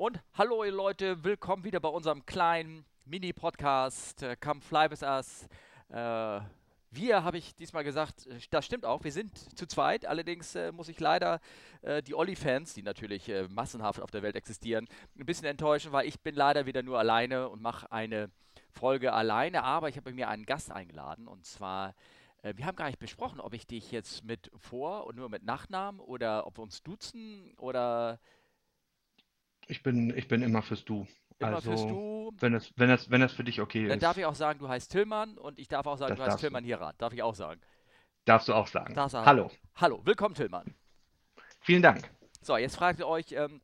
Und hallo ihr Leute, willkommen wieder bei unserem kleinen Mini-Podcast äh, Come Fly With Us. Äh, wir, habe ich diesmal gesagt, äh, das stimmt auch, wir sind zu zweit. Allerdings äh, muss ich leider äh, die Olli-Fans, die natürlich äh, massenhaft auf der Welt existieren, ein bisschen enttäuschen, weil ich bin leider wieder nur alleine und mache eine Folge alleine. Aber ich habe mir einen Gast eingeladen und zwar äh, wir haben gar nicht besprochen, ob ich dich jetzt mit Vor- und nur mit Nachnamen oder ob wir uns duzen oder Ich bin, ich bin immer fürs Du. immer fürs Also, Du. wenn es, wenn es, wenn es für dich okay Dann darf ist, ich auch sagen, du heißt Tillmann und ich darf auch sagen, das du heißt. Tillmann Hierat. Darf ich auch sagen. Darfst du auch sagen. Darfst Hallo. Hallo, willkommen Tillmann. Vielen Dank. So, jetzt fragt ihr euch, ähm,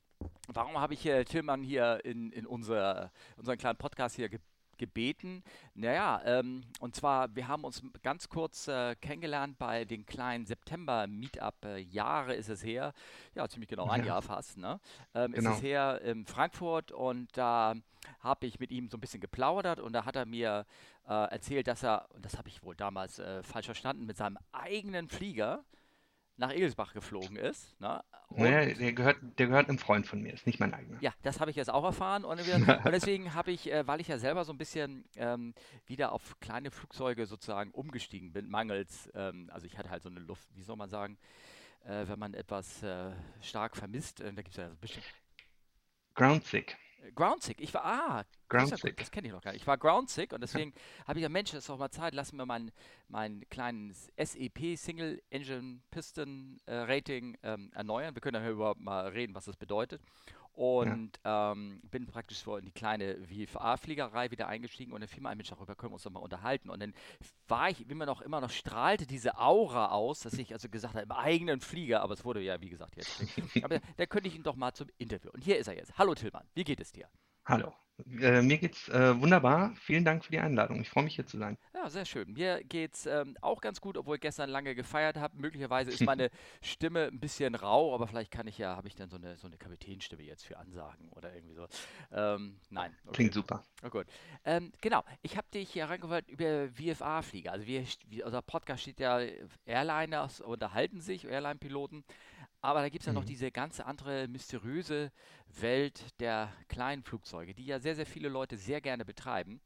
warum habe ich äh, Tillmann hier in, in unser, unseren kleinen Podcast hier ge gebeten? Naja, ähm, und zwar, wir haben uns ganz kurz äh, kennengelernt bei den kleinen September-Meetup. Äh, Jahre ist es her, ja, ziemlich genau ein Ja, Jahr fast, ne? Ähm, ist genau. es her in Frankfurt und da habe ich mit ihm so ein bisschen geplaudert und da hat er mir äh, erzählt, dass er, und das habe ich wohl damals äh, falsch verstanden, mit seinem eigenen Flieger nach Egelsbach geflogen ist. Ne? Naja, der gehört, der gehört einem Freund von mir, ist nicht mein eigener. ja, das habe ich jetzt auch erfahren. Und, und deswegen habe ich, äh, weil ich ja selber so ein bisschen ähm, wieder auf kleine Flugzeuge sozusagen umgestiegen bin, mangels, ähm, also ich hatte halt so eine Luft, wie soll man sagen, äh, wenn man etwas äh, stark vermisst, äh, da gibt es ja so ein bisschen Groundsick. Groundsick. Ich war, ah, das ja Groundsick. das kenne ich noch gar nicht. Ich war Groundsick und deswegen habe ich gesagt, Mensch, es ist doch mal Zeit, lassen wir meinen mein kleinen SEP Single Engine Piston äh, Rating ähm, erneuern. Wir können dann überhaupt mal reden, was das bedeutet. Ja. Und ähm, bin praktisch so in die kleine VFA-Fliegerei wieder eingestiegen und dann fiel mir ein, Mensch, darüber können wir uns doch mal unterhalten. Und dann war ich immer noch, immer noch strahlte diese Aura aus, dass ich also gesagt habe, im eigenen Flieger, aber es wurde ja, wie gesagt, jetzt. Aber da könnte ich ihn doch mal zum Interview. Und hier ist er jetzt. Hallo Tillmann, wie geht es dir? Hallo. Äh, mir geht's äh, wunderbar. Vielen Dank für die Einladung. Ich freue mich hier zu sein. Ja, sehr schön. Mir geht's ähm, auch ganz gut, obwohl ich gestern lange gefeiert habe. Möglicherweise ist meine Stimme ein bisschen rau, aber vielleicht kann ich ja, habe ich dann so eine, so eine Kapitänstimme jetzt für Ansagen oder irgendwie so. Ähm, nein, okay. Klingt super. Oh gut. Ähm, genau, ich habe dich hier reingewollt über VFA-Flieger. Also wir, wir, unser Podcast steht ja, Airliners unterhalten sich, Airline-Piloten. Aber da gibt es ja noch Mhm. diese ganze andere mysteriöse Welt der kleinen Flugzeuge, die ja sehr, sehr viele Leute sehr gerne betreiben.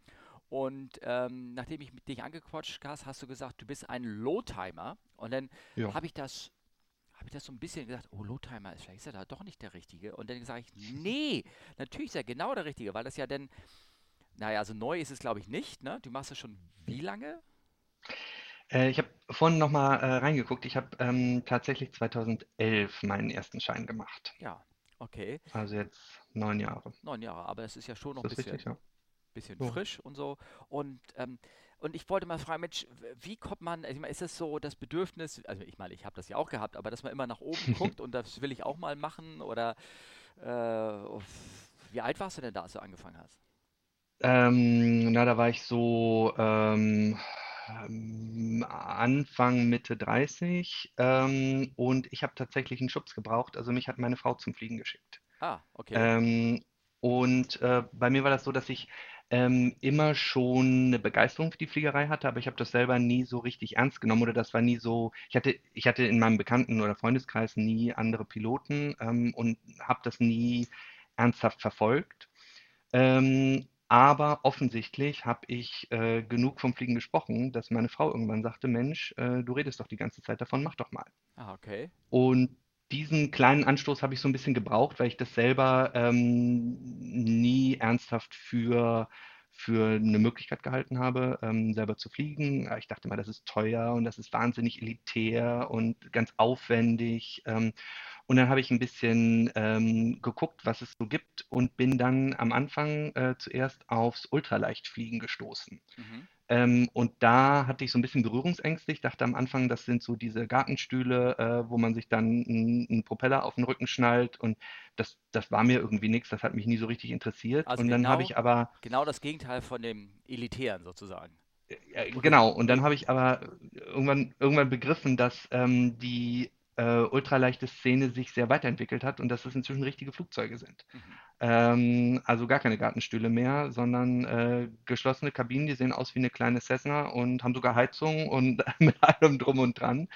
Und ähm, nachdem ich mit dich angequatscht hast, hast du gesagt, du bist ein Low-Timer. Und dann Ja. habe ich das habe ich das so ein bisschen gedacht, oh, Low-Timer ist vielleicht ist er da doch nicht der Richtige. Und dann sage ich, nee, natürlich ist er genau der Richtige, weil das ja dann, naja, also neu ist es glaube ich nicht, ne? Du machst das schon wie lange? Äh, ich habe vorhin nochmal äh, reingeguckt. Ich habe ähm, tatsächlich 2011 meinen ersten Schein gemacht. Ja, okay, Also jetzt neun Jahre. neun Jahre, aber es ist ja schon noch ein das richtig? bisschen, Ja. bisschen Ja. frisch und so. Und, ähm, und ich wollte mal fragen, Mensch, wie kommt man, also ich meine, ist es so das Bedürfnis, also ich meine, ich habe das ja auch gehabt, aber dass man immer nach oben guckt und das will ich auch mal machen oder äh, wie alt warst du denn da, als du angefangen hast? Ähm, na, da war ich so ähm, ähm, Anfang, Mitte 30 ähm, und ich habe tatsächlich einen Schubs gebraucht. Also mich hat meine Frau zum Fliegen geschickt. Ah, okay. Ähm, und äh, bei mir war das so, dass ich ähm, immer schon eine Begeisterung für die Fliegerei hatte, aber ich habe das selber nie so richtig ernst genommen oder das war nie so. Ich hatte, ich hatte in meinem Bekannten- oder Freundeskreis nie andere Piloten ähm, und habe das nie ernsthaft verfolgt. Ähm, aber offensichtlich habe ich äh, genug vom Fliegen gesprochen, dass meine Frau irgendwann sagte, Mensch, äh, du redest doch die ganze Zeit davon, mach doch mal. Ah, okay. Und diesen kleinen Anstoß habe ich so ein bisschen gebraucht, weil ich das selber ähm, nie ernsthaft für, für eine Möglichkeit gehalten habe, ähm, selber zu fliegen. Äh, Ich dachte mal, das ist teuer und das ist wahnsinnig elitär und ganz aufwendig. Ähm, und dann habe ich ein bisschen ähm, geguckt, was es so gibt und bin dann am Anfang äh, zuerst aufs Ultraleichtfliegen gestoßen. Mhm. Ähm, und da hatte ich so ein bisschen Berührungsängste. Ich dachte am Anfang, das sind so diese Gartenstühle, äh, wo man sich dann einen, Propeller auf den Rücken schnallt. Und das, das war mir irgendwie nichts. Das hat mich nie so richtig interessiert. Also Und dann habe genau, ich aber, genau das Gegenteil von dem Elitären sozusagen. äh, Oder genau, und dann habe ich aber irgendwann, irgendwann begriffen, dass ähm, die äh, ultraleichte Szene sich sehr weiterentwickelt hat und dass es inzwischen richtige Flugzeuge sind. Mhm. Ähm, also gar keine Gartenstühle mehr, sondern äh, geschlossene Kabinen, die sehen aus wie eine kleine Cessna und haben sogar Heizung und mit allem drum und dran.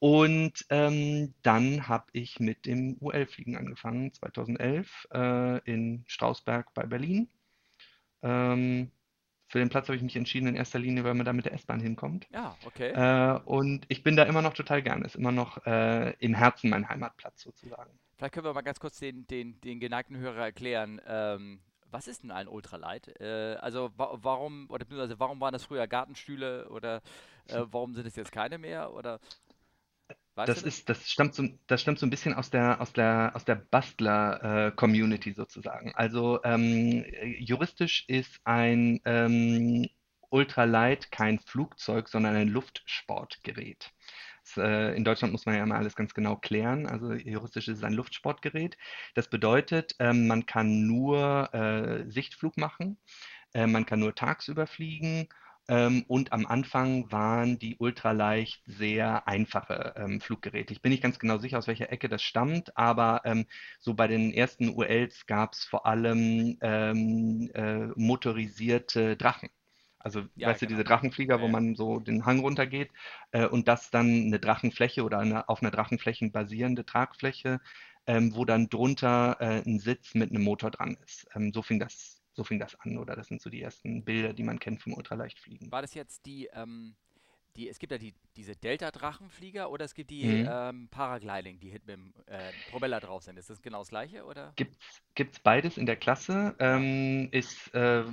Und ähm, dann habe ich mit dem UL-Fliegen angefangen, 2011 äh, in Strausberg bei Berlin. Ähm, für den Platz habe ich mich entschieden in erster Linie, weil man da mit der S-Bahn hinkommt. Ja, okay. Äh, und ich bin da immer noch total gerne. Ist immer noch äh, im Herzen mein Heimatplatz sozusagen. Vielleicht können wir mal ganz kurz den, den, den geneigten Hörer erklären, ähm, was ist denn ein Ultralight? Äh, also wa warum, oder beziehungsweise warum waren das früher Gartenstühle oder äh, warum sind es jetzt keine mehr? Oder weißt Das ist, das stammt so, das stammt so ein bisschen aus der, aus der, aus der Bastler-Community sozusagen. Also ähm, juristisch ist ein ähm, Ultralight kein Flugzeug, sondern ein Luftsportgerät. Das, äh, in Deutschland muss man ja immer alles ganz genau klären. Also juristisch ist es ein Luftsportgerät. Das bedeutet, ähm, man kann nur äh, Sichtflug machen, äh, man kann nur tagsüber fliegen ähm, und am Anfang waren die ultraleicht sehr einfache ähm, Fluggeräte. Ich bin nicht ganz genau sicher, aus welcher Ecke das stammt, aber ähm, so bei den ersten ULs gab es vor allem ähm, äh, motorisierte Drachen. Also, Ja, weißt du, genau. diese Drachenflieger, Ja, wo man so den Hang runtergeht äh, und das dann eine Drachenfläche oder eine auf einer Drachenfläche basierende Tragfläche, ähm, wo dann drunter äh, ein Sitz mit einem Motor dran ist. Ähm, so fing das, so fing das an, oder das sind so die ersten Bilder, die man kennt vom Ultraleichtfliegen. War das jetzt die, ähm, die, es gibt ja die, diese Delta-Drachenflieger oder es gibt die Mhm. ähm, Paragliding, die mit dem äh, Propeller drauf sind. Ist das genau das gleiche oder? Gibt's, gibt's beides in der Klasse, ähm, ist äh,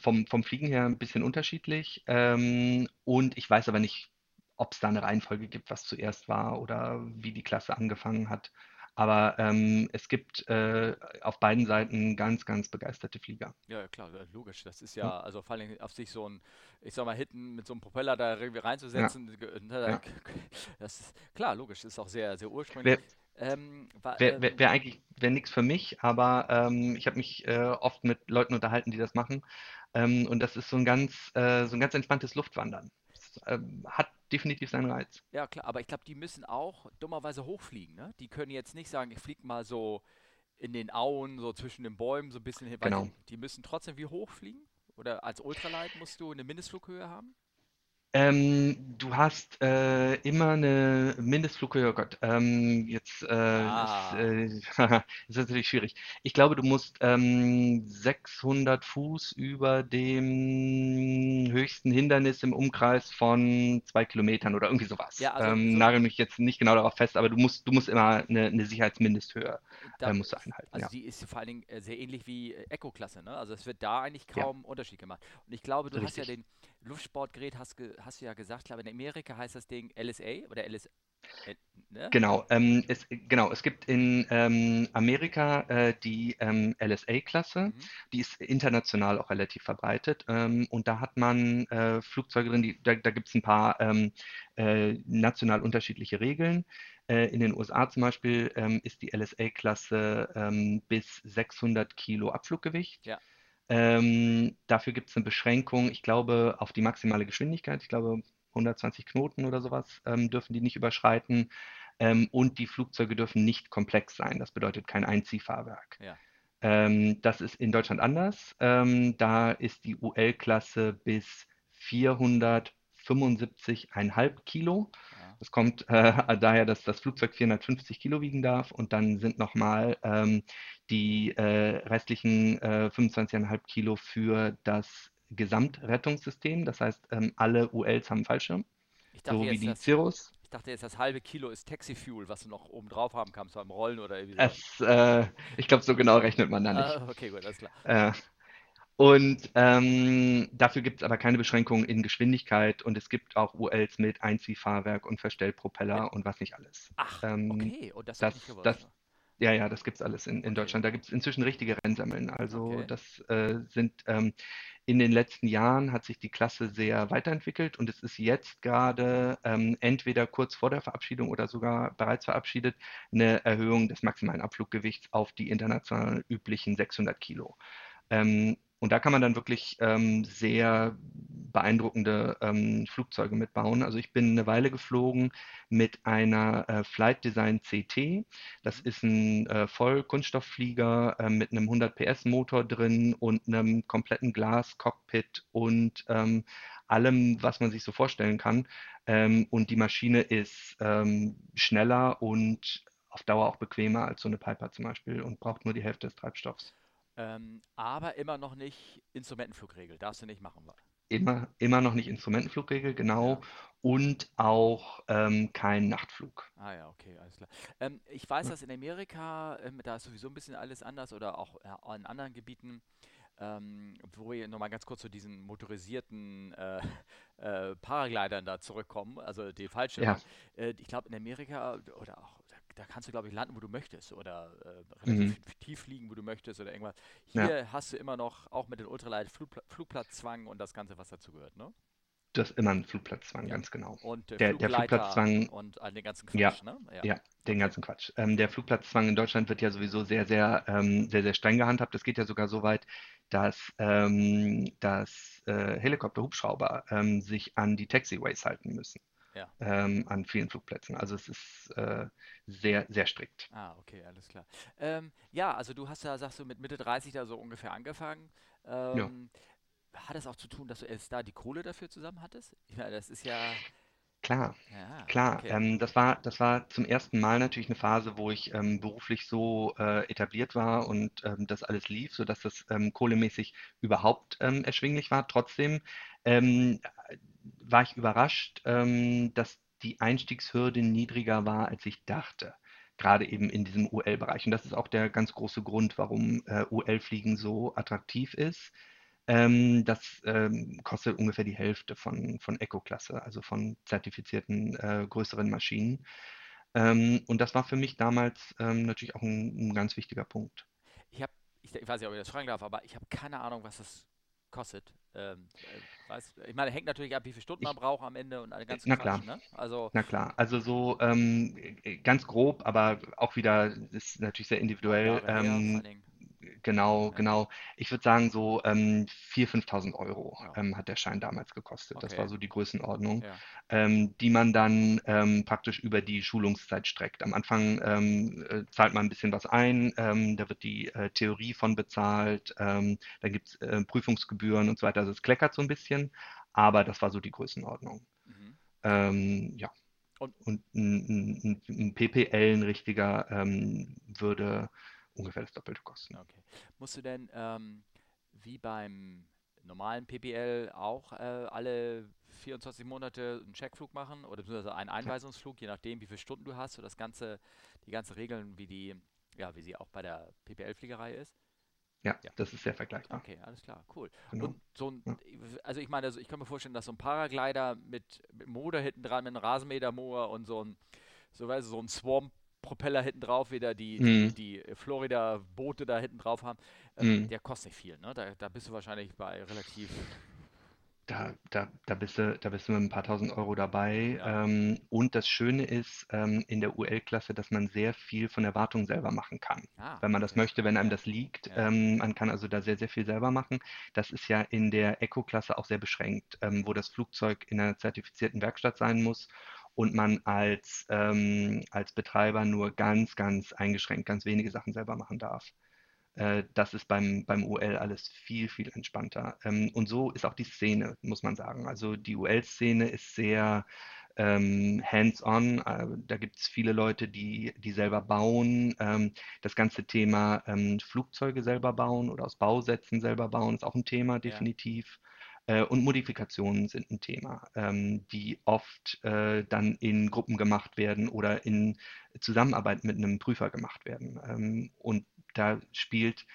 vom, vom Fliegen her ein bisschen unterschiedlich. Ähm, und ich weiß aber nicht, ob es da eine Reihenfolge gibt, was zuerst war oder wie die Klasse angefangen hat. Aber ähm, es gibt äh, auf beiden Seiten ganz, ganz begeisterte Flieger. ja, ja, klar, äh, logisch. Das ist Hm? ja, also vor allem auf sich so ein, ich sag mal, hinten mit so einem Propeller da irgendwie Ja, reinzusetzen, ge- ne, da- ja. das ist klar, logisch, ist auch sehr, sehr ursprünglich. Wer, Ähm, Wäre wär, ähm, wär eigentlich wär nichts für mich, aber ähm, ich habe mich äh, oft mit Leuten unterhalten, die das machen. Ähm, und das ist so ein ganz, äh, so ein ganz entspanntes Luftwandern. Das, ähm, hat definitiv seinen Reiz. Ja, klar, aber ich glaube, die müssen auch dummerweise hochfliegen, ne? Die können jetzt nicht sagen, ich fliege mal so in den Auen, so zwischen den Bäumen, so ein bisschen hin, weil die, Genau. die müssen trotzdem wie hochfliegen? Oder als Ultralight musst du eine Mindestflughöhe haben? Ähm, du hast äh, immer eine Mindestflughöhe. Oh Gott, ähm, jetzt äh, ist, Ah, äh, ist natürlich schwierig. Ich glaube, du musst ähm, 600 Fuß über dem höchsten Hindernis im Umkreis von zwei Kilometern oder irgendwie sowas. ja, also Ähm, so, nagel mich jetzt nicht genau darauf fest, aber du musst, du musst immer eine, eine Sicherheitsmindesthöhe äh, da, musst du einhalten, also ja. die ist vor allen Dingen äh, sehr ähnlich wie äh, Eco-Klasse, ne? Also es wird da eigentlich Ja, kaum Unterschied gemacht. Und ich glaube, du hast ja richtig. den Luftsportgerät, hast, hast du ja gesagt, ich glaube in Amerika heißt das Ding LSA oder LS, äh, ne? Genau, ähm, es, genau, es gibt in ähm, Amerika äh, die ähm, LSA-Klasse, Mhm. die ist international auch relativ verbreitet ähm, und da hat man äh, Flugzeuge drin, die, da, da gibt es ein paar ähm, äh, national unterschiedliche Regeln. Äh, in den USA zum Beispiel ähm, ist die LSA-Klasse bis 600 Kilo Abfluggewicht. Ja, Ähm, dafür gibt es eine Beschränkung, ich glaube, auf die maximale Geschwindigkeit. Ich glaube, 120 Knoten oder sowas ähm, dürfen die nicht überschreiten. Ähm, und die Flugzeuge dürfen nicht komplex sein. Das bedeutet kein Einziehfahrwerk. ja. Ähm, das ist in Deutschland anders. Ähm, da ist die UL-Klasse bis 475,5 Kilo. Ja. Das kommt äh, daher, dass das Flugzeug 450 Kilo wiegen darf und dann sind nochmal ähm, die äh, restlichen äh, 25,5 Kilo für das Gesamtrettungssystem. Das heißt, ähm, alle ULs haben Fallschirm, Ich dachte so wie die Cirrus. Ich dachte jetzt, das halbe Kilo ist Taxi-Fuel, was du noch oben drauf haben kannst beim Rollen oder irgendwie sowas. Es, äh, ich glaube, so genau rechnet man da nicht. Ah, okay, gut, alles klar. Äh, und ähm, dafür gibt es aber keine Beschränkungen in Geschwindigkeit und es gibt auch ULs mit Einziehfahrwerk und Verstellpropeller und was nicht alles. ach, Ähm, okay, und das habe ich das, gewusst. das, ja, ja, das gibt es alles in, in Okay, Deutschland. Da gibt es inzwischen richtige Rennsemmeln. Also okay. das äh, sind ähm, in den letzten Jahren hat sich die Klasse sehr weiterentwickelt und es ist jetzt gerade ähm, entweder kurz vor der Verabschiedung oder sogar bereits verabschiedet eine Erhöhung des maximalen Abfluggewichts auf die international üblichen 600 Kilo. Ähm, Und da kann man dann wirklich ähm, sehr beeindruckende ähm, Flugzeuge mitbauen. Also ich bin eine Weile geflogen mit einer äh, Flight Design CT. Das Mhm. ist ein äh, Vollkunststoffflieger äh, mit einem 100 PS Motor drin und einem kompletten Glas-Cockpit und ähm, allem, was man sich so vorstellen kann. Ähm, und die Maschine ist ähm, schneller und auf Dauer auch bequemer als so eine Piper zum Beispiel und braucht nur die Hälfte des Treibstoffs. Ähm, aber immer noch nicht Instrumentenflugregel, darfst du nicht machen. Immer, immer noch nicht Instrumentenflugregel, genau. Ja. Und auch ähm, kein Nachtflug. Ah ja, okay, alles klar. Ähm, ich weiß, Ja, dass in Amerika, ähm, da ist sowieso ein bisschen alles anders oder auch äh, in anderen Gebieten, ähm, wo wir nochmal ganz kurz zu diesen motorisierten äh, äh, Paraglidern da zurückkommen, also die ja, Fallschirmern. Äh, ich glaube, in Amerika oder auch, da, kannst du, glaube ich, landen, wo du möchtest oder äh, mhm, relativ tief fliegen, wo du möchtest oder irgendwas. ja. Hier hast du immer noch, auch mit den Ultralight, Flugpla Flugplatzzwang und das Ganze, was dazugehört, ne? Das ist immer ein Flugplatzzwang, Ja. ganz genau. Und äh, Der, der Flugplatzzwang, und all den ganzen ja, Quatsch, ne? Ja. ja, den ganzen Quatsch. Ähm, der Flugplatzzwang in Deutschland wird ja sowieso sehr, sehr, ähm, sehr, sehr streng gehandhabt. Das geht ja sogar so weit, dass, ähm, dass äh, Helikopter, Hubschrauber ähm, sich an die Taxiways halten müssen, Ja. ähm, an vielen Flugplätzen. Also es ist äh, sehr, sehr strikt. Ah, okay, alles klar. Ähm, ja, also du hast ja, sagst du, mit Mitte 30 da so ungefähr angefangen. Ja. Ähm, hat es auch zu tun, dass du erst da die Kohle dafür zusammen hattest? Ich meine, das ist ja, Klar, ja, klar. okay. Ähm, das war, das war zum ersten Mal natürlich eine Phase, wo ich ähm, beruflich so äh, etabliert war und ähm, das alles lief, sodass das ähm, kohlemäßig überhaupt ähm, erschwinglich war. Trotzdem war ich überrascht, ähm, dass die Einstiegshürde niedriger war, als ich dachte. Gerade eben in diesem UL-Bereich. Und das ist auch der ganz große Grund, warum äh, UL-Fliegen so attraktiv ist. Ähm, das ähm, kostet ungefähr die Hälfte von, von Eco-Klasse, also von zertifizierten äh, größeren Maschinen. Ähm, und das war für mich damals ähm, natürlich auch ein, ein ganz wichtiger Punkt. Ich habe, ich, ich weiß nicht, ob ich das fragen darf, aber ich habe keine Ahnung, was das kostet. Ähm, äh, weiß, ich meine, hängt natürlich ab, wie viele Stunden man Ich, braucht am Ende und äh, ganzen na Quatsch, klar, ne? Also, na klar. Also so ähm, äh, ganz grob, aber auch wieder ist natürlich sehr individuell. Allen Ähm. Genau, genau. Ich würde sagen, so ähm, 4.000, 5.000 Euro ja, ähm, hat der Schein damals gekostet. Das war okay, so die Größenordnung. ja, ähm, die man dann ähm, praktisch über die Schulungszeit streckt. Am Anfang ähm, äh, zahlt man ein bisschen was ein, ähm, da wird die äh, Theorie von bezahlt, ähm, dann gibt es äh, Prüfungsgebühren und so weiter. Also es kleckert so ein bisschen, aber das war so die Größenordnung. mhm. Ja, Und und ein, ein, ein PPL, ein richtiger, würde ungefähr das Doppelte kosten. Okay. Musst du denn ähm, wie beim normalen PPL auch äh, alle 24 Monate einen Checkflug machen oder beziehungsweise einen Einweisungsflug, je nachdem, wie viele Stunden du hast, so das ganze, die ganzen Regeln, wie die, ja, wie sie auch bei der PPL-Fliegerei ist? ja, Ja. das ist sehr vergleichbar. Okay, alles klar, cool. Genau. Und so ein, also ich meine, also ich kann mir vorstellen, dass so ein Paraglider mit, mit Motor hinten dran, mit einem Rasenmähermotor und so ein, so, weißt so ein Swarm-Propeller hinten drauf, wieder die, die, Mm, die Florida-Boote da hinten drauf haben, ähm, mm. der kostet nicht viel, ne? Da, da bist du wahrscheinlich bei relativ, Da, da, da bist du, da bist du mit ein paar tausend Euro dabei. ja, Ähm, und das Schöne ist ähm, in der UL-Klasse, dass man sehr viel von der Wartung selber machen kann. ah, Wenn man das okay, möchte, wenn einem ja, das liegt. ja, Ähm, man kann also da sehr, sehr viel selber machen. Das ist ja in der Eco-Klasse auch sehr beschränkt, ähm, wo das Flugzeug in einer zertifizierten Werkstatt sein muss und man als, ähm, als Betreiber nur ganz, ganz eingeschränkt, ganz wenige Sachen selber machen darf. Äh, das ist beim, beim UL alles viel, viel entspannter. Ähm, und so ist auch die Szene, muss man sagen. Also die UL-Szene ist sehr ähm, hands-on. Äh, da gibt es viele Leute, die, die selber bauen. Ähm, das ganze Thema ähm, Flugzeuge selber bauen oder aus Bausätzen selber bauen ist auch ein Thema, ja, definitiv. Äh, und Modifikationen sind ein Thema, ähm, die oft äh, dann in Gruppen gemacht werden oder in Zusammenarbeit mit einem Prüfer gemacht werden. Ähm, und da spielt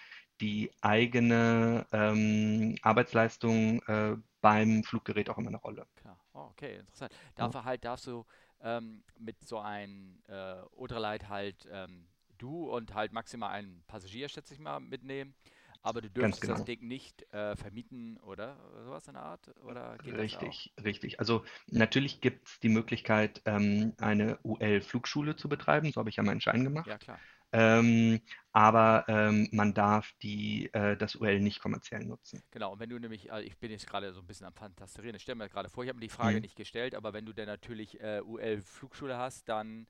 die eigene ähm, Arbeitsleistung äh, beim Fluggerät auch immer eine Rolle. klar. Oh, okay, interessant. Ja, Dafür halt darfst du ähm, mit so einem äh, Ultralight halt ähm, du und halt maximal einen Passagier, schätze ich mal, mitnehmen. Aber du dürftest das genau. Ding nicht äh, vermieten, oder? Sowas in der Art? Oder das? Richtig, richtig. Also natürlich gibt es die Möglichkeit, ähm, eine UL-Flugschule zu betreiben. So habe ich ja meinen Schein Ja, gemacht. klar. Ähm, aber ähm, man darf die, äh, das UL nicht kommerziell nutzen. Genau, und wenn du nämlich, äh, ich bin jetzt gerade so ein bisschen am Fantasterieren, ich stelle mir gerade vor, ich habe mir die Frage Mhm. nicht gestellt, aber wenn du dann natürlich äh, UL-Flugschule hast, dann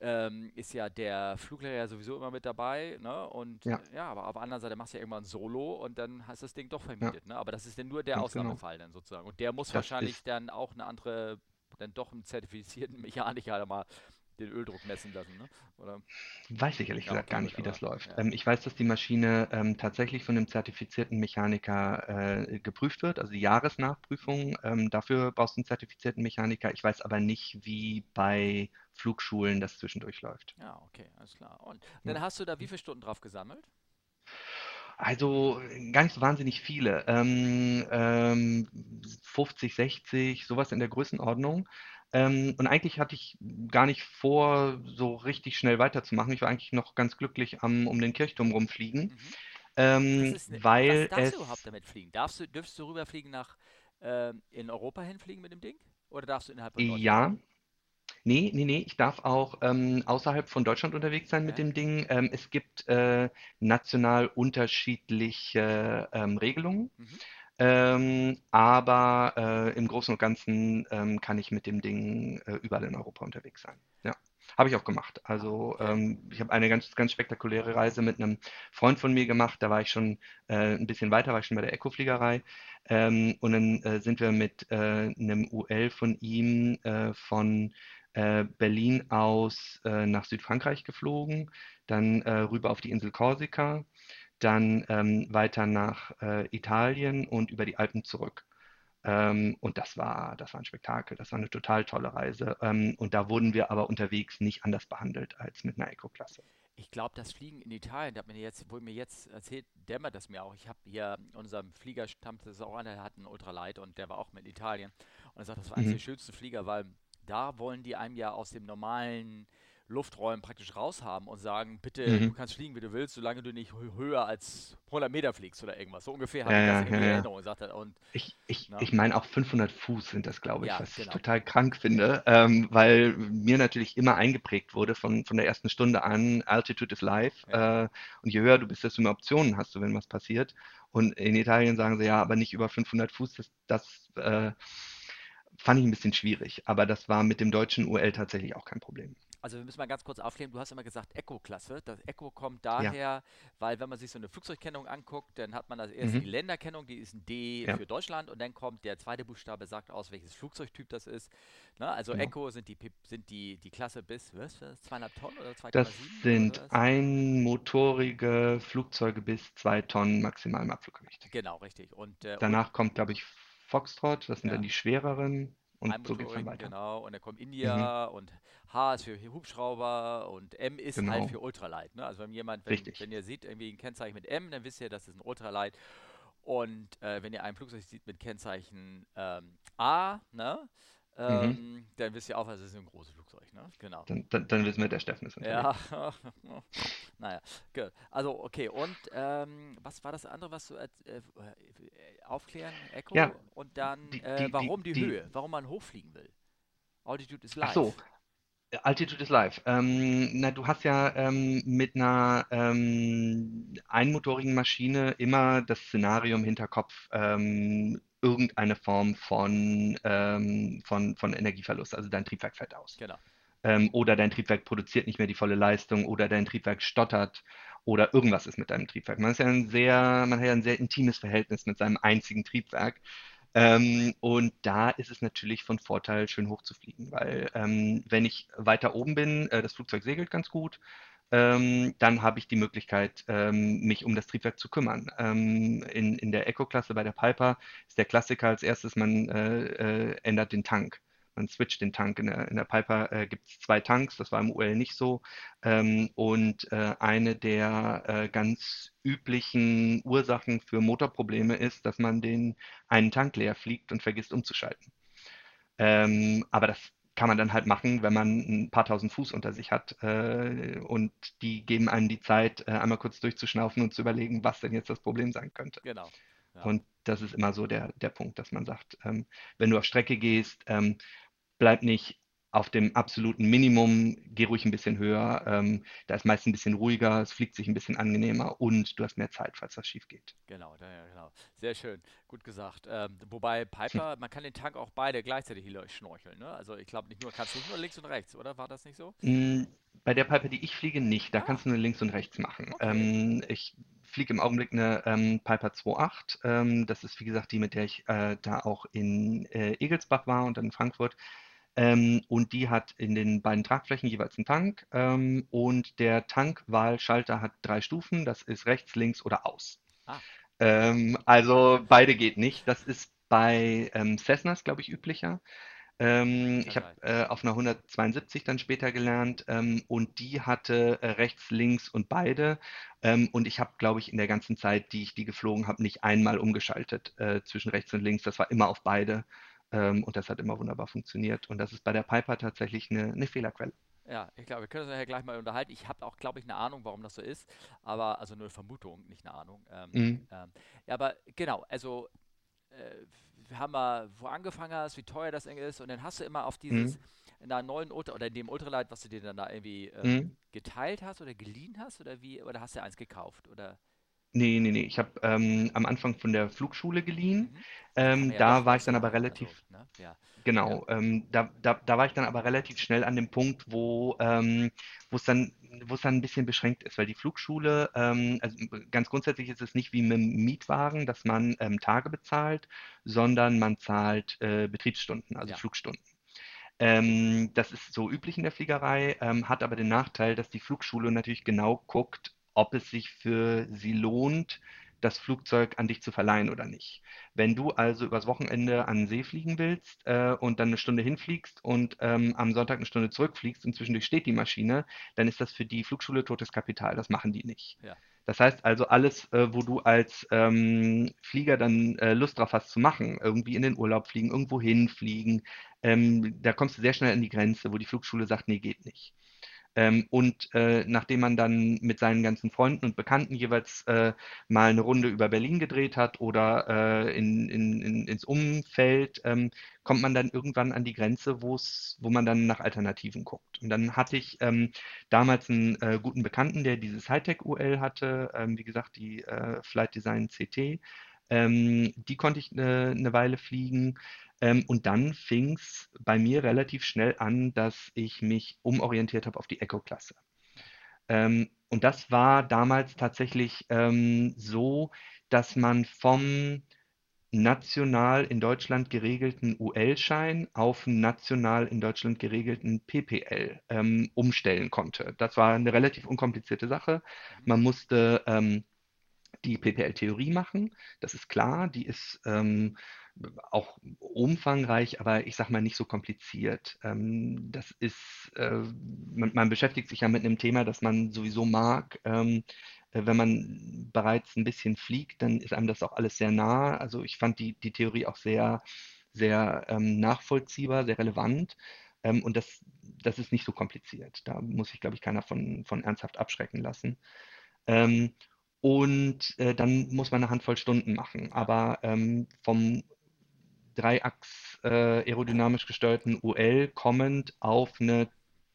ähm, ist ja der Fluglehrer ja sowieso immer mit dabei, ne? Und Ja, ja, aber auf der anderen Seite machst du ja irgendwann Solo und dann hast das Ding doch ja, vermietet, ne? Aber das ist dann nur der ganz genau. Ausnahmefall dann sozusagen. Und der muss Das wahrscheinlich dann auch eine andere, dann doch einen zertifizierten Mechaniker mal den Öldruck messen lassen, ne? Oder? Weiß ich ehrlich Ja, gesagt gar nicht, wie aber das läuft. ja. Ähm, ich weiß, dass die Maschine ähm, tatsächlich von einem zertifizierten Mechaniker äh, geprüft wird, also die Jahresnachprüfung. Ähm, dafür brauchst du einen zertifizierten Mechaniker. Ich weiß aber nicht, wie bei Flugschulen das zwischendurch läuft. Ja, okay, alles klar. Und Ja. dann hast du da wie viele Stunden drauf gesammelt? Also gar nicht so wahnsinnig viele. Ähm, ähm, 50, 60, sowas in der Größenordnung. Ähm, und eigentlich hatte ich gar nicht vor, so richtig schnell weiterzumachen. Ich war eigentlich noch ganz glücklich am um den Kirchturm rumfliegen, Mhm. Ähm, ist ne, was weil darfst du überhaupt es, damit fliegen? Darfst du, dürfst du rüberfliegen nach ähm, in Europa hinfliegen mit dem Ding? Oder darfst du innerhalb von Deutschland? ja, nee, nee, nee, ich darf auch ähm, außerhalb von Deutschland unterwegs sein mit Okay. dem Ding. Ähm, es gibt äh, national unterschiedliche ähm, Regelungen. Mhm. Ähm, aber äh, im Großen und Ganzen ähm, kann ich mit dem Ding äh, überall in Europa unterwegs sein. Ja, habe ich auch gemacht. Also ähm, ich habe eine ganz, ganz spektakuläre Reise mit einem Freund von mir gemacht. Da war ich schon äh, ein bisschen weiter, war ich schon bei der Eco-Fliegerei. Ähm, und dann äh, sind wir mit äh, einem UL von ihm äh, von Berlin aus nach Südfrankreich geflogen, dann rüber auf die Insel Korsika dann ähm, weiter nach äh, Italien und über die Alpen zurück. Ähm, und das war, das war ein Spektakel, das war eine total tolle Reise. Ähm, und da wurden wir aber unterwegs nicht anders behandelt als mit einer Eco-Klasse. Ich glaube, das Fliegen in Italien, da mir jetzt, wurde mir jetzt erzählt, dämmert das mir auch. Ich habe hier unserem Flieger stammt das ist auch einer, der hat einen Ultralight und der war auch mit Italien. Und er sagt, das war eines der Mhm. schönsten Flieger, weil da wollen die einem ja aus dem normalen Lufträumen praktisch raushaben und sagen, bitte, du Mhm. kannst fliegen, wie du willst, solange du nicht hö- höher als 100 Meter fliegst oder irgendwas. So ungefähr Ja, habe ich das ja, irgendwie ja, in ja. Erinnerung, sagt er. Und, Ich, ich, na, ich meine auch 500 Fuß sind das, glaube ich, ja, was ich genau. total krank finde, ähm, weil mir natürlich immer eingeprägt wurde von, von der ersten Stunde an, Altitude is life. Äh, und je höher du bist, desto mehr Optionen hast du, wenn was passiert. Und in Italien sagen sie ja, aber nicht über 500 Fuß. Das, das äh, fand ich ein bisschen schwierig. Aber das war mit dem deutschen UL tatsächlich auch kein Problem. Also wir müssen mal ganz kurz aufklären. Du hast immer gesagt Eco-Klasse. Das Eco kommt Ja, daher, weil wenn man sich so eine Flugzeugkennung anguckt, dann hat man als erstes mhm. die Länderkennung, die ist ein D Ja, für Deutschland und dann kommt der zweite Buchstabe, sagt aus, welches Flugzeugtyp das ist. Ne? Also genau. Eco sind die, Pip- sind die, die Klasse bis, was, das, 2,5 Tonnen oder Das 2,7 oder sind einmotorige Flugzeuge bis zwei Tonnen maximalem Abfluggewicht. Genau, richtig. Und, äh, und Danach kommt, glaube ich, Foxtrot, das sind dann ja, die schwereren und so Einmotorigen, weiter. genau. Und dann kommt Mhm. India und H ist für Hubschrauber und M ist halt Genau, für Ultralight. Ne? Also wenn jemand, wenn, wenn ihr seht, irgendwie ein Kennzeichen mit M, dann wisst ihr, das ist ein Ultralight. Und äh, wenn ihr ein Flugzeug seht mit Kennzeichen ähm, A, ne, Mhm. ähm, dann wisst ihr auch, das ist ein großes Flugzeug. Ne? Genau. Dann, dann, dann wissen wir, der Steffen ist Ja, unterwegs. naja, gut. Also, okay, und ähm, was war das andere, was du äh, äh, aufklären, Echo? Ja, Und dann, die, äh, die, warum die die, Höhe? Warum man hochfliegen will? Altitude is ach so. Altitude is Life. Ähm, na, du hast ja ähm, mit einer ähm, einmotorigen Maschine immer das Szenario im Hinterkopf, ähm, irgendeine Form von, ähm, von, von Energieverlust. Also dein Triebwerk fällt aus. Genau. Ähm, oder dein Triebwerk produziert nicht mehr die volle Leistung oder dein Triebwerk stottert oder irgendwas ist mit deinem Triebwerk. Man ist ja ein sehr, man hat ja ein sehr intimes Verhältnis mit seinem einzigen Triebwerk. Ähm, und da ist es natürlich von Vorteil, schön hoch zu fliegen, weil ähm, wenn ich weiter oben bin, äh, das Flugzeug segelt ganz gut, ähm, dann habe ich die Möglichkeit, ähm, mich um das Triebwerk zu kümmern. Ähm, in, in der Eco-Klasse bei der Piper ist der Klassiker als erstes, man äh, äh, ändert den Tank. Man switcht den Tank. In der, in der Piper äh, gibt es zwei Tanks, das war im UL nicht so. Ähm, und äh, eine der äh, ganz üblichen Ursachen für Motorprobleme ist, dass man den einen Tank leer fliegt und vergisst umzuschalten. Ähm, aber das kann man dann halt machen, wenn man ein paar tausend Fuß unter sich hat. Äh, und die geben einem die Zeit, äh, einmal kurz durchzuschnaufen und zu überlegen, was denn jetzt das Problem sein könnte. Genau. Ja. Und das ist immer so der, der Punkt, dass man sagt, ähm, wenn du auf Strecke gehst, ähm, bleib nicht auf dem absoluten Minimum, geh ruhig ein bisschen höher. Ähm, da ist meist ein bisschen ruhiger, es fliegt sich ein bisschen angenehmer und du hast mehr Zeit, falls was schief geht. Genau, ja, genau. Sehr schön, gut gesagt. Ähm, wobei Piper, man kann den Tank auch beide gleichzeitig hier schnorcheln, ne? Also ich glaube nicht nur, kannst nicht nur links und rechts, oder? War das nicht so? Mm, Bei der Piper, die ich fliege, nicht. Da Ah, kannst du nur links und rechts machen. okay. Ähm, ich fliege im Augenblick eine ähm, Piper 2.8. Ähm, das ist, wie gesagt, die, mit der ich äh, da auch in äh, Egelsbach war und dann in Frankfurt. Ähm, und die hat in den beiden Tragflächen jeweils einen Tank. Ähm, und der Tankwahlschalter hat drei Stufen. Das ist rechts, links oder aus. Ah, Ähm, also beide geht nicht. Das ist bei ähm, Cessnas, glaube ich, üblicher. Ähm, ich habe äh, auf einer 172 dann später gelernt ähm, und die hatte äh, rechts, links und beide. Und ich habe, glaube ich, in der ganzen Zeit, die ich die geflogen habe, nicht einmal umgeschaltet äh, zwischen rechts und links. Das war immer auf beide ähm, und das hat immer wunderbar funktioniert. Und das ist bei der Piper tatsächlich eine, eine Fehlerquelle. Ja, ich glaube, wir können uns nachher gleich mal unterhalten. Ich habe auch, glaube ich, eine Ahnung, warum das so ist. Aber, also nur eine Vermutung, nicht eine Ahnung. Ähm, Mhm. ähm, ja, aber genau, also äh, wir haben mal, wo angefangen hast, wie teuer das ist. Und dann hast du immer auf Mhm. dieses, in deinem neuen Ultra oder in dem Ultralight, was du dir dann da irgendwie ähm, Mhm. geteilt hast oder geliehen hast oder wie, oder hast du eins gekauft? Oder Nee, nee, nee. Ich habe ähm, am Anfang von der Flugschule geliehen. mhm. Ja, Ähm, ja da war ich dann aber wechseln. Also, relativ ne? Ja, ja. Genau, ähm, da, da, da war ich dann aber relativ schnell an dem Punkt, wo ähm, wo es dann, wo es dann ein bisschen beschränkt ist, weil die Flugschule, ähm, also ganz grundsätzlich ist es nicht wie mit dem Mietwagen, dass man ähm, Tage bezahlt, sondern man zahlt äh, Betriebsstunden, also Ja, Flugstunden. Ähm, das ist so üblich in der Fliegerei, ähm, hat aber den Nachteil, dass die Flugschule natürlich genau guckt, ob es sich für sie lohnt, das Flugzeug an dich zu verleihen oder nicht. Wenn du also übers Wochenende an den See fliegen willst äh, und dann eine Stunde hinfliegst und ähm, am Sonntag eine Stunde zurückfliegst und zwischendurch steht die Maschine, dann ist das für die Flugschule totes Kapital. Das machen die nicht. ja, Das heißt also, alles, äh, wo du als ähm, Flieger dann äh, Lust drauf hast zu machen, irgendwie in den Urlaub fliegen, irgendwo hinfliegen, ähm, da kommst du sehr schnell an die Grenze, wo die Flugschule sagt, nee, geht nicht. Ähm, und äh, nachdem man dann mit seinen ganzen Freunden und Bekannten jeweils äh, mal eine Runde über Berlin gedreht hat oder äh, in, in, in, ins Umfeld, ähm, kommt man dann irgendwann an die Grenze, wo wo man dann nach Alternativen guckt. Und dann hatte ich ähm, damals einen äh, guten Bekannten, der dieses Hightech-UL hatte, ähm, wie gesagt, die äh, Flight Design CT. Ähm, die konnte ich eine, eine Weile fliegen. Ähm, und dann fing es bei mir relativ schnell an, dass ich mich umorientiert habe auf die Eco-Klasse. Ähm, und das war damals tatsächlich ähm, so, dass man vom national in Deutschland geregelten UL-Schein auf national in Deutschland geregelten PPL ähm, umstellen konnte. Das war eine relativ unkomplizierte Sache. mhm. Man musste ähm, die PPL-Theorie machen, das ist klar, die ist ähm, auch umfangreich, aber ich sage mal nicht so kompliziert. Ähm, das ist, äh, man, man beschäftigt sich ja mit einem Thema, das man sowieso mag. Ähm, äh, wenn man bereits ein bisschen fliegt, dann ist einem das auch alles sehr nah. Also ich fand die, die Theorie auch sehr, sehr ähm, nachvollziehbar, sehr relevant. Ähm, und das, das ist nicht so kompliziert. Da muss sich, glaube ich, keiner von, von ernsthaft abschrecken lassen. Und äh, dann muss man eine Handvoll Stunden machen. Aber ähm, vom Dreiachs äh, aerodynamisch gesteuerten UL kommend auf eine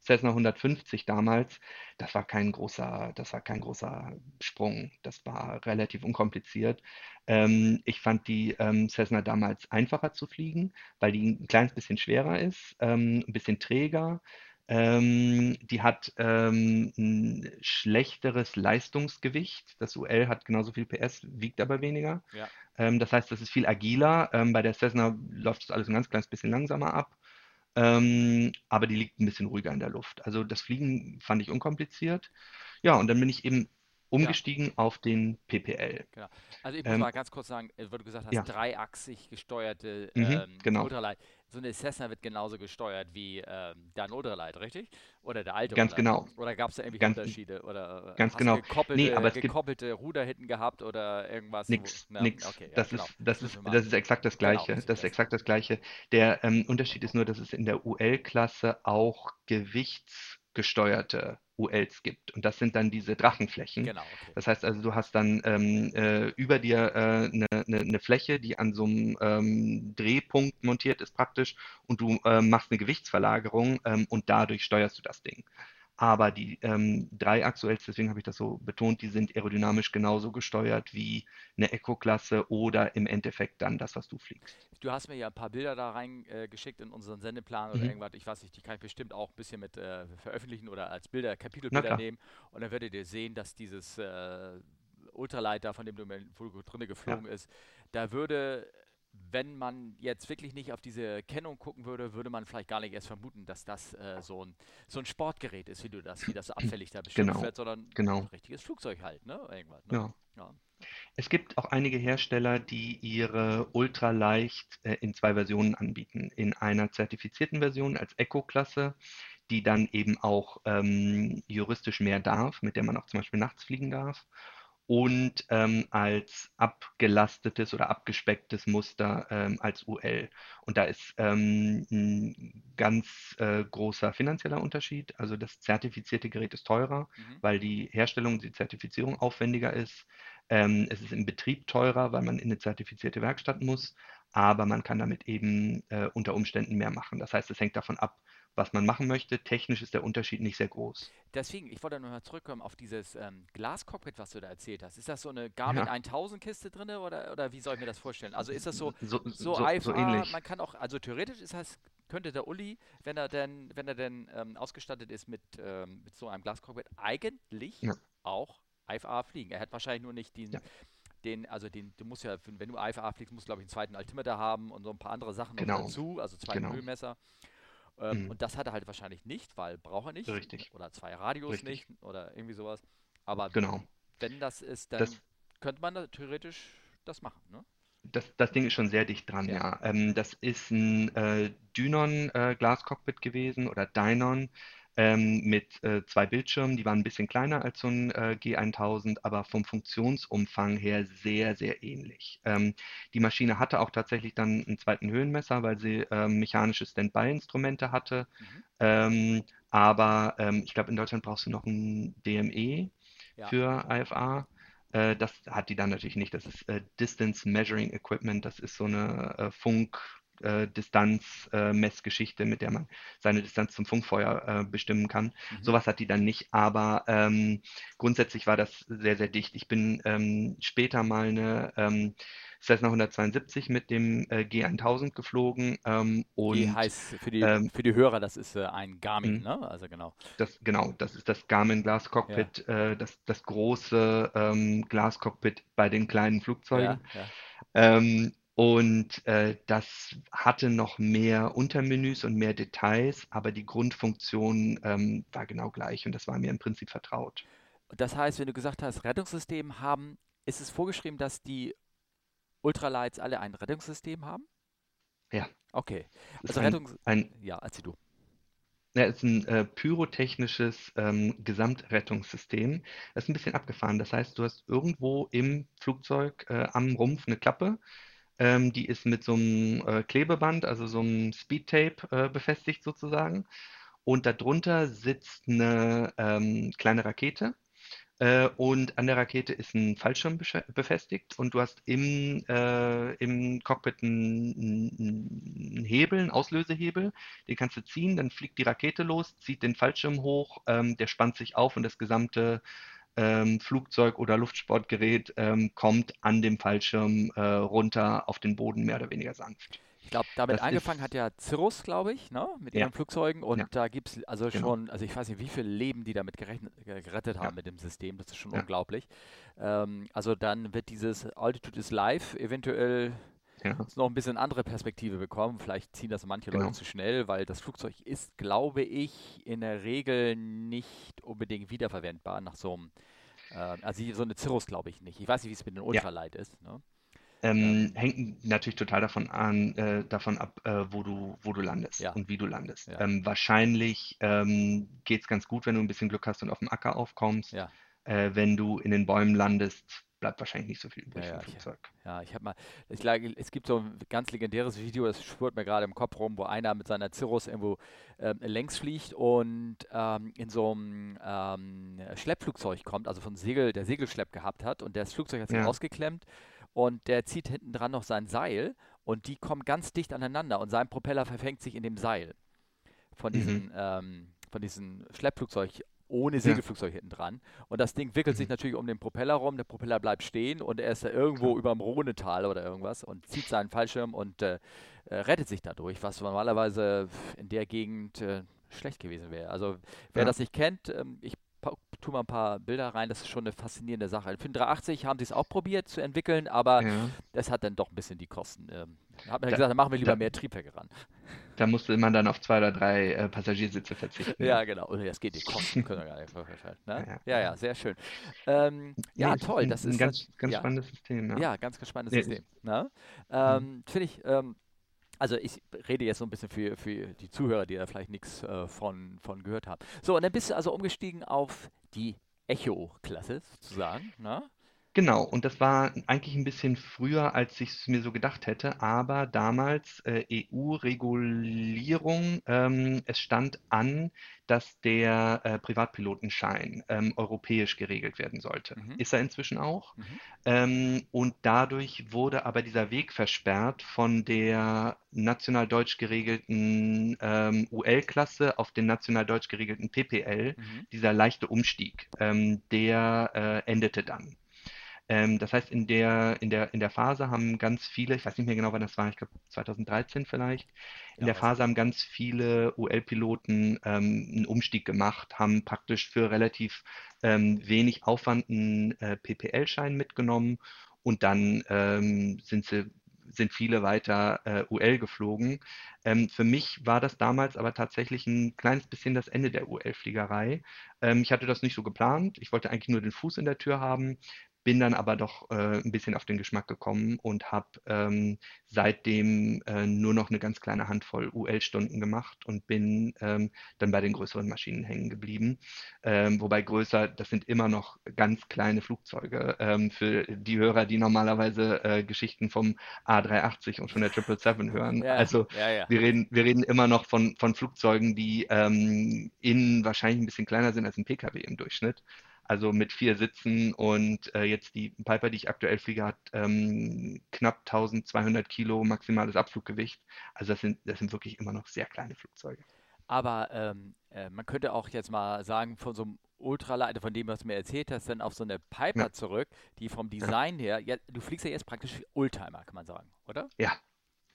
Cessna 150 damals, das war kein großer, das war kein großer Sprung. Das war relativ unkompliziert. Ähm, ich fand die ähm, Cessna damals einfacher zu fliegen, weil die ein kleines bisschen schwerer ist, ähm, ein bisschen träger. Ähm, die hat ähm, ein schlechteres Leistungsgewicht. Das UL hat genauso viel PS, wiegt aber weniger. ja, Ähm, das heißt, das ist viel agiler. Ähm, bei der Cessna läuft das alles ein ganz kleines bisschen langsamer ab. Ähm, aber die liegt ein bisschen ruhiger in der Luft. Also das Fliegen fand ich unkompliziert. Ja, und dann bin ich eben ja. umgestiegen auf den PPL. Genau. Also ich muss Ähm, mal ganz kurz sagen, äh, weil du gesagt hast, ja, dreiachsig gesteuerte mhm, ähm, genau. Ultralight. So eine Cessna wird genauso gesteuert wie ähm, dein Ultralight, richtig? Oder der alte Ganz Ultralight? genau. Oder gab es da irgendwelche Ganz, Unterschiede? Oder äh, ganz hast du genau. Nee, aber gekoppelte, es gibt gekoppelte Ruder hinten gehabt oder irgendwas? Wo, Nix, na, nix. okay, ja, Das genau. ist, Das ist, das ist exakt das Genau, Gleiche. wir Das ist exakt das Gleiche. Der ähm, Unterschied ist nur, dass es in der UL-Klasse auch Gewichts gesteuerte ULs gibt. Und das sind dann diese Drachenflächen. Genau, okay. Das heißt also, du hast dann ähm, äh, über dir eine äh, ne, ne, ne Fläche, die an so einem ähm, Drehpunkt montiert ist praktisch und du äh, machst eine Gewichtsverlagerung ähm, und dadurch steuerst du das Ding. Aber die ähm, Dreiachs-ULs, deswegen habe ich das so betont, die sind aerodynamisch genauso gesteuert wie eine Eco-Klasse oder im Endeffekt dann das, was du fliegst. Du hast mir ja ein paar Bilder da reingeschickt äh, in unseren Sendeplan oder mhm. irgendwas. Ich weiß nicht, die kann ich bestimmt auch ein bisschen mit äh, veröffentlichen oder als Bilder, Kapitelbilder nehmen. Und dann werdet ihr sehen, dass dieses äh, Ultraleiter, von dem du drin geflogen ja. ist, da würde wenn man jetzt wirklich nicht auf diese Kennung gucken würde, würde man vielleicht gar nicht erst vermuten, dass das äh, so, ein, so ein Sportgerät ist, wie du das, wie das abfällig da bestimmt genau. wird, sondern genau. ein richtiges Flugzeug halt, ne? Irgendwas, ne? Ja. ja. Es gibt auch einige Hersteller, die ihre ultraleicht äh, in zwei Versionen anbieten. In einer zertifizierten Version als Eco-Klasse, die dann eben auch ähm, juristisch mehr darf, mit der man auch zum Beispiel nachts fliegen darf und ähm, als abgelastetes oder abgespecktes Muster ähm, als UL. Und da ist ähm, ein ganz äh, großer finanzieller Unterschied. Also das zertifizierte Gerät ist teurer, mhm. weil die Herstellung, die Zertifizierung aufwendiger ist. Ähm, es ist im Betrieb teurer, weil man in eine zertifizierte Werkstatt muss, aber man kann damit eben äh, unter Umständen mehr machen. Das heißt, es hängt davon ab, was man machen möchte. Technisch ist der Unterschied nicht sehr groß. Deswegen, ich wollte nochmal zurückkommen auf dieses ähm, Glascockpit, was du da erzählt hast. Ist das so eine Garmin ja. 1000 Kiste drin oder, oder wie soll ich mir das vorstellen? Also ist das so, so, so, so, IFA, so ähnlich. man kann auch, also theoretisch ist das, könnte der Uli, wenn er denn, wenn er denn ähm, ausgestattet ist mit, ähm, mit so einem Glascockpit, eigentlich ja. auch IFA fliegen. Er hat wahrscheinlich nur nicht diesen, ja. den, also den, du musst ja, wenn du IFA fliegst, musst du glaube ich einen zweiten Altimeter haben und so ein paar andere Sachen genau. dazu, also zwei genau. Höhenmesser. Ähm, mhm. Und das hat er halt wahrscheinlich nicht, weil braucht er nicht. Richtig. Oder zwei Radios Richtig. nicht oder irgendwie sowas. Aber genau. wenn das ist, dann das, könnte man da theoretisch das machen, ne? Das, das Ding ist schon sehr dicht dran, ja. ja. Ähm, das ist ein äh, Dynon äh, gewesen oder Dynon ähm, mit äh, zwei Bildschirmen. Die waren ein bisschen kleiner als so ein äh, G1000, aber vom Funktionsumfang her sehr, sehr ähnlich. Ähm, die Maschine hatte auch tatsächlich dann einen zweiten Höhenmesser, weil sie ähm, mechanische Standby-Instrumente hatte. Mhm. Ähm, aber ähm, ich glaube, in Deutschland brauchst du noch ein DME ja. für IFA. Äh, das hat die dann natürlich nicht. Das ist äh, Distance Measuring Equipment. Das ist so eine äh, Funk- äh, Distanzmessgeschichte, äh, mit der man seine Distanz zum Funkfeuer äh, bestimmen kann. Mhm. Sowas hat die dann nicht, aber ähm, grundsätzlich war das sehr, sehr dicht. Ich bin ähm, später mal eine ähm, Cessna 172 mit dem äh, G1000 geflogen. Ähm, und, die heißt für die, ähm, für die Hörer, das ist äh, ein Garmin, mhm. ne? Also genau. Das, genau, das ist das Garmin Glascockpit, ja. äh, das, das große ähm, Glascockpit bei den kleinen Flugzeugen. Ja, ja. Und äh, das hatte noch mehr Untermenüs und mehr Details, aber die Grundfunktion ähm, war genau gleich und das war mir im Prinzip vertraut. Das heißt, wenn du gesagt hast, Rettungssystem haben, ist es vorgeschrieben, dass die Ultralights alle ein Rettungssystem haben? Ja. Okay. Also ein, Rettungs... Ein, ja, erzähl du. Ja, es ist ein äh, pyrotechnisches ähm, Gesamtrettungssystem. Das ist ein bisschen abgefahren. Das heißt, du hast irgendwo im Flugzeug äh, am Rumpf eine Klappe, ähm, die ist mit so einem äh, Klebeband, also so einem Speedtape äh, befestigt sozusagen. Und darunter sitzt eine ähm, kleine Rakete. Äh, und an der Rakete ist ein Fallschirm befestigt und du hast im, äh, im Cockpit einen, einen, Hebel, einen Auslösehebel, den kannst du ziehen, dann fliegt die Rakete los, zieht den Fallschirm hoch, ähm, der spannt sich auf und das gesamte ähm, Flugzeug oder Luftsportgerät ähm, kommt an dem Fallschirm äh, runter auf den Boden mehr oder weniger sanft. Ich glaube, damit das angefangen hat ja Cirrus, glaube ich, ne? mit ihren ja. Flugzeugen. Und ja. da gibt es also genau. schon, also ich weiß nicht, wie viele Leben die damit gerechnet, gerettet haben ja. mit dem System. Das ist schon unglaublich. Ähm, also dann wird dieses Altitude is Live eventuell ja. noch ein bisschen andere Perspektive bekommen. Vielleicht ziehen das manche genau. Leute zu schnell, weil das Flugzeug ist, glaube ich, in der Regel nicht unbedingt wiederverwendbar nach so einem, äh, also so eine Cirrus glaube ich nicht. Ich weiß nicht, wie es mit dem Ultralight ja. ist. Ne? Ähm, hängt natürlich total davon an, äh, davon ab, äh, wo du, wo du landest ja. und wie du landest. Ja. Ähm, wahrscheinlich ähm, geht es ganz gut, wenn du ein bisschen Glück hast und auf dem Acker aufkommst. Ja. Äh, wenn du in den Bäumen landest, bleibt wahrscheinlich nicht so viel übrig Ja, ja, ich, Flugzeug. ja, ich habe mal, ich, es gibt so ein ganz legendäres Video, das schwirrt mir gerade im Kopf rum, wo einer mit seiner Cirrus irgendwo ähm, längs fliegt und ähm, in so einem ähm, Schleppflugzeug kommt, also von Segel, der Segelschlepp gehabt hat und das Flugzeug hat sich Ja, ausgeklemmt und der zieht hinten dran noch sein Seil und die kommen ganz dicht aneinander und sein Propeller verfängt sich in dem Seil von mhm, diesem, ähm, von diesem Schleppflugzeug ohne ja, Segelflugzeug hinten dran. Und das Ding wickelt sich mhm, natürlich um den Propeller rum, der Propeller bleibt stehen und er ist da irgendwo klar. über dem Rhonetal oder irgendwas und zieht seinen Fallschirm und äh, äh, rettet sich dadurch, was normalerweise in der Gegend äh, schlecht gewesen wäre. Also wer Ja, das nicht kennt, ähm, ich tue mal ein paar Bilder rein, das ist schon eine faszinierende Sache. Für den 380 haben sie es auch probiert zu entwickeln, aber ja. es hat dann doch ein bisschen die Kosten. Ähm, hat man Da, gesagt, dann machen wir lieber da, mehr Triebwerke ran. da musste man dann auf zwei oder drei äh, Passagiersitze verzichten, Ja, ja. genau. Oder das geht, die Kosten können wir gar nicht Ja, ne? ja, Ja, ja, ja. sehr schön. Ähm, ja, ist toll, ein, das ein ist, nat- ganz, ganz ja, spannendes System, ja. ja, ganz spannendes System, ne? mhm. Ähm, finde ich, ähm, also ich rede jetzt so ein bisschen für, für die Zuhörer, die da vielleicht nichts äh, von, von gehört haben. So, und dann bist du also umgestiegen auf die Echo-Klasse sozusagen, ne? Genau, und das war eigentlich ein bisschen früher, als ich es mir so gedacht hätte, aber damals äh, EU-Regulierung, ähm, es stand an, dass der äh, Privatpilotenschein ähm, europäisch geregelt werden sollte. Mhm, Ist er inzwischen auch. mhm, Ähm, und dadurch wurde aber dieser Weg versperrt von der national deutsch geregelten ähm, UL-Klasse auf den national deutsch geregelten PPL. mhm, Dieser leichte Umstieg, ähm, der äh, endete dann. Ähm, das heißt, in der, in der, in der Phase haben ganz viele, ich weiß nicht mehr genau, wann das war, ich glaube 2013 vielleicht, in ja, der Phase haben ganz viele UL-Piloten ähm, einen Umstieg gemacht, haben praktisch für relativ ähm, wenig Aufwand einen äh, PPL-Schein mitgenommen und dann ähm, sind sie, sind viele weiter äh, UL geflogen. Ähm, für mich war das damals aber tatsächlich ein kleines bisschen das Ende der UL-Fliegerei. Ähm, ich hatte das nicht so geplant. Ich wollte eigentlich nur den Fuß in der Tür haben, bin dann aber doch äh, ein bisschen auf den Geschmack gekommen und habe ähm, seitdem äh, nur noch eine ganz kleine Handvoll UL-Stunden gemacht und bin ähm, dann bei den größeren Maschinen hängen geblieben. Ähm, wobei größer, das sind immer noch ganz kleine Flugzeuge. Ähm, für die Hörer, die normalerweise äh, Geschichten vom A380 und von der 777 hören. ja, Also ja, ja, wir reden, wir reden immer noch von, von Flugzeugen, die ähm, innen wahrscheinlich ein bisschen kleiner sind als ein PKW im Durchschnitt. Also mit vier Sitzen und äh, jetzt die Piper, die ich aktuell fliege, hat ähm, knapp 1200 Kilo maximales Abfluggewicht. Also das sind, das sind wirklich immer noch sehr kleine Flugzeuge. Aber ähm, äh, man könnte auch jetzt mal sagen, von so einem Ultraleiter, von dem, was du mir erzählt hast, dann auf so eine Ja, Piper zurück, die vom ja, Design her, ja, du fliegst ja jetzt praktisch wie Oldtimer, kann man sagen, oder? ja,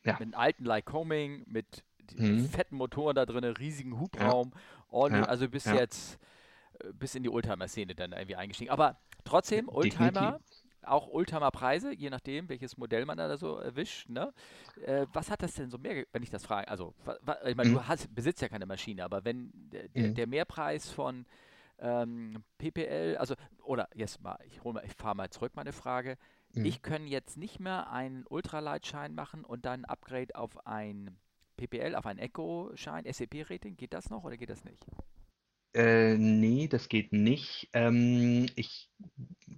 ja. Mit einem alten Lycoming, mit Mhm. fetten Motoren da drin, riesigen Ja, Hubraum, ordentlich, ja, also du bist ja, jetzt bis in die Oldtimer-Szene dann irgendwie eingestiegen. Aber trotzdem. Oldtimer, auch Oldtimer-Preise, je nachdem, welches Modell man da so erwischt, ne? Äh, was hat das denn so mehr, wenn ich das frage? Also, ich meine, Mhm. du hast, besitzt ja keine Maschine, aber wenn der, Mhm. der Mehrpreis von ähm, PPL, also, oder jetzt mal, ich hol mal, ich fahre mal zurück, meine Frage. Mhm. Ich kann jetzt nicht mehr einen Ultraleitschein machen und dann ein Upgrade auf ein PPL, auf ein Echo-Schein, SEP-Rating, geht das noch oder geht das nicht? Äh, nee, das geht nicht. Ähm, ich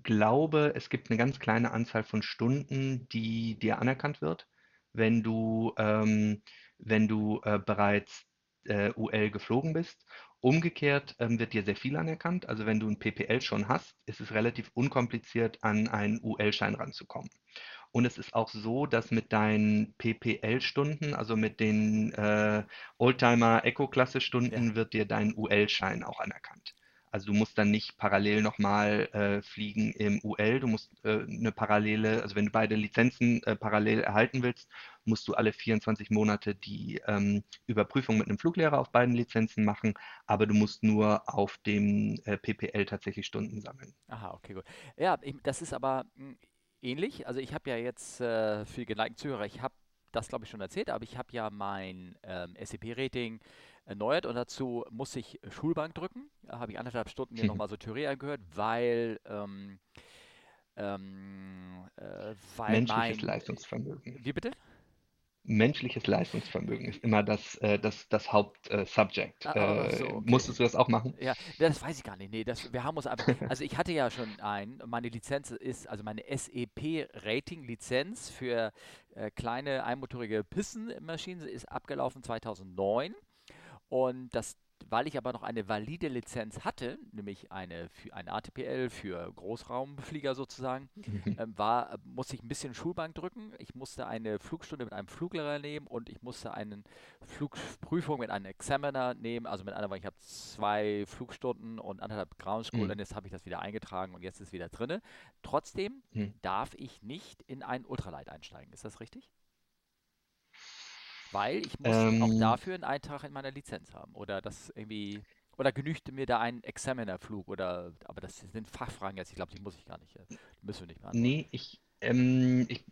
glaube, es gibt eine ganz kleine Anzahl von Stunden, die dir anerkannt wird, wenn du, ähm, wenn du äh, bereits äh, UL geflogen bist. Umgekehrt ähm, wird dir sehr viel anerkannt. Also wenn du ein PPL schon hast, ist es relativ unkompliziert, an einen UL-Schein ranzukommen. Und es ist auch so, dass mit deinen PPL-Stunden, also mit den äh, Ja, Oldtimer-Eco-Klasse-Stunden, wird dir dein UL-Schein auch anerkannt. Also du musst dann nicht parallel nochmal äh, fliegen im UL, du musst äh, eine parallele, also wenn du beide Lizenzen äh, parallel erhalten willst, musst du alle 24 Monate die ähm, Überprüfung mit einem Fluglehrer auf beiden Lizenzen machen, aber du musst nur auf dem äh, PPL tatsächlich Stunden sammeln. aha, okay, gut. Ja, das ist aber mh, ähnlich. Also ich habe ja jetzt äh, für die geneigten Zuhörer, ich habe das glaube ich schon erzählt, aber ich habe ja mein ähm, SEP-Rating erneuert und dazu muss ich Schulbank drücken. Da habe ich anderthalb Stunden mir nochmal so Theorie angehört, weil, ähm, ähm, äh, weil Menschliches mein, Leistungsvermögen. wie bitte? Menschliches Leistungsvermögen ist immer das, äh, das, das Hauptsubject. Ah, ah, so, Äh, okay. musstest du das auch machen? Ja, das weiß ich gar nicht. Nee, das, wir haben uns einfach, also ich hatte ja schon einen, meine Lizenz ist, also meine SEP-Rating-Lizenz für äh, kleine einmotorige Pissenmaschinen ist abgelaufen 2009. Und das, weil ich aber noch eine valide Lizenz hatte, nämlich eine für ein ATPL für Großraumflieger sozusagen, ähm, war, musste ich ein bisschen Schulbank drücken. Ich musste eine Flugstunde mit einem Fluglehrer nehmen und ich musste eine Flugprüfung mit einem Examiner nehmen. Also mit einer, weil ich habe zwei Flugstunden und anderthalb Ground School Hm, und jetzt habe ich das wieder eingetragen und jetzt ist es wieder drinne. Trotzdem hm. darf ich nicht in ein Ultralight einsteigen. Ist das richtig? Weil ich muss auch Ähm, dafür einen Eintrag in meiner Lizenz haben. Oder das irgendwie. Oder genügt mir da ein Examiner-Flug? Oder. Aber das sind Fachfragen jetzt. Ich glaube, die muss ich gar nicht. Die müssen wir nicht beantworten. Nee, ich, ähm, ich,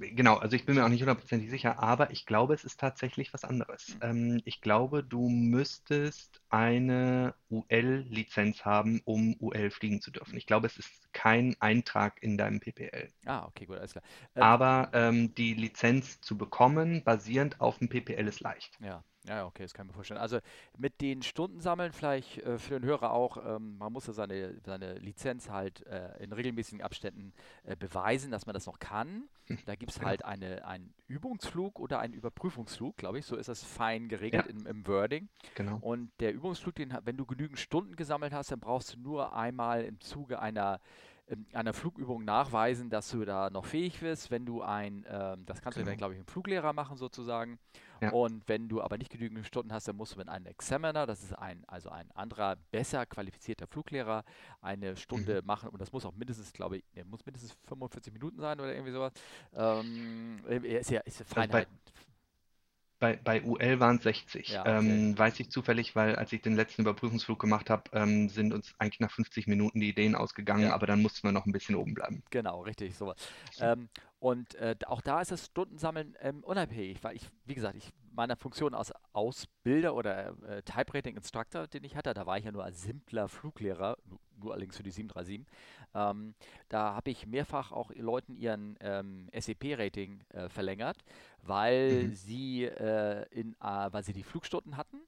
genau, also ich bin mir auch nicht hundertprozentig sicher, aber ich glaube, es ist tatsächlich was anderes. Hm. Ähm, ich glaube, du müsstest eine UL-Lizenz haben, um UL fliegen zu dürfen. Ich glaube, es ist kein Eintrag in deinem PPL. Ah, okay, gut, alles klar. Ähm, Aber ähm, die Lizenz zu bekommen, basierend auf dem PPL, ist leicht. Ja, ja, okay, das kann ich mir vorstellen. Also mit den Stunden sammeln, vielleicht äh, für den Hörer auch, ähm, man muss ja seine, seine Lizenz halt äh, in regelmäßigen Abständen äh, beweisen, dass man das noch kann. Da gibt es Genau. halt eine, einen Übungsflug oder einen Überprüfungsflug, glaube ich. So ist das fein geregelt Ja, im, im Wording. genau. Und der Übungsflug, den, wenn du genügend Stunden gesammelt hast, dann brauchst du nur einmal im Zuge einer, ähm, einer Flugübung nachweisen, dass du da noch fähig bist. Wenn du ein, ähm, das kannst du dann, Genau. glaube ich, dem Fluglehrer machen sozusagen. Ja. Und wenn du aber nicht genügend Stunden hast, dann musst du mit einem Examiner, das ist ein, also ein anderer, besser qualifizierter Fluglehrer, eine Mhm. Stunde machen. Und das muss auch mindestens, glaube ich, muss mindestens 45 Minuten sein oder irgendwie sowas. Ähm, äh, ist ja, ist Also bei, Feinheiten. Bei, bei UL waren es 60. Ja, okay. Ähm, weiß ich zufällig, weil als ich den letzten Überprüfungsflug gemacht habe, ähm, sind uns eigentlich nach 50 Minuten die Ideen ausgegangen, Ja. aber dann mussten wir noch ein bisschen oben bleiben. Genau, richtig, so. So. Ähm, und äh, auch da ist das Stundensammeln ähm, unabhängig, weil ich, wie gesagt, ich meiner Funktion als Ausbilder oder äh, Type Rating Instructor, den ich hatte, da war ich ja nur als simpler Fluglehrer, nu- nur allerdings für die 737. Ähm, da habe ich mehrfach auch Leuten ihren ähm, SEP-Rating äh, verlängert, weil Mhm. sie äh, in, äh, weil sie die Flugstunden hatten.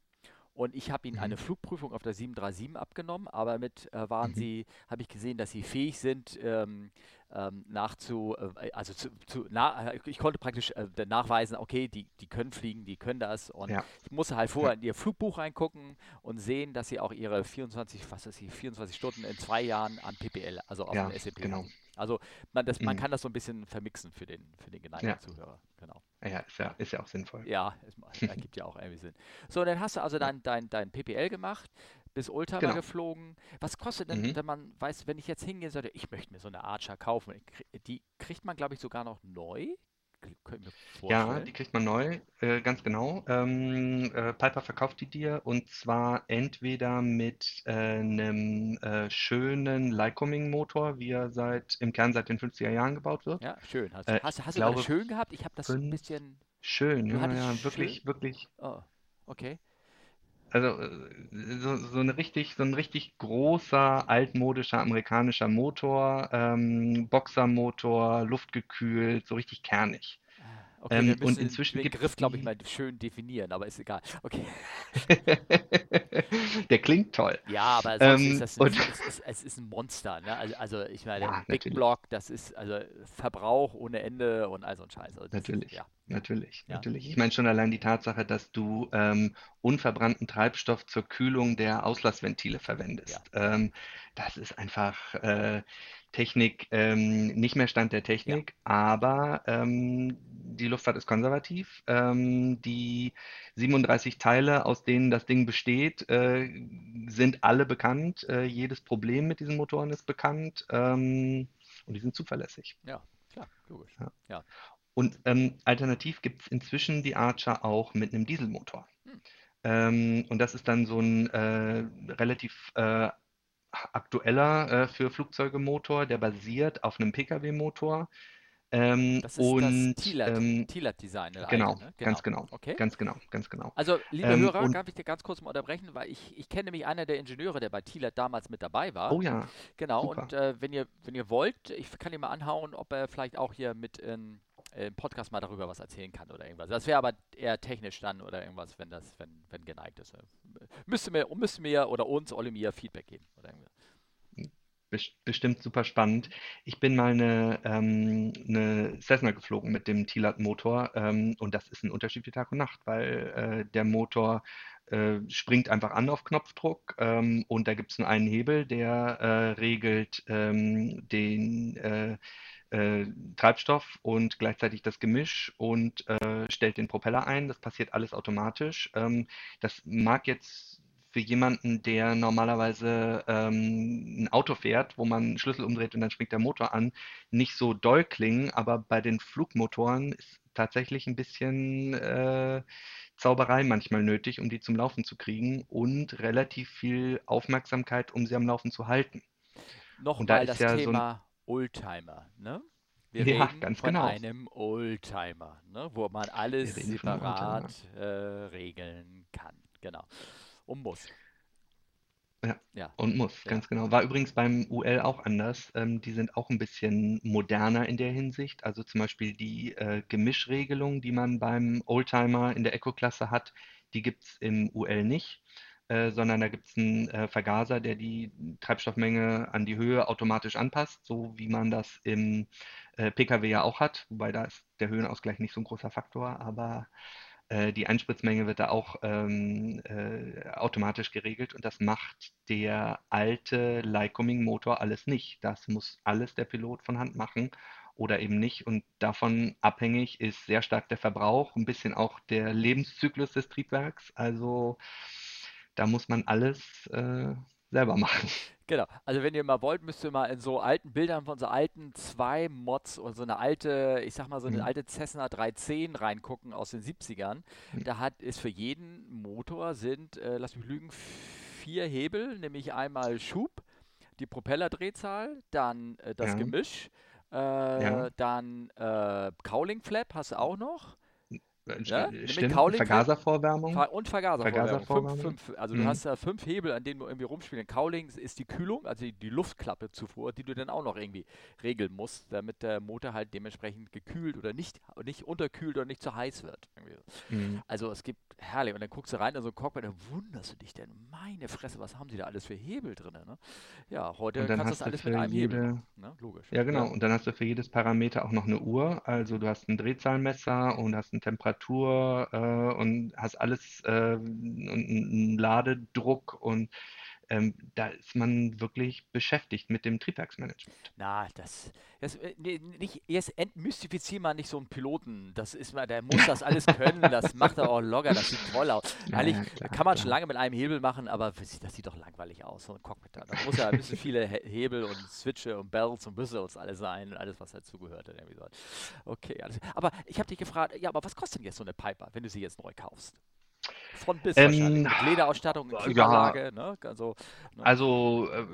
Und ich habe ihnen eine Mhm. Flugprüfung auf der 737 abgenommen, aber mit äh, waren Mhm. sie, habe ich gesehen, dass sie fähig sind, ähm, ähm, nachzu, äh, also zu, zu na, äh, ich konnte praktisch äh, nachweisen, okay, die, die können fliegen, die können das. Und Ja, ich musste halt ja, vorher in ihr Flugbuch reingucken und sehen, dass sie auch ihre 24, was ist sie, 24 Stunden in zwei Jahren an PPL, also auf dem ja, SEP genau. hatten. Also man, das, man Mhm. kann das so ein bisschen vermixen für den, für den geneigten Ja, Zuhörer. Genau. Ja, ist ja, ist ja auch sinnvoll. Ja, es ergibt ja auch irgendwie Sinn. So, dann hast du also dein, dein, dein PPL gemacht, bist Ultra genau. geflogen. Was kostet denn, Mhm. wenn man weiß, wenn ich jetzt hingehen sollte, ich möchte mir so eine Archer kaufen, die kriegt man, glaube ich, sogar noch neu? Ja, die kriegt man neu, äh, ganz genau. Ähm, äh, Piper verkauft die dir und zwar entweder mit äh, einem äh, schönen Lycoming-Motor, wie er seit im Kern seit den 50er Jahren gebaut wird. Ja, schön. Hast, Äh, hast, hast du gerade glaube schön gehabt? Ich habe das ein bisschen. schön, Du ja, ja, schön? wirklich, wirklich. Oh, okay. Also äh, so, so eine richtig, so ein richtig großer, altmodischer amerikanischer Motor, ähm, Boxermotor, luftgekühlt, so richtig kernig. Okay, Ähm, und den inzwischen Begriff, es glaube ich, mal schön definieren, aber ist egal. Okay. Der klingt toll. Ja, aber sonst ist Ähm, das, und es, es, es, ist ein Monster, ne? Also, also ich meine, ja, ein Big natürlich, Block, das ist also Verbrauch ohne Ende und all so ein Scheiß. Also das ist, natürlich, ja, natürlich, ja, natürlich. Ich meine schon allein die Tatsache, dass du ähm, unverbrannten Treibstoff zur Kühlung der Auslassventile verwendest. ja, Ähm, das ist einfach äh, Technik, ähm, nicht mehr Stand der ja, Technik, aber ähm, die Luftfahrt ist konservativ. Ähm, die 37 Teile, aus denen das Ding besteht, äh, sind alle bekannt. Äh, jedes Problem mit diesen Motoren ist bekannt. Ähm, und die sind zuverlässig. ja, klar, logisch. Ja. Ja. Und ähm, alternativ gibt es inzwischen die Archer auch mit einem Dieselmotor. Hm. Ähm, und das ist dann so ein äh, relativ äh, aktueller äh, für Flugzeuge Motor, der basiert auf einem Pkw-Motor. Ähm, Das ist das und Tilat, ähm, Tilat-Design, das alte, genau, ne? ganz Genau. genau, Okay. ganz genau, ganz genau. Also, liebe Ähm, Hörer, darf ich dir ganz kurz mal unterbrechen, weil ich, ich kenne nämlich einer der Ingenieure, der bei Tilat damals mit dabei war. oh ja, Genau, super. und äh, wenn ihr, wenn ihr wollt, ich kann ihn mal anhauen, ob er vielleicht auch hier mit in, im Podcast mal darüber was erzählen kann oder irgendwas. Das wäre aber eher technisch dann oder irgendwas, wenn das, wenn, wenn geneigt ist. Müsste mir, müsste mir oder uns, Olimir, Feedback geben oder irgendwas bestimmt super spannend. Ich bin mal eine, ähm, eine Cessna geflogen mit dem Tilat-Motor ähm, und das ist ein Unterschied wie Tag und Nacht, weil äh, der Motor äh, springt einfach an auf Knopfdruck ähm, und da gibt es nur einen Hebel, der äh, regelt ähm, den äh, Treibstoff und gleichzeitig das Gemisch und äh, stellt den Propeller ein. Das passiert alles automatisch. Ähm, das mag jetzt für jemanden, der normalerweise ähm, ein Auto fährt, wo man einen Schlüssel umdreht und dann springt der Motor an, nicht so doll klingen, aber bei den Flugmotoren ist tatsächlich ein bisschen äh, Zauberei manchmal nötig, um die zum Laufen zu kriegen und relativ viel Aufmerksamkeit, um sie am Laufen zu halten. Nochmal da das ja Thema Oldtimer, ne? Wir ja, reden ganz von genau. einem Oldtimer, ne? wo man alles separat äh, regeln kann. Genau und muss. Ja, ja. und muss, ja. ganz genau. War übrigens beim UL auch anders. Ähm, die sind auch ein bisschen moderner in der Hinsicht. Also zum Beispiel die äh, Gemischregelung, die man beim Oldtimer in der Eco-Klasse hat, die gibt es im UL nicht. Äh, sondern da gibt es einen äh, Vergaser, der die Treibstoffmenge an die Höhe automatisch anpasst, so wie man das im äh, Pkw ja auch hat, wobei da ist der Höhenausgleich nicht so ein großer Faktor, aber äh, die Einspritzmenge wird da auch ähm, äh, automatisch geregelt und das macht der alte Lycoming-Motor alles nicht. Das muss alles der Pilot von Hand machen oder eben nicht. Und davon abhängig ist sehr stark der Verbrauch, ein bisschen auch der Lebenszyklus des Triebwerks. Also da muss man alles äh, selber machen. Genau. Also wenn ihr mal wollt, müsst ihr mal in so alten Bildern von so alten zwei Mods und so eine alte, ich sag mal so eine mhm. alte Cessna 310 reingucken aus den 70ern. Mhm. Da hat ist für jeden Motor sind, äh, lass mich lügen, vier Hebel, nämlich einmal Schub, die Propellerdrehzahl, dann äh, das ja. Gemisch, äh, ja. dann äh, Cowling Flap hast du auch noch. Ja? Stimmt, Vergaservorwärmung. Und Vergaservorwärmung. Fünf, fünf, also mhm. du hast da fünf Hebel, an denen du irgendwie rumspielen. Cowling ist die Kühlung, also die, die, Luftklappe zuvor, die du dann auch noch irgendwie regeln musst, damit der Motor halt dementsprechend gekühlt oder nicht, nicht unterkühlt oder nicht zu heiß wird. Mhm. Also es gibt herrlich. Und dann guckst du rein in so ein Cockpit, dann wunderst du dich denn, meine Fresse, was haben sie da alles für Hebel drin? Ne? Ja, heute kannst du das alles mit einem jede, Hebel. Ne? Logisch. Ja, genau. Ja. Und dann hast du für jedes Parameter auch noch eine Uhr. Also du hast ein Drehzahlmesser und hast eine Temperatur äh, und hast alles, äh, einen Ladedruck und ähm, da ist man wirklich beschäftigt mit dem Triebwerksmanagement. Na, das, das äh, nicht, jetzt entmystifizier mal nicht so einen Piloten. Das ist mal, der muss das alles können, das macht er auch locker, das sieht toll aus. Ja, Ehrlich, klar, kann man klar. schon lange mit einem Hebel machen, aber das sieht doch langweilig aus, so ein Cockpit da. Muss ja ein bisschen viele Hebel und Switche und Bells und Whistles alles sein, alles, was dazugehört. Okay, alles. Aber ich habe dich gefragt, ja, aber was kostet denn jetzt so eine Piper, wenn du sie jetzt neu kaufst? Von bis ähm, Lederausstattung, Klimaanlage, ja, ne? Also, ne? also äh,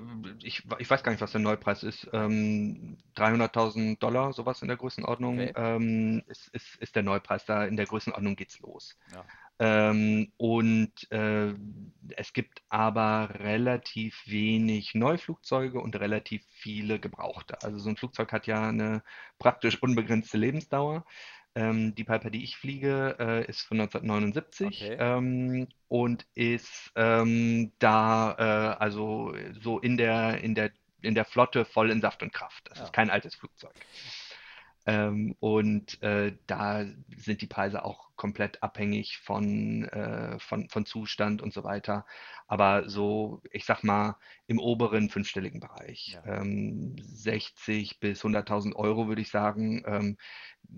ich, ich weiß gar nicht, was der Neupreis ist. Ähm, 300.000 Dollar, sowas in der Größenordnung, okay. ähm, ist, ist, ist der Neupreis. Da in der Größenordnung geht's los. Ja. Ähm, und äh, es gibt aber relativ wenig Neuflugzeuge und relativ viele Gebrauchte. Also so ein Flugzeug hat ja eine praktisch unbegrenzte Lebensdauer. Ähm, die Piper, die ich fliege, äh, ist von 1979 okay. ähm, und ist ähm, da äh, also so in der, in der, in der Flotte voll in Saft und Kraft. Das ja. ist kein altes Flugzeug. Ähm, und äh, da sind die Preise auch komplett abhängig von, äh, von, von Zustand und so weiter. Aber so, ich sag mal, im oberen fünfstelligen Bereich, ja. ähm, 60 bis 100.000 Euro würde ich sagen, ähm,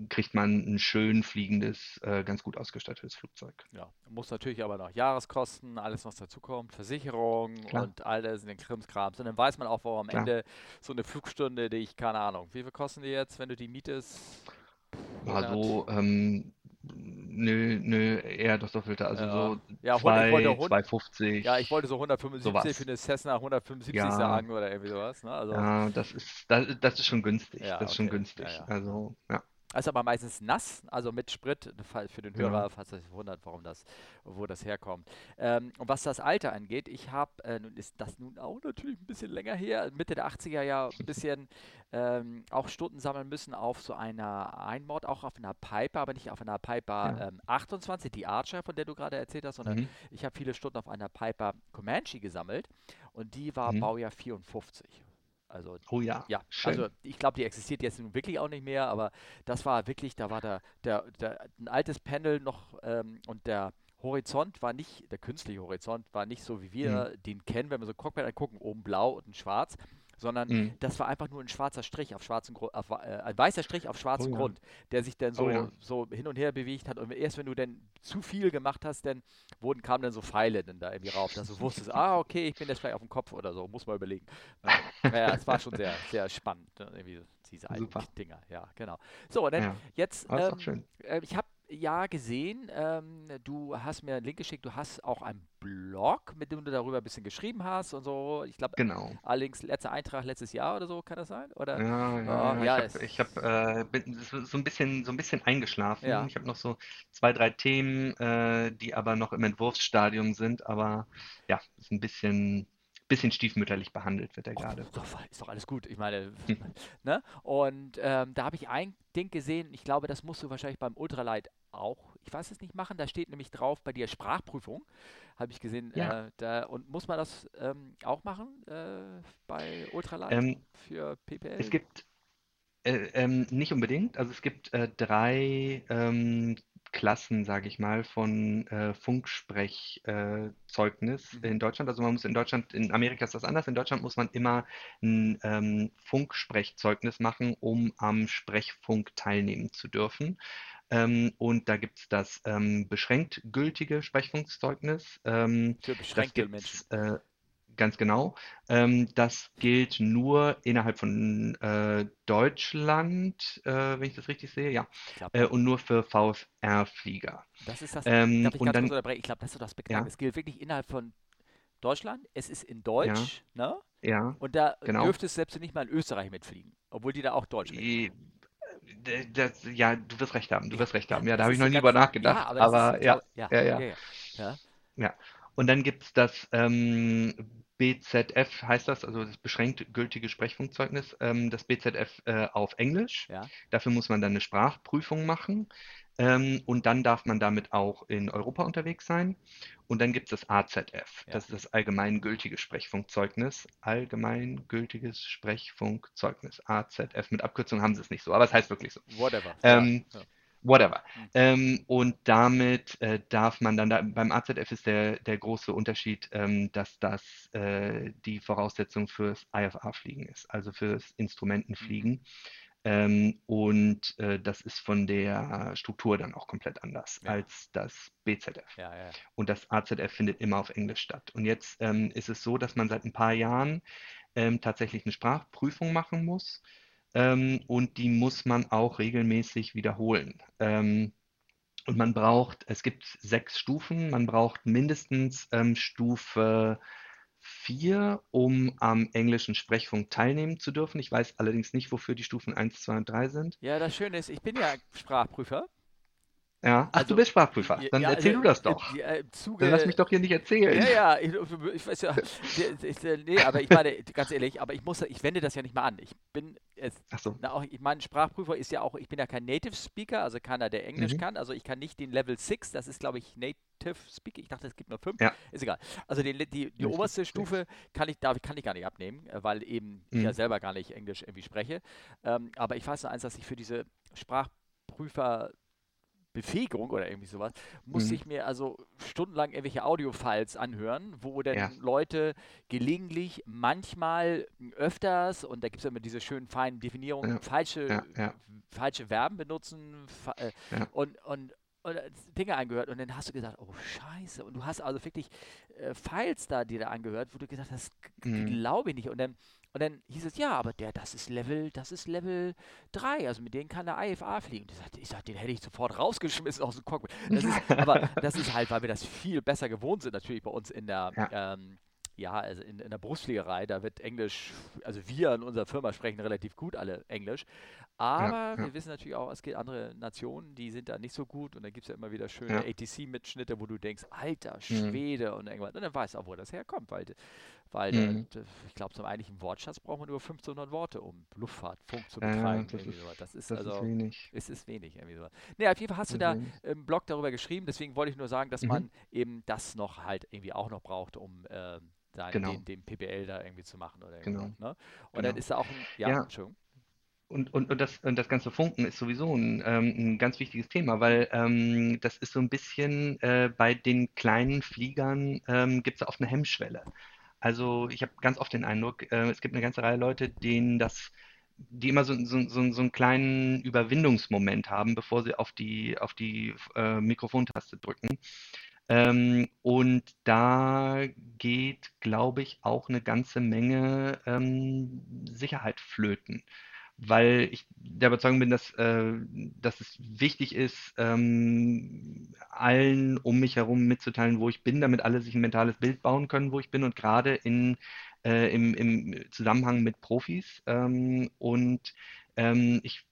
kriegt man ein schön fliegendes, äh, ganz gut ausgestattetes Flugzeug. Ja, muss natürlich aber noch Jahreskosten, alles was dazukommt, Versicherung Klar. und alles in den Krimskrams. Und dann weiß man auch, wo am Klar. Ende so eine Flugstunde, die ich, keine Ahnung, wie viel kosten die jetzt, wenn du die mietest? Also, ähm, nö, nö, eher das Doppelte. Also ja. so ja, 2, 250. Ja, ich wollte so 175 sowas. für eine Cessna 175 ja. sagen oder irgendwie sowas. Ne? Also, ja, das ist, das, das ist schon günstig. Ja, das ist okay. schon günstig. Also, ja. Ist aber meistens nass, also mit Sprit, für den. Hörer, falls er sich wundert, warum das, wo das herkommt. Ähm, und was das Alter angeht, ich habe, äh, nun ist das nun auch natürlich ein bisschen länger her, Mitte der 80er Jahre ein bisschen ähm, auch Stunden sammeln müssen auf so einer Einmord, auch auf einer Piper, aber nicht auf einer Piper Ja. ähm, 28, die Archer, von der du gerade erzählt hast, sondern Mhm. ich habe viele Stunden auf einer Piper Comanche gesammelt und die war Mhm. Baujahr 54. Also Oh ja, ja, schön. also ich glaube, die existiert jetzt nun wirklich auch nicht mehr, aber das war wirklich, da war der, der, der ein altes Panel noch ähm, und der Horizont war nicht, der künstliche Horizont war nicht so, wie wir Mhm. den kennen, wenn wir so Cockpit angucken, oben blau und schwarz, sondern Mhm. das war einfach nur ein schwarzer Strich auf schwarzem Grund, äh, ein weißer Strich auf schwarzem ja. Grund, der sich dann so, Oh ja. so hin und her bewegt hat und erst wenn du dann zu viel gemacht hast, dann wurden, kamen dann so Pfeile dann da irgendwie rauf, dass du wusstest, ah, okay, ich bin jetzt vielleicht auf dem Kopf oder so, muss mal überlegen. Ja, ja, es war schon sehr, sehr spannend, ne, irgendwie diese alten. Dinger, ja, genau. So, und dann Ja. jetzt, ähm, äh, ich habe ja gesehen, ähm, du hast mir einen Link geschickt, du hast auch einen Blog, mit dem du darüber ein bisschen geschrieben hast und so. Ich glaube, Genau. allerdings letzter Eintrag letztes Jahr oder so, kann das sein? Oder? Ja, Ja, ja, ja, Ich habe hab, äh, bin so so ein bisschen, so ein bisschen eingeschlafen. Ja. Ich habe noch so zwei, drei Themen, äh, die aber noch im Entwurfsstadium sind. Aber ja, ist ein bisschen, bisschen stiefmütterlich behandelt wird er Och, gerade. ist, doch, ist doch alles gut. Ich meine, Hm. ne? Und ähm, da habe ich ein Ding gesehen, ich glaube, das musst du wahrscheinlich beim Ultralight auch, ich weiß es nicht, machen. Da steht nämlich drauf bei dir Sprachprüfung, habe ich gesehen. Ja. Äh, da, und muss man das ähm, auch machen äh, bei Ultralight Ähm, für PPL? Es gibt äh, ähm, nicht unbedingt, also es gibt äh, drei ähm, Klassen, sage ich mal, von äh, Funksprechzeugnis äh, Mhm. in Deutschland. Also man muss in Deutschland, in Amerika ist das anders. In Deutschland muss man immer ein ähm, Funksprechzeugnis machen, um am Sprechfunk teilnehmen zu dürfen. Ähm, und da gibt es das ähm, beschränkt gültige Sprechfunkzeugnis. Ähm, für beschränkte Menschen. äh, ganz genau. Ähm, das gilt nur innerhalb von äh, Deutschland, äh, wenn ich das richtig sehe, ja. Äh, und nur für VFR-Flieger. das ist das, Ähm, darf ich und dann? Ich glaube, das ist das Beknackte. ja, Es gilt wirklich innerhalb von Deutschland, es ist in ja, Deutsch, ne? ja, Und da genau. dürftest selbst du nicht mal in Österreich mitfliegen, obwohl die da auch Deutsch reden. I- d- Das, ja, du wirst recht haben, du Ja, wirst recht haben. ja, Ja, da habe ist ich noch nie ganz, drüber ja, nachgedacht, aber ist aber ja, ja, ja, ja, ja, ja, ja, ja. Und dann gibt es das ähm, BZF, heißt das, also das beschränkt gültige Sprechfunkzeugnis, ähm, das BZF äh, auf Englisch. ja, Dafür muss man dann eine Sprachprüfung machen. Ähm, und dann darf man damit auch in Europa unterwegs sein. Und dann gibt es das AZF. ja. Das ist das allgemeingültige Sprechfunkzeugnis. Allgemeingültiges Sprechfunkzeugnis. AZF. Mit Abkürzung haben sie es nicht so, aber es heißt wirklich so. Whatever. Ähm, ja. Whatever. Hm. Ähm, und damit äh, darf man dann, da, beim AZF ist der, der große Unterschied, ähm, dass das äh, die Voraussetzung fürs IFA-Fliegen ist, also fürs Mhm. Instrumentenfliegen. Ähm, und äh, das ist von der Struktur dann auch komplett anders Ja, als das BZF. ja, ja. Und das AZF findet immer auf Englisch statt. Und jetzt ähm, ist es so, dass man seit ein paar Jahren ähm, tatsächlich eine Sprachprüfung machen muss. Ähm, und die muss man auch regelmäßig wiederholen. Ähm, und man braucht, es gibt sechs Stufen, man braucht mindestens ähm, Stufe 4, um am englischen Sprechfunk teilnehmen zu dürfen. Ich weiß allerdings nicht, wofür die Stufen 1, 2 und 3 sind. Ja, das Schöne ist, ich bin ja Sprachprüfer. Ja, ach, du Also, bist Sprachprüfer. ja, Dann ja, erzähl also du das doch. ja, im Dann lass mich Zuge doch hier nicht Ja, erzählen. ja, ich, ich weiß ja, ich, äh, nee, aber ich meine, ganz ehrlich, aber ich muss, ich wende das ja nicht mal an. Ich bin, Ach so. na, auch, ich mein Sprachprüfer ist ja auch, ich bin ja kein Native Speaker, also keiner, der Englisch Mhm. kann, also ich kann nicht den Level 6, das ist, glaube ich, Native Speaker, ich dachte, es gibt nur 5, Ja, ist egal. Also den, die, die richtig. oberste. Stufe kann ich, darf, kann ich gar nicht abnehmen, äh, weil eben ich ja Mhm. selber gar nicht Englisch irgendwie spreche. Ähm, aber ich weiß nur eins, dass ich für diese Sprachprüfer Befähigung oder irgendwie sowas, musste Mhm. ich mir also stundenlang irgendwelche Audio-Files anhören, wo Ja, dann Leute gelegentlich, manchmal öfters, und da gibt es ja immer diese schönen feinen Definierungen, ja, falsche, ja, ja, falsche Verben benutzen äh, ja. und, und, Dinge angehört. Und dann hast du gesagt, oh Scheiße. Und du hast also wirklich äh, Files da, die da angehört, wo du gesagt hast, Mhm. glaube ich nicht. Und dann, und dann hieß es, ja, aber der, das ist Level, das ist Level 3, also mit denen kann der IFA fliegen. Ich sagte, ich sagte, den hätte ich sofort rausgeschmissen aus dem Cockpit. Das ist, aber das ist halt, weil wir das viel besser gewohnt sind, natürlich bei uns in der, Ja, ähm, ja, also in, in der Berufsfliegerei, da wird Englisch, also wir in unserer Firma sprechen relativ gut alle Englisch, Ja, aber ja, wir wissen natürlich auch, es gibt andere Nationen, die sind da nicht so gut und dann gibt es ja immer wieder schöne ja. ATC-Mitschnitte, wo du denkst, alter Mhm. Schwede und irgendwas. Und dann weißt du auch, wo das herkommt, weil, weil der, Mhm. der, ich glaube, zum eigentlichen Wortschatz braucht man nur 1500 Worte, um Luftfahrtfunk zu Ja, betreiben. das Irgendwie ist. Das ist das ist also, wenig. es ist wenig irgendwie so. Nee, auf jeden Fall hast du Das ist da im Blog darüber geschrieben, deswegen wollte ich nur sagen, dass Mhm. man eben das noch halt irgendwie auch noch braucht, um ähm, da Genau, den, den PPL da irgendwie zu machen oder genau, ne? Und dann genau. ist da auch ein, ja, Ja, Entschuldigung. Und, und, und, das, und das ganze Funken ist sowieso ein, ähm, ein ganz wichtiges Thema, weil ähm, das ist so ein bisschen äh, bei den kleinen Fliegern ähm, gibt es da oft eine Hemmschwelle. Also ich habe ganz oft den Eindruck, äh, es gibt eine ganze Reihe Leute, denen das, die immer so, so, so, so einen kleinen Überwindungsmoment haben, bevor sie auf die, auf die äh, Mikrofontaste drücken. Ähm, und da geht, glaube ich, auch eine ganze Menge ähm, Sicherheit flöten, weil ich der Überzeugung bin, dass, äh, dass es wichtig ist, ähm, allen um mich herum mitzuteilen, wo ich bin, damit alle sich ein mentales Bild bauen können, wo ich bin und gerade in, äh, im, im Zusammenhang mit Profis. Ähm, und ähm, ich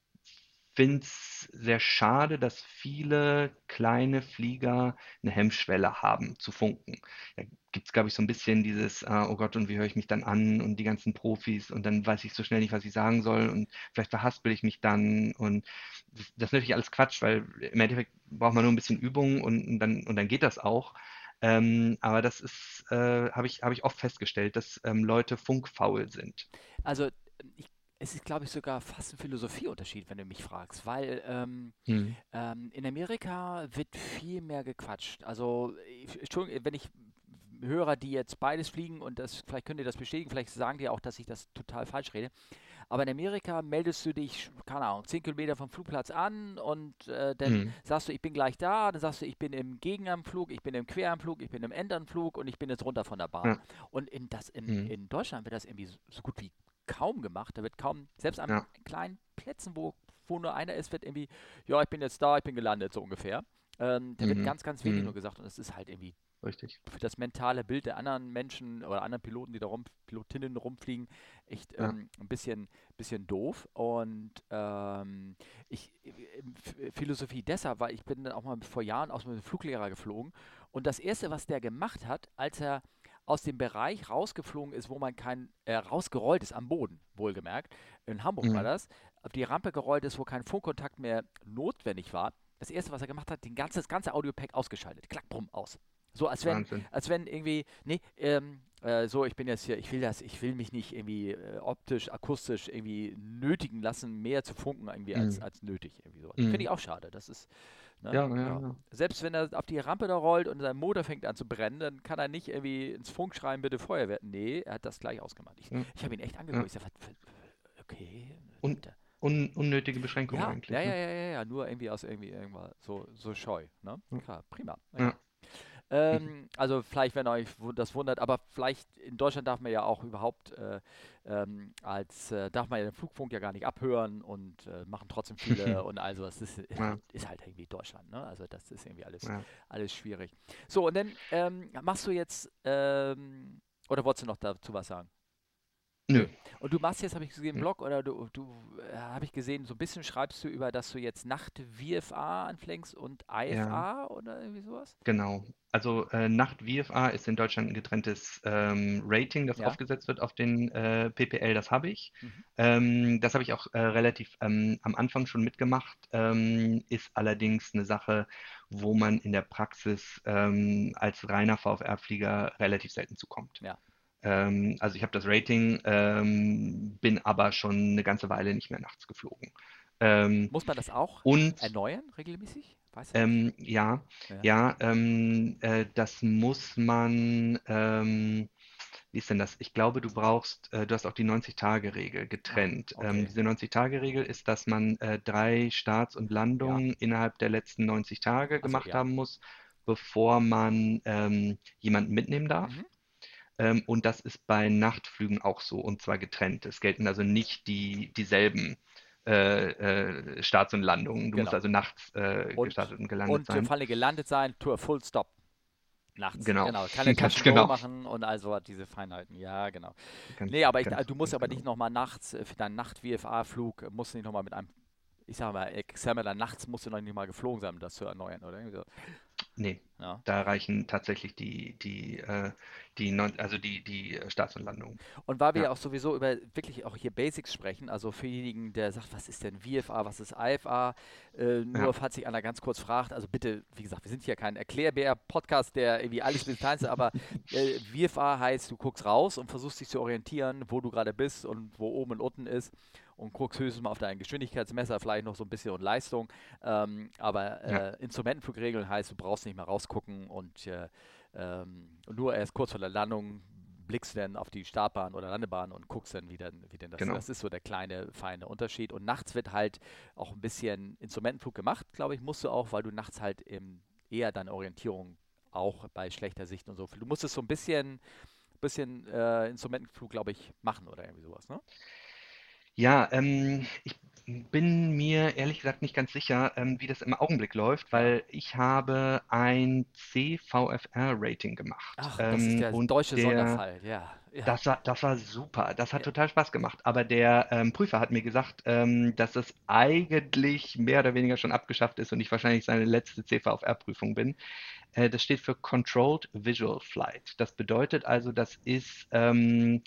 finde es sehr schade, dass viele kleine Flieger eine Hemmschwelle haben zu funken. Da gibt es, glaube ich, so ein bisschen dieses, äh, oh Gott, und wie höre ich mich dann an und die ganzen Profis und dann weiß ich so schnell nicht, was ich sagen soll und vielleicht verhaspel ich mich dann und das, das ist natürlich alles Quatsch, weil im Endeffekt braucht man nur ein bisschen Übung und, und dann, und dann geht das auch. Ähm, aber das ist, äh, habe ich, habe ich oft festgestellt, dass ähm, Leute funkfaul sind. Also, ich, es ist, glaube ich, sogar fast ein Philosophieunterschied, wenn du mich fragst, weil ähm, Hm. ähm, in Amerika wird viel mehr gequatscht. Also, Entschuldigung, wenn ich Hörer, die jetzt beides fliegen und das, vielleicht könnt ihr das bestätigen, vielleicht sagen die auch, dass ich das total falsch rede. Aber in Amerika meldest du dich, keine Ahnung, 10 Kilometer vom Flugplatz an und äh, dann Hm. sagst du, ich bin gleich da, dann sagst du, ich bin im Gegenanflug, ich bin im Queranflug, ich bin im Endanflug und ich bin jetzt runter von der Bahn. Ja. Und in, das, in, Hm. in Deutschland wird das irgendwie so gut wie kaum gemacht. Da wird kaum, selbst an Ja. kleinen Plätzen, wo, wo nur einer ist, wird irgendwie, ja, ich bin jetzt da, ich bin gelandet, so ungefähr. Ähm, da wird Mhm. ganz, ganz wenig Mhm. nur gesagt und es ist halt irgendwie Richtig. für das mentale Bild der anderen Menschen oder anderen Piloten, die da rum, Pilotinnen rumfliegen, echt Ja. ähm, ein bisschen, bisschen doof. Und ähm, ich, ähm, F- Philosophie deshalb, weil ich bin dann auch mal vor Jahren aus einem Fluglehrer geflogen und das Erste, was der gemacht hat, als er aus dem Bereich rausgeflogen ist, wo man kein, äh, rausgerollt ist, am Boden, wohlgemerkt, in Hamburg war Mhm. das, auf die Rampe gerollt ist, wo kein Funkkontakt mehr notwendig war. Das Erste, was er gemacht hat, den ganze, das ganze Audiopack ausgeschaltet. Klack, brumm, aus. So, als wenn, Wahnsinn. als wenn irgendwie, nee, ähm, äh, so, ich bin jetzt hier, ich will das, ich will mich nicht irgendwie äh, optisch, akustisch irgendwie nötigen lassen, mehr zu funken irgendwie als, Mhm. als nötig. Irgendwie so. Finde ich Mhm. auch schade. Das ist, ne, Ja, ja, ja. ja. Selbst wenn er auf die Rampe da rollt und sein Motor fängt an zu brennen, dann kann er nicht irgendwie ins Funk schreien, bitte Feuerwehr. Nee, er hat das gleich ausgemacht. Ich, Ja. ich habe ihn echt angeguckt. Ich sage, okay. Und un unnötige Beschränkung Ja, eigentlich, ja, ja, ne? ja, ja, ja, nur irgendwie aus irgendwie irgendwas so, so scheu. Ne? Ja. Klar, prima. Ja. Ja. Ähm, also vielleicht, wenn euch das wundert, aber vielleicht in Deutschland darf man ja auch überhaupt äh, ähm, als äh, darf man ja den Flugfunk ja gar nicht abhören und äh, machen trotzdem viele und also das ist, ist, Ja. halt, ist halt irgendwie Deutschland, ne? Also das ist irgendwie alles, Ja. alles schwierig. So, und dann ähm, machst du jetzt ähm, oder wolltest du noch dazu was sagen? Nö. Und du machst jetzt, habe ich gesehen, einen. Blog oder du, du äh, habe ich gesehen, so ein bisschen schreibst du über, dass du jetzt Nacht VFA anfängst und Ja, IFA oder irgendwie sowas? genau. Also äh, Nacht VFA ist in Deutschland ein getrenntes ähm, Rating, das Ja. aufgesetzt wird auf den äh, PPL. Das habe ich. Mhm. Ähm, das habe ich auch äh, relativ ähm, am Anfang schon mitgemacht. Ähm, ist allerdings eine Sache, wo man in der Praxis ähm, als reiner VFR-Flieger relativ selten zukommt. Ja. Ähm, also ich habe das Rating, ähm, bin aber schon eine ganze Weile nicht mehr nachts geflogen. Ähm, Muss man das auch und erneuern regelmäßig? Ähm, ja, Ja. ja, ähm, äh, das muss man, ähm, wie ist denn das? Ich glaube, du brauchst, äh, du hast auch die 90-Tage-Regel Ah, getrennt. Ähm, okay. diese 90-Tage-Regel ist, dass man äh, drei Starts und Ja. Landungen innerhalb der letzten 90 Tage gemacht ja. haben muss, bevor man ähm, jemanden mitnehmen darf. Mhm. Ähm, und das ist bei Nachtflügen auch so, und zwar getrennt. Es gelten also nicht die, dieselben äh, äh, Starts und Landungen. Du musst Genau. also nachts äh, Und, gestartet und gelandet und sein. vor allem gelandet sein, Tour, Full Stop. Nachts, Genau, genau. Keine, Stroh genau. machen und also diese Feinheiten. Ja, genau. Ganz, Nee, aber ich, du musst aber nicht genau. nochmal nachts äh, für deinen Nacht-VFA-Flug, äh, musst du nicht nochmal mit einem, ich sag mal, Examiner nachts musst du noch nicht mal geflogen sein, um das zu erneuern, oder? Irgendwie so. Nee, Ja. da reichen tatsächlich die, die, äh, die, neun, also die, die äh, Starts und Landungen. Und weil wir ja auch sowieso über wirklich auch hier Basics sprechen, also für diejenigen, der sagt, was ist denn VFA, was ist IFA, äh, nur ja, falls sich einer ganz kurz fragt, also bitte, wie gesagt, wir sind hier kein Erklärbär-Podcast, der irgendwie alles bis Details, aber äh, VFA heißt, du guckst raus und versuchst dich zu orientieren, wo du gerade bist und wo oben und unten ist und guckst höchstens mal auf dein Geschwindigkeitsmesser, vielleicht noch so ein bisschen und Leistung, ähm, aber ja, äh, Instrumentenflugregeln heißt, du brauchst nicht mehr rausgucken und äh, ähm, nur erst kurz vor der Landung blickst du dann auf die Startbahn oder Landebahn und guckst dann, wie denn, wie denn das, genau. das ist so der kleine, feine Unterschied. Und nachts wird halt auch ein bisschen Instrumentenflug gemacht, glaube ich, musst du auch, weil du nachts halt eben eher deine Orientierung auch bei schlechter Sicht und so. Du musst es so ein bisschen, bisschen äh, Instrumentenflug, glaube ich, machen oder irgendwie sowas, ne? Ja, ähm, ich bin mir ehrlich gesagt nicht ganz sicher, ähm, wie das im Augenblick läuft, Ja. weil ich habe ein CVFR-Rating gemacht. Ach, das ist Ähm, der und deutsche der, Sonderfall, ja, ja, das war, das war super. Das hat ja, total Spaß gemacht. Aber der ähm, Prüfer hat mir gesagt, ähm, dass es eigentlich mehr oder weniger schon abgeschafft ist und ich wahrscheinlich seine letzte CVFR-Prüfung bin. Äh, das steht für Controlled Visual Flight. Das bedeutet also, das ist ähm,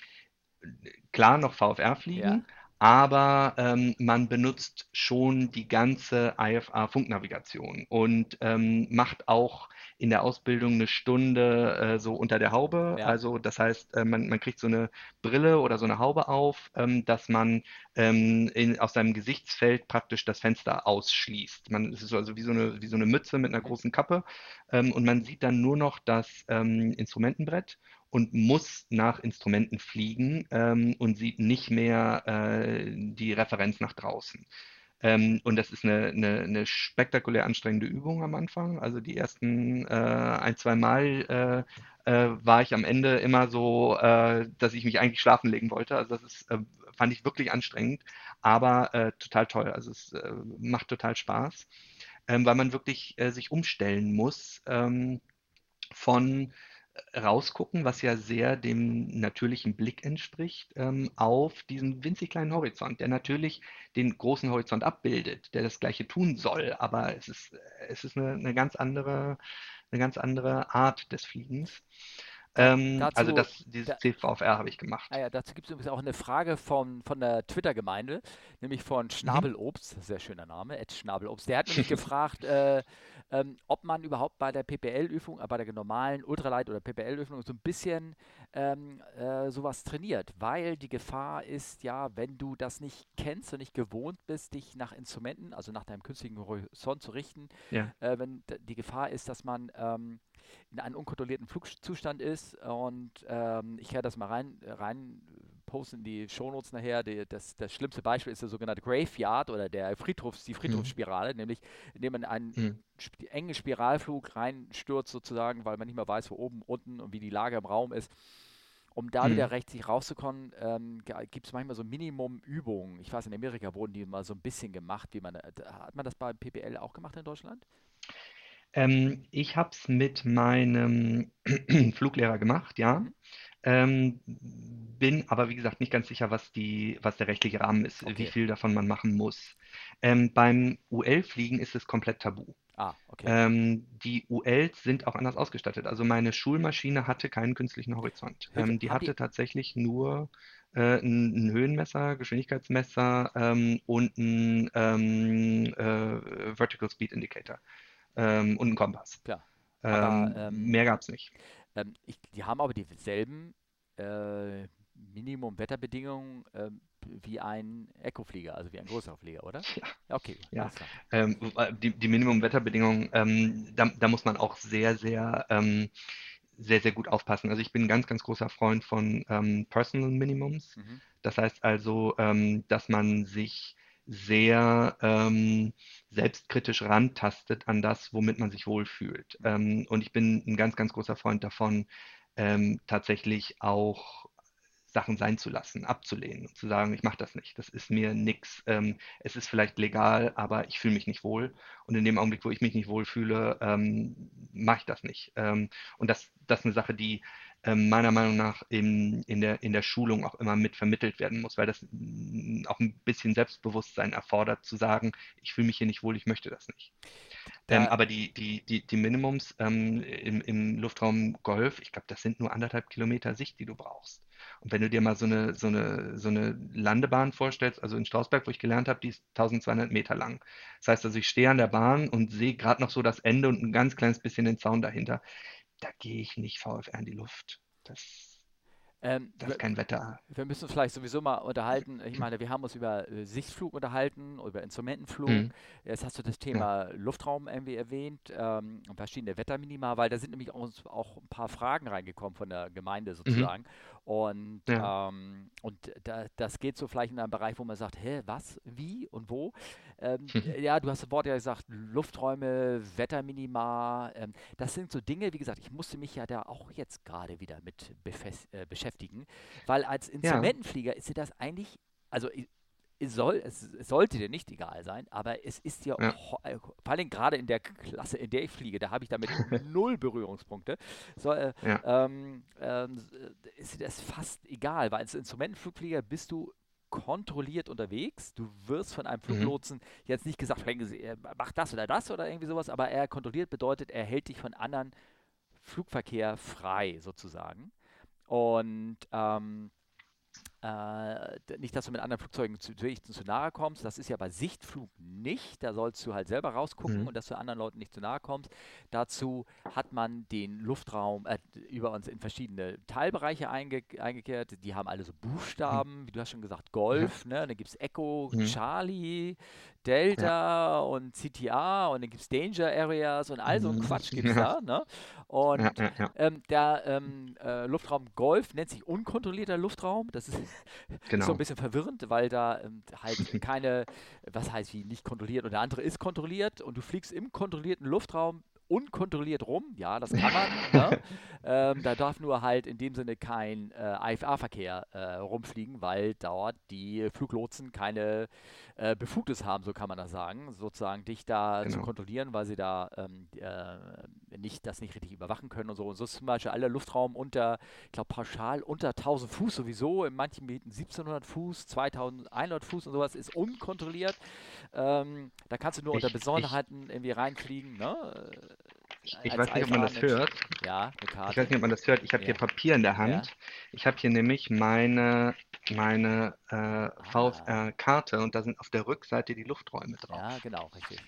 klar noch VFR ja, fliegen, aber ähm, man benutzt schon die ganze IFA-Funknavigation und ähm, macht auch in der Ausbildung eine Stunde äh, so unter der Haube. ja, Also das heißt, äh, man, man kriegt so eine Brille oder so eine Haube auf, ähm, dass man ähm, in, aus seinem Gesichtsfeld praktisch das Fenster ausschließt. Man, es ist also wie so eine, wie so eine Mütze mit einer mhm. großen Kappe ähm, und man sieht dann nur noch das ähm, Instrumentenbrett und muss nach Instrumenten fliegen ähm, und sieht nicht mehr äh, die Referenz nach draußen. Ähm, und das ist eine, eine, eine spektakulär anstrengende Übung am Anfang. Also die ersten äh, ein, zwei Mal äh, äh, war ich am Ende immer so, äh, dass ich mich eigentlich schlafen legen wollte. Also das ist, äh, fand ich wirklich anstrengend, aber äh, total toll. Also es macht total Spaß, ähm, weil man wirklich sich umstellen muss. Ähm, von rausgucken, was ja sehr dem natürlichen Blick entspricht, ähm, auf diesen winzig kleinen Horizont, der natürlich den großen Horizont abbildet, der das Gleiche tun soll, aber es ist, es ist eine, eine ganz andere, eine ganz andere Art des Fliegens. Ähm, also dazu, das, dieses da, CVFR habe ich Ah gemacht. ja, dazu gibt es übrigens auch eine Frage von, von der Twitter-Gemeinde, nämlich von Mhm. Schnabelobst, sehr schöner Name, Ed Schnabelobst. Der hat nämlich gefragt, äh, ähm, ob man überhaupt bei der PPL-Übung, äh, bei der normalen Ultralight- oder PPL-Übung so ein bisschen ähm, äh, sowas trainiert, weil die Gefahr ist ja, wenn du das nicht kennst und nicht gewohnt bist, dich nach Instrumenten, also nach deinem künstlichen Horizont zu richten, Ja. äh, wenn die Gefahr ist, dass man ähm, in einem unkontrollierten Flugzustand ist und ähm, ich werde das mal rein, rein posten in die Shownotes nachher. Die, das, das schlimmste Beispiel ist der sogenannte Graveyard oder der Friedhofs, die Mhm. Friedhofsspirale, nämlich indem man einen Mhm. sp engen Spiralflug reinstürzt sozusagen, weil man nicht mehr weiß, wo oben, unten und wie die Lage im Raum ist. Um da Mhm. wieder rechtzeitig rauszukommen, ähm, gibt es manchmal so Minimum-Übungen. Ich weiß, in Amerika wurden die mal so ein bisschen gemacht, wie man, äh, hat man das bei PPL auch gemacht in Deutschland? Ähm, ich habe es mit meinem Fluglehrer gemacht, ja. Mhm. Ähm, bin aber, wie gesagt, nicht ganz sicher, was die, was der rechtliche Rahmen ist, wie Okay. viel davon man machen muss. Ähm, beim UL-Fliegen ist es komplett tabu. Ah, okay. Ähm, die ULs sind auch anders ausgestattet. Also meine Schulmaschine hatte keinen künstlichen Horizont. Ähm, die, hatte tatsächlich nur äh, ein, ein Höhenmesser, Geschwindigkeitsmesser ähm, und ein ähm, äh, Vertical Speed Indicator ähm, und einen Kompass. klar. Aber Ähm, ähm, mehr gab es nicht. ähm, ich, die haben aber dieselben äh, Minimum-Wetterbedingungen ähm, wie ein Ecoflieger, also wie ein größerer Flieger, oder? Ja, okay, ja. Ähm, die, die Minimum-Wetterbedingungen, ähm, da, da muss man auch sehr, sehr, ähm, sehr, sehr gut aufpassen. Also ich bin ein ganz, ganz großer Freund von Personal Minimums. Mhm. Das heißt also, dass man sich sehr ähm, selbstkritisch rantastet an das, womit man sich wohlfühlt. Ähm, und ich bin ein ganz, ganz großer Freund davon, ähm, tatsächlich auch Sachen sein zu lassen, abzulehnen und zu sagen, ich mache das nicht, das ist mir nix. Ähm, es ist vielleicht legal, aber ich fühle mich nicht wohl. Und in dem Augenblick, wo ich mich nicht wohl fühle, ähm, mache ich das nicht. Ähm, und das, das ist eine Sache, die meiner Meinung nach in, in, der, in der Schulung auch immer mit vermittelt werden muss, weil das mm, auch ein bisschen Selbstbewusstsein erfordert, zu sagen, ich fühle mich hier nicht wohl, ich möchte das nicht. Ähm, aber die, die, die, die Minimums ähm, im, im Luftraum Golf, ich glaube, das sind nur anderthalb Kilometer Sicht, die du brauchst. Und wenn du dir mal so eine, so eine, so eine Landebahn vorstellst, also in Strausberg, wo ich gelernt habe, die ist 1200 Meter lang. Das heißt also, ich stehe an der Bahn und sehe gerade noch so das Ende und ein ganz kleines bisschen den Zaun dahinter da gehe ich nicht VfR in die Luft. Das ähm, das ist kein Wetter. Wir müssen uns vielleicht sowieso mal unterhalten. Ich meine, wir haben uns über äh, Sichtflug unterhalten, über Instrumentenflug. Mhm. Jetzt hast du das Thema ja. Luftraum irgendwie erwähnt, ähm, verschiedene Wetterminima, weil da sind nämlich auch, auch, ein paar Fragen reingekommen von der Gemeinde mhm. sozusagen. Mhm. Und, ja. ähm, und da, das geht so vielleicht in einem Bereich, wo man sagt, hä, was, wie und wo. Ähm, ja, du hast das Wort ja gesagt, Lufträume, Wetterminima. Ähm, das sind so Dinge, wie gesagt, ich musste mich ja da auch jetzt gerade wieder mit äh, beschäftigen, weil als Instrumentenflieger ja. ist dir das eigentlich, also es, soll, es, es, sollte dir nicht egal sein, aber es ist ja, ja. Äh, vor allem gerade in der Klasse, in der ich fliege, da habe ich damit null Berührungspunkte, so, äh, ja. ähm, ähm, ist dir das fast egal, weil als Instrumentenflugflieger bist du kontrolliert unterwegs. Du wirst von einem mhm. Fluglotsen mhm. jetzt nicht gesagt, mach das oder das oder irgendwie sowas, aber er kontrolliert bedeutet, er hält dich von anderen Flugverkehr frei sozusagen. Und ähm, äh, nicht, dass du mit anderen Flugzeugen zu, zu, nahe kommst. Das ist ja bei Sichtflug nicht. Da sollst du halt selber rausgucken mhm. und dass du anderen Leuten nicht zu nahe kommst. Dazu hat man den Luftraum äh, über uns in verschiedene Teilbereiche einge eingekehrt. Die haben alle so Buchstaben, mhm. wie du hast schon gesagt, Golf. Ja. Ne? Dann gibt es Echo, mhm. Charlie, Delta ja. und CTA und dann gibt es Danger Areas und all so ein mhm. Quatsch gibt es ja. da. Ne? Und ja, ähm, der ähm, äh, Luftraum Golf nennt sich unkontrollierter Luftraum. Das ist genau. so ein bisschen verwirrend, weil da ähm, halt keine, was heißt wie nicht kontrolliert und der andere ist kontrolliert und du fliegst im kontrollierten Luftraum unkontrolliert rum. Ja, das kann man. ne? ähm, da darf nur halt in dem Sinne kein äh, IFA-Verkehr äh, rumfliegen, weil dort die Fluglotsen keine äh, Befugnis haben, so kann man das sagen, sozusagen dich da genau. zu kontrollieren, weil sie da ähm, äh, nicht, das nicht richtig überwachen können und so. Und so ist zum Beispiel aller Luftraum unter, ich glaube pauschal unter 1000 Fuß sowieso, in manchen Gebieten 1700 Fuß, 2100 Fuß und sowas ist unkontrolliert. Ähm, da kannst du nur ich, unter Besonderheiten ich, irgendwie reinfliegen. Ne? Ich, ich weiß nicht, ob man das hört. Ja, eine Karte. Ich weiß nicht, ob man das hört. Ich habe ja. hier Papier in der Hand. Ja. Ich habe hier nämlich meine meine äh, ah. VFR-Karte und da sind auf der Rückseite die Lufträume drauf. Ja, genau, richtig.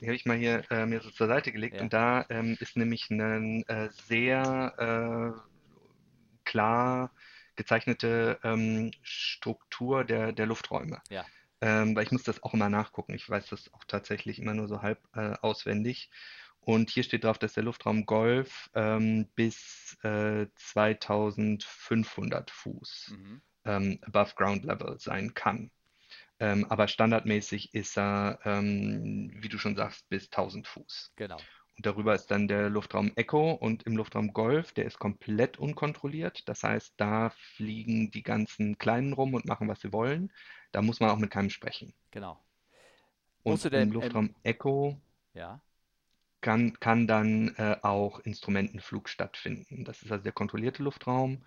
Die habe ich mal hier äh, mir so zur Seite gelegt ja. und da ähm, ist nämlich eine äh, sehr äh, klar gezeichnete ähm, Struktur der, der Lufträume. Ja. Ähm, weil ich muss das auch immer nachgucken. Ich weiß das auch tatsächlich immer nur so halb äh, auswendig. Und hier steht drauf, dass der Luftraum Golf ähm, bis äh, 2500 Fuß mhm ähm, above ground level sein kann. Ähm, aber standardmäßig ist er, ähm, wie du schon sagst, bis 1000 Fuß. Genau. Und darüber ist dann der Luftraum Echo und im Luftraum Golf, der ist komplett unkontrolliert. Das heißt, da fliegen die ganzen Kleinen rum und machen, was sie wollen. Da muss man auch mit keinem sprechen. Genau. Und im Luftraum Echo ja. Kann, kann dann äh, auch Instrumentenflug stattfinden. Das ist also der kontrollierte Luftraum.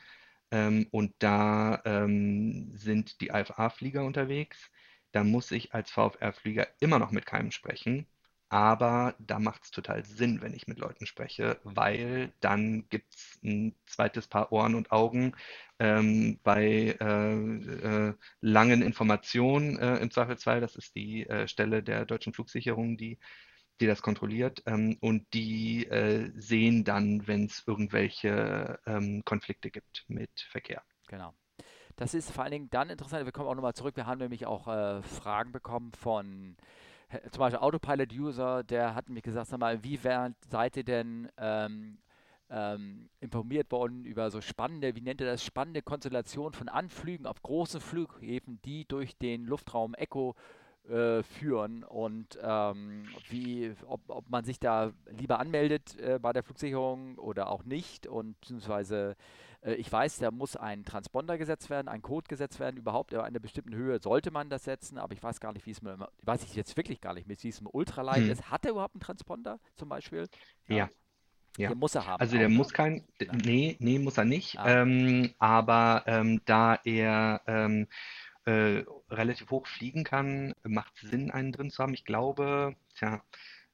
Ähm, und da ähm, sind die IFA-Flieger unterwegs. Da muss ich als VFR-Flieger immer noch mit keinem sprechen. Aber da macht es total Sinn, wenn ich mit Leuten spreche, weil dann gibt es ein zweites Paar Ohren und Augen ähm, bei äh, äh, langen Informationen äh, im Zweifelsfall. Das ist die äh, Stelle der deutschen Flugsicherung, die die das kontrolliert ähm, und die äh, sehen dann, wenn es irgendwelche ähm, Konflikte gibt mit Verkehr. Genau. Das ist vor allen Dingen dann interessant, wir kommen auch nochmal zurück, wir haben nämlich auch äh, Fragen bekommen von äh, zum Beispiel Autopilot-User, der hat mir gesagt, sag mal, wie seid ihr denn ähm, ähm, informiert worden über so spannende, wie nennt ihr das, spannende Konstellationen von Anflügen auf großen Flughäfen, die durch den Luftraum Echo äh, führen und ähm, wie, ob, ob man sich da lieber anmeldet äh, bei der Flugsicherung oder auch nicht und beziehungsweise äh, ich weiß, da muss ein Transponder gesetzt werden, ein Code gesetzt werden, überhaupt in einer bestimmten Höhe sollte man das setzen, aber ich weiß gar nicht, wie es mit, weiß ich jetzt wirklich gar nicht, mit diesem Ultralight hm. ist. Hat er überhaupt einen Transponder zum Beispiel? Ja. ja. Ja. Den muss er haben. Also der auch, muss kein, nee, nee, muss er nicht. Ah. Ähm, aber ähm, da er ähm, äh, relativ hoch fliegen kann, macht es Sinn, einen drin zu haben. Ich glaube, tja,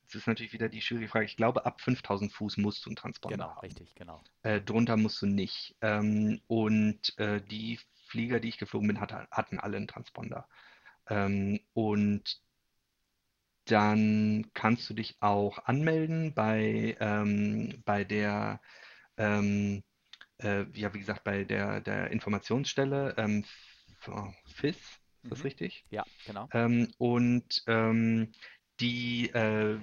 es ist natürlich wieder die schwierige Frage. Ich glaube, ab 5000 Fuß musst du einen Transponder genau, haben. richtig, genau. Äh, drunter musst du nicht. Ähm, und äh, die Flieger, die ich geflogen bin, hatte, hatten alle einen Transponder. Ähm, und dann kannst du dich auch anmelden bei, ähm, bei der, ähm, äh, ja, wie gesagt, bei der, der Informationsstelle ähm, FIS, ist das Mhm. richtig? Ja, genau. Ähm, und ähm, die äh,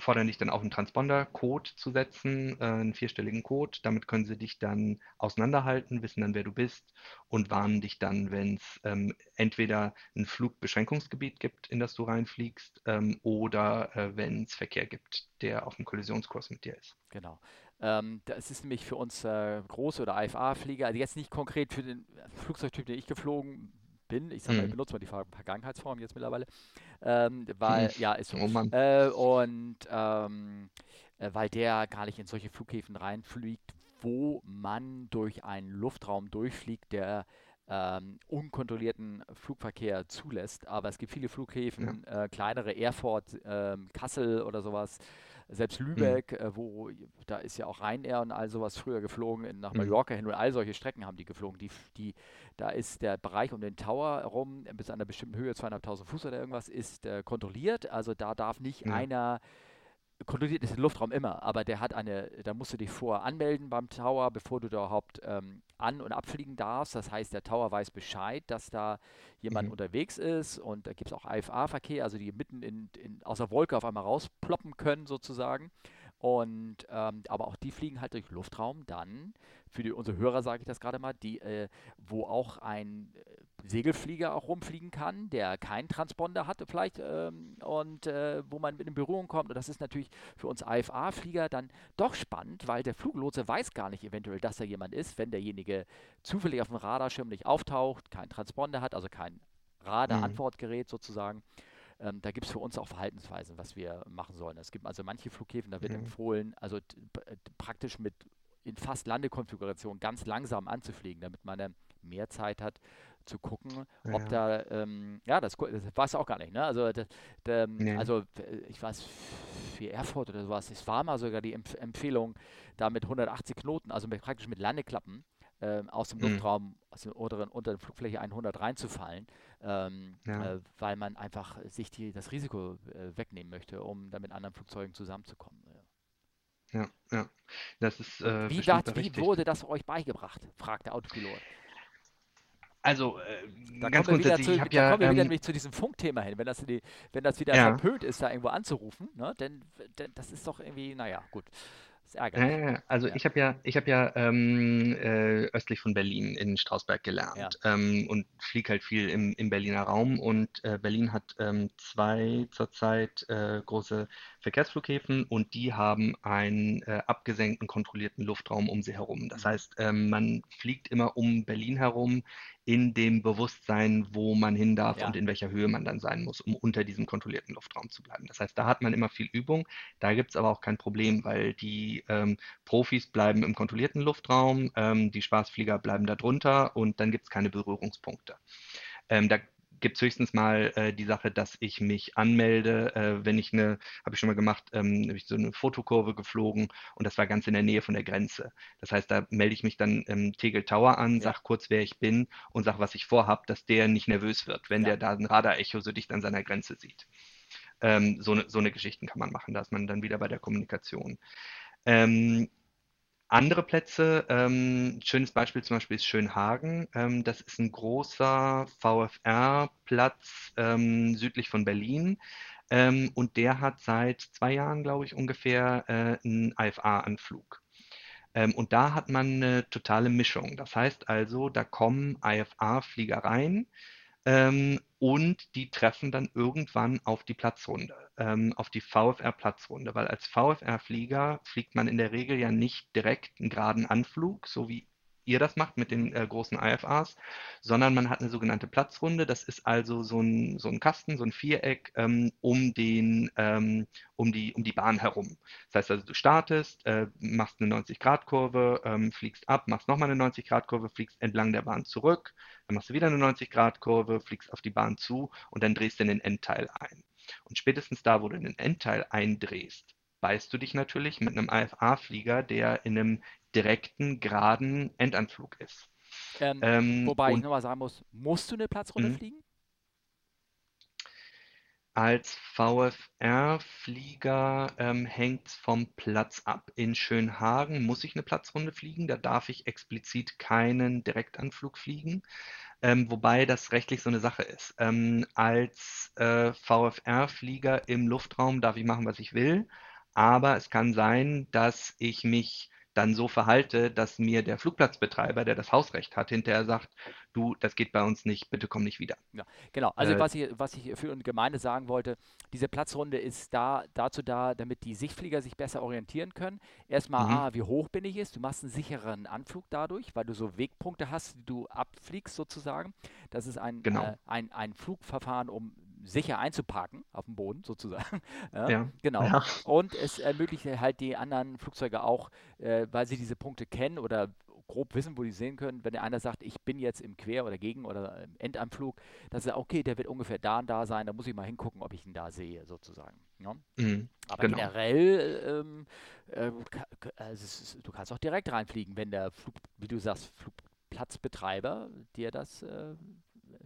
fordern dich dann auch einen Transponder-Code zu setzen, äh, einen vierstelligen Code. Damit können sie dich dann auseinanderhalten, wissen dann, wer du bist und warnen dich dann, wenn es ähm, entweder ein Flugbeschränkungsgebiet gibt, in das du reinfliegst, ähm, oder äh, wenn es Verkehr gibt, der auf dem Kollisionskurs mit dir ist. Genau. Ähm, das ist nämlich für uns äh, große oder IFA-Flieger, also jetzt nicht konkret für den Flugzeugtyp, den ich geflogen bin. Ich sage mal, ich Hm. benutze mal die Ver Vergangenheitsform jetzt mittlerweile. Ähm, weil, Hm. ja, ist so. Oh. Äh, und ähm, äh, weil der gar nicht in solche Flughäfen reinfliegt, wo man durch einen Luftraum durchfliegt, der ähm, unkontrollierten Flugverkehr zulässt. Aber es gibt viele Ja. Flughäfen, äh, kleinere Erfurt, ähm, Kassel oder sowas, selbst Hm. Lübeck, äh, wo da ist ja auch Ryanair und all sowas früher geflogen, in, nach Hm. Mallorca hin und all solche Strecken haben die geflogen. Die, die, da ist der Bereich um den Tower herum bis an einer bestimmten Höhe, zweieinhalbtausend Fuß oder irgendwas, ist äh, kontrolliert. Also da darf nicht Ja. einer kontrolliert ist der Luftraum immer, aber der hat eine, da musst du dich vorher anmelden beim Tower, bevor du da überhaupt ähm, an- und abfliegen darfst. Das heißt, der Tower weiß Bescheid, dass da jemand Mhm. unterwegs ist und da gibt es auch IFA-Verkehr, also die mitten in, in, aus der Wolke auf einmal rausploppen können sozusagen. Und ähm, aber auch die fliegen halt durch Luftraum dann, für die, unsere Hörer sage ich das gerade mal, die, äh, wo auch ein äh, Segelflieger auch rumfliegen kann, der keinen Transponder hatte vielleicht ähm, und äh, wo man mit in Berührung kommt. Und das ist natürlich für uns IFA-Flieger dann doch spannend, weil der Fluglotse weiß gar nicht eventuell, dass da jemand ist, wenn derjenige zufällig auf dem Radarschirm nicht auftaucht, keinen Transponder hat, also kein Mhm. Radar-Antwortgerät sozusagen. Ähm, da gibt es für uns auch Verhaltensweisen, was wir machen sollen. Es gibt also manche Flughäfen, da wird Mhm. empfohlen, also praktisch mit in fast Landekonfiguration ganz langsam anzufliegen, damit man dann mehr Zeit hat zu gucken, ob Ja. da, ähm, ja, das, das du auch gar nicht, ne? Also, da, da, ähm, Nee. also ich weiß, für Erfurt oder sowas, es war mal sogar die Empf Empfehlung, da mit 180 Knoten, also mit, praktisch mit Landeklappen, ähm, aus dem Mhm. Luftraum, aus der unteren, unter der Flugfläche 100 reinzufallen, ähm, Ja. äh, weil man einfach sich die, das Risiko äh, wegnehmen möchte, um dann mit anderen Flugzeugen zusammenzukommen. Ja. Ja, ja. Das ist äh, wie, wat, wie wurde das euch beigebracht? fragt der Autopilot. Also, äh, Da ganz grundsätzlich, zu, ich habe ja, kommen wir wieder ähm, nämlich zu diesem Funkthema hin. Wenn das, die, wenn das wieder ja, verpönt ist, da irgendwo anzurufen, ne, denn, denn das ist doch irgendwie, naja, gut. äh, also Ja, ich habe ja, ich habe ja ähm, äh, östlich von Berlin in Strausberg ja, gelernt ähm, und fliege halt viel im, im Berliner Raum und äh, Berlin hat ähm, zwei zurzeit äh, große Verkehrsflughäfen und die haben einen äh, abgesenkten, kontrollierten Luftraum um sie herum. Das mhm, heißt, ähm, man fliegt immer um Berlin herum in dem Bewusstsein, wo man hin darf und ja, in welcher Höhe man dann sein muss, um unter diesem kontrollierten Luftraum zu bleiben. Das heißt, da hat man immer viel Übung. Da gibt es aber auch kein Problem, weil die ähm, Profis bleiben im kontrollierten Luftraum, ähm, die Spaßflieger bleiben da drunter und dann gibt es keine Berührungspunkte. Ähm, da gibt es höchstens mal äh, die Sache, dass ich mich anmelde, äh, wenn ich eine, habe ich schon mal gemacht, ähm, habe ich so eine Fotokurve geflogen und das war ganz in der Nähe von der Grenze. Das heißt, da melde ich mich dann im Tegel Tower an, ja, sag kurz, wer ich bin und sag, was ich vorhab, dass der nicht nervös wird, wenn ja, der da ein Radarecho so dicht an seiner Grenze sieht. Ähm, so, ne, so eine Geschichten kann man machen, da ist man dann wieder bei der Kommunikation. Ähm, andere Plätze, ähm, schönes Beispiel zum Beispiel ist Schönhagen. Ähm, das ist ein großer VFR-Platz ähm, südlich von Berlin. Ähm, und der hat seit zwei Jahren, glaube ich, ungefähr äh, einen IFA-Anflug. Ähm, und da hat man eine totale Mischung. Das heißt also, da kommen IFA-Flieger rein, Ähm, und die treffen dann irgendwann auf die Platzrunde, ähm, auf die VFR-Platzrunde, weil als VFR-Flieger fliegt man in der Regel ja nicht direkt einen geraden Anflug, so wie ihr das macht mit den äh, großen IFAs, sondern man hat eine sogenannte Platzrunde. Das ist also so ein, so ein Kasten, so ein Viereck ähm, um, den, ähm, um, die, um die Bahn herum. Das heißt also, du startest, äh, machst eine 90-Grad-Kurve, ähm, fliegst ab, machst nochmal eine 90-Grad-Kurve, fliegst entlang der Bahn zurück, dann machst du wieder eine 90-Grad-Kurve, fliegst auf die Bahn zu und dann drehst du in den Endteil ein. Und spätestens da, wo du in den Endteil eindrehst, beißt du dich natürlich mit einem IFA-Flieger, der in einem direkten, geraden Endanflug ist. Ähm, ähm, wobei ich nochmal sagen muss, musst du eine Platzrunde mhm. fliegen? Als VFR-Flieger ähm, hängt es vom Platz ab. In Schönhagen muss ich eine Platzrunde fliegen, da darf ich explizit keinen Direktanflug fliegen, ähm, wobei das rechtlich so eine Sache ist. Ähm, als äh, VFR-Flieger im Luftraum darf ich machen, was ich will, aber es kann sein, dass ich mich dann so verhalte, dass mir der Flugplatzbetreiber, der das Hausrecht hat, hinterher sagt, du, das geht bei uns nicht, bitte komm nicht wieder. Ja, genau. Also äh, was, ich, was ich für eine Gemeinde sagen wollte, diese Platzrunde ist da, dazu da, damit die Sichtflieger sich besser orientieren können. Erstmal, mhm. ah, wie hoch bin ich jetzt? Du machst einen sicheren Anflug dadurch, weil du so Wegpunkte hast, die du abfliegst sozusagen. Das ist ein, genau. äh, ein, ein Flugverfahren, um sicher einzuparken auf dem Boden sozusagen. ja, ja, Genau. Ja. Und es ermöglicht halt die anderen Flugzeuge auch, äh, weil sie diese Punkte kennen oder grob wissen, wo die sehen können, wenn der einer sagt, ich bin jetzt im Quer- oder Gegen- oder im Endanflug, dass er, okay, der wird ungefähr da und da sein, da muss ich mal hingucken, ob ich ihn da sehe, sozusagen. Ja? Mhm, Aber genau. generell, ähm, äh, also ist, du kannst auch direkt reinfliegen, wenn der Flug, wie du sagst, Flugplatzbetreiber dir das äh,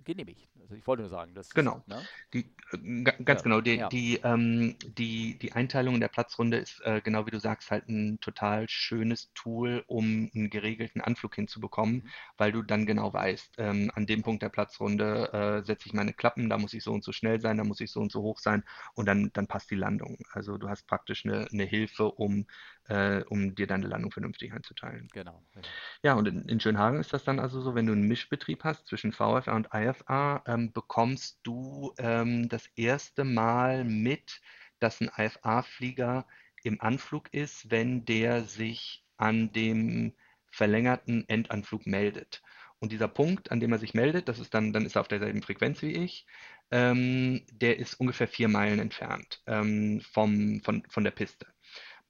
genehmigt. Also ich wollte nur sagen, dass genau. Ne? Die, äh, ganz ja. genau. Die, ja. die, ähm, die, die Einteilung in der Platzrunde ist äh, genau wie du sagst halt ein total schönes Tool, um einen geregelten Anflug hinzubekommen, mhm. weil du dann genau weißt, ähm, an dem Punkt der Platzrunde äh, setze ich meine Klappen, da muss ich so und so schnell sein, da muss ich so und so hoch sein und dann, dann passt die Landung. Also du hast praktisch eine, eine Hilfe, um äh, um dir deine Landung vernünftig einzuteilen. Genau. genau. Ja, und in, in, Schönhagen ist das dann also so, wenn du einen Mischbetrieb hast zwischen VFA und IFA, ähm, bekommst du ähm, das erste Mal mit, dass ein IFA-Flieger im Anflug ist, wenn der sich an dem verlängerten Endanflug meldet. Und dieser Punkt, an dem er sich meldet, das ist dann, dann ist er auf derselben Frequenz wie ich, ähm, der ist ungefähr vier Meilen entfernt ähm, vom, von, von der Piste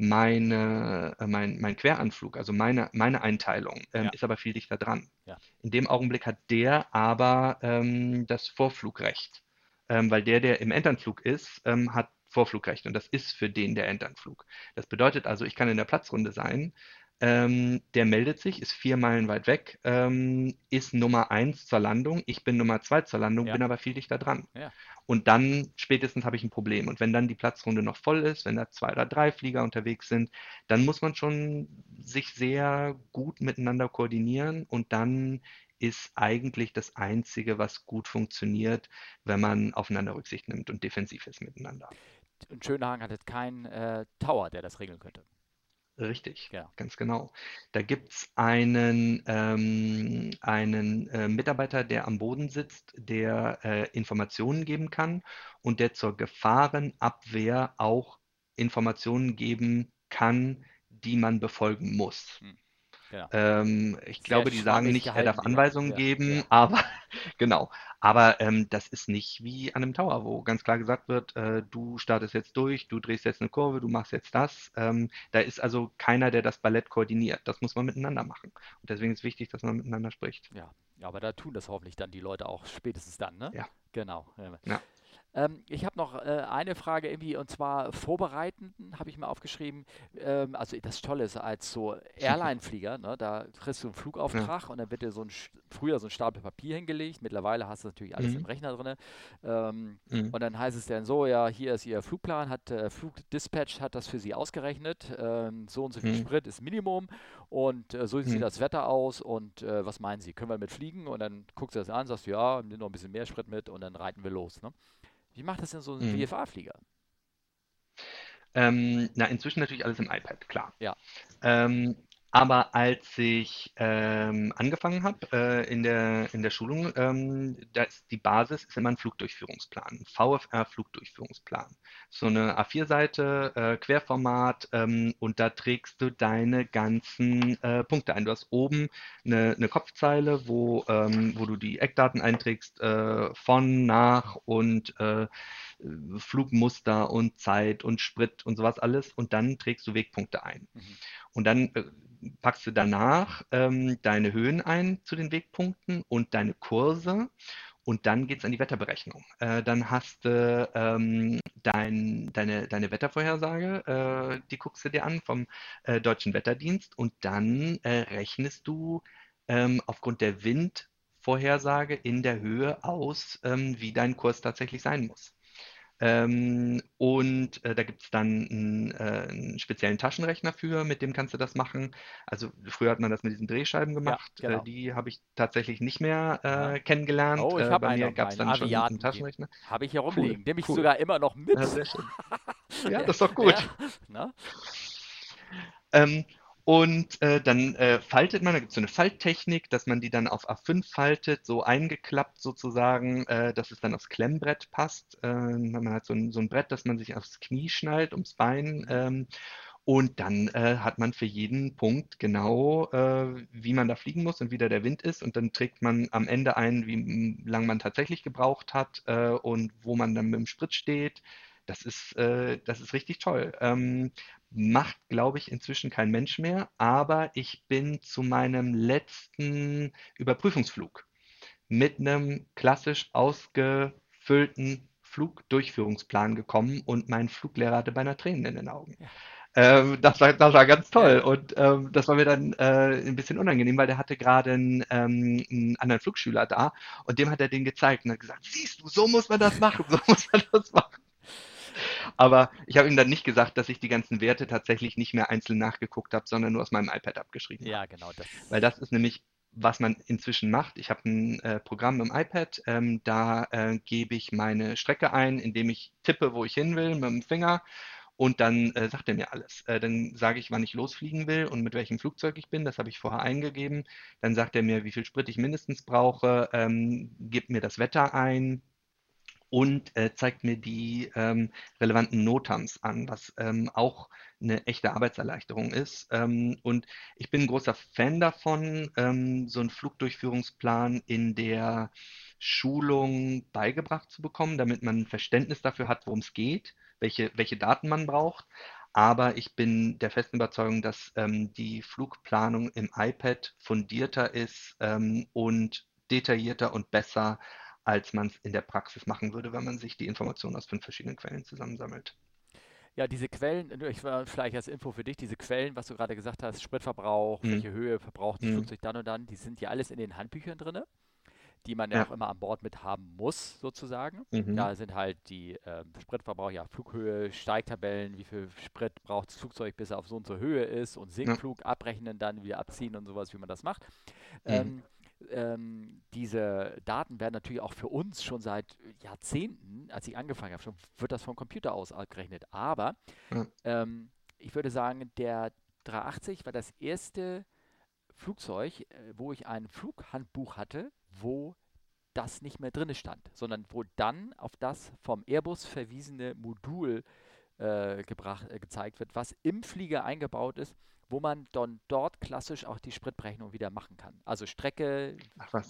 meine, äh, mein, mein Queranflug, also meine, meine Einteilung, ähm, ja. ist aber viel dichter dran. Ja. In dem Augenblick hat der aber ähm, das Vorflugrecht, ähm, weil der, der im Endanflug ist, ähm, hat Vorflugrecht und das ist für den der Endanflug. Das bedeutet also, ich kann in der Platzrunde sein, ähm, der meldet sich, ist vier Meilen weit weg, ähm, ist Nummer eins zur Landung. Ich bin Nummer zwei zur Landung, ja. bin aber viel dichter dran. Ja. Und dann spätestens habe ich ein Problem. Und wenn dann die Platzrunde noch voll ist, wenn da zwei oder drei Flieger unterwegs sind, dann muss man schon sich sehr gut miteinander koordinieren und dann ist eigentlich das Einzige, was gut funktioniert, wenn man aufeinander Rücksicht nimmt und defensiv ist miteinander. Und Schönhagen hat jetzt keinen äh, Tower, der das regeln könnte. Richtig, Ja. ganz genau. Da gibt es einen, ähm, einen äh, Mitarbeiter, der am Boden sitzt, der äh, Informationen geben kann und der zur Gefahrenabwehr auch Informationen geben kann, die man befolgen muss. Hm. Genau. Ähm, ich Sehr glaube, die sagen nicht, er darf Anweisungen ja, geben, ja. aber genau. Aber ähm, das ist nicht wie an einem Tower, wo ganz klar gesagt wird, äh, du startest jetzt durch, du drehst jetzt eine Kurve, du machst jetzt das. Ähm, da ist also keiner, der das Ballett koordiniert. Das muss man miteinander machen. Und deswegen ist wichtig, dass man miteinander spricht. Ja, ja aber da tun das hoffentlich dann die Leute auch spätestens dann, ne? Ja. Genau. Ja. Ähm, ich habe noch äh, eine Frage irgendwie und zwar Vorbereitenden habe ich mir aufgeschrieben. Ähm, also das Tolle ist als so Airline-Flieger, ne, da kriegst du einen Flugauftrag ja. und dann wird dir so ein früher so ein Stapel Papier hingelegt. Mittlerweile hast du natürlich alles mhm. im Rechner drin. Ähm, mhm. Und dann heißt es dann so, ja, hier ist Ihr Flugplan, hat äh, Flugdispatch hat das für Sie ausgerechnet. Ähm, so und so viel mhm. Sprit ist Minimum und äh, so sieht mhm. das Wetter aus und äh, was meinen Sie, können wir mit fliegen? Und dann guckst du das an, sagst du, ja, nimm noch ein bisschen mehr Sprit mit und dann reiten wir los. Ne? Wie macht das denn so ein mhm. VFA-Flieger? Ähm, na, inzwischen natürlich alles im iPad, klar. Ja. Ähm, Aber als ich ähm, angefangen habe äh, in der, in der Schulung, ähm, da ist die Basis ist immer ein Flugdurchführungsplan, VFR-Flugdurchführungsplan. So eine A4-Seite, äh, Querformat ähm, und da trägst du deine ganzen äh, Punkte ein. Du hast oben eine, eine Kopfzeile, wo, ähm, wo du die Eckdaten einträgst, äh, von, nach und äh, Flugmuster und Zeit und Sprit und sowas alles und dann trägst du Wegpunkte ein. Mhm. Und dann äh, packst du danach ähm, deine Höhen ein zu den Wegpunkten und deine Kurse und dann geht es an die Wetterberechnung. Äh, dann hast du ähm, dein, deine, deine Wettervorhersage, äh, die guckst du dir an vom äh, Deutschen Wetterdienst und dann äh, rechnest du ähm, aufgrund der Windvorhersage in der Höhe aus, ähm, wie dein Kurs tatsächlich sein muss. Ähm, und äh, da gibt es dann einen, äh, einen speziellen Taschenrechner für, mit dem kannst du das machen. Also früher hat man das mit diesen Drehscheiben gemacht. Ja, genau. äh, die habe ich tatsächlich nicht mehr äh, kennengelernt. Oh, ich äh, habe Bei mir gab es dann schon einen Taschenrechner. Habe ich hier rumliegen. Cool, Nehme ich cool. sogar immer noch mit. Ja, ja, das ist doch gut. Ja, ähm, und äh, dann äh, faltet man, da gibt es so eine Falttechnik, dass man die dann auf A5 faltet, so eingeklappt sozusagen, äh, dass es dann aufs Klemmbrett passt. Äh, man hat so ein, so ein Brett, das man sich aufs Knie schnallt, ums Bein. Ähm, und dann äh, hat man für jeden Punkt genau, äh, wie man da fliegen muss und wie da der Wind ist. Und dann trägt man am Ende ein, wie lange man tatsächlich gebraucht hat äh, und wo man dann mit dem Sprit steht. Das ist, äh, das ist richtig toll. Ähm, macht, glaube ich, inzwischen kein Mensch mehr, aber ich bin zu meinem letzten Überprüfungsflug mit einem klassisch ausgefüllten Flugdurchführungsplan gekommen und mein Fluglehrer hatte beinahe Tränen in den Augen. Ja. Ähm, das, war, das war ganz toll und ähm, das war mir dann äh, ein bisschen unangenehm, weil der hatte gerade einen, ähm, einen anderen Flugschüler da und dem hat er den gezeigt und hat gesagt, siehst du, so muss man das machen, so muss man das machen. Aber ich habe ihm dann nicht gesagt, dass ich die ganzen Werte tatsächlich nicht mehr einzeln nachgeguckt habe, sondern nur aus meinem iPad abgeschrieben Ja, genau. Das. Weil das ist nämlich was man inzwischen macht. Ich habe ein äh, Programm im iPad, ähm, da äh, gebe ich meine Strecke ein, indem ich tippe, wo ich hin will mit dem Finger und dann äh, sagt er mir alles. Äh, dann sage ich, wann ich losfliegen will und mit welchem Flugzeug ich bin. Das habe ich vorher eingegeben. Dann sagt er mir, wie viel Sprit ich mindestens brauche, ähm, gibt mir das Wetter ein, und äh, zeigt mir die ähm, relevanten Notams an, was ähm, auch eine echte Arbeitserleichterung ist. Ähm, und ich bin ein großer Fan davon, ähm, so einen Flugdurchführungsplan in der Schulung beigebracht zu bekommen, damit man ein Verständnis dafür hat, worum es geht, welche, welche Daten man braucht. Aber ich bin der festen Überzeugung, dass ähm, die Flugplanung im iPad fundierter ist ähm, und detaillierter und besser als man es in der Praxis machen würde, wenn man sich die Informationen aus fünf verschiedenen Quellen zusammensammelt. Ja, diese Quellen, ich war vielleicht als Info für dich, diese Quellen, was du gerade gesagt hast, Spritverbrauch, mhm. welche Höhe verbraucht das mhm. Flugzeug dann und dann, die sind ja alles in den Handbüchern drin, die man ja, ja auch immer an Bord mit haben muss, sozusagen. Mhm. Da sind halt die äh, Spritverbrauch, ja, Flughöhe, Steigtabellen, wie viel Sprit braucht das Flugzeug, bis er auf so und so Höhe ist und Sinkflug ja. abrechnen, dann wieder abziehen und sowas, wie man das macht. Mhm. Ähm, ähm, diese Daten werden natürlich auch für uns schon seit Jahrzehnten, als ich angefangen habe, schon wird das vom Computer aus gerechnet. Aber ja. ähm, ich würde sagen, der 380 war das erste Flugzeug, äh, wo ich ein Flughandbuch hatte, wo das nicht mehr drin stand, sondern wo dann auf das vom Airbus verwiesene Modul äh, gebracht, äh, gezeigt wird, was im Flieger eingebaut ist wo man dann dort klassisch auch die Spritberechnung wieder machen kann. Also Strecke,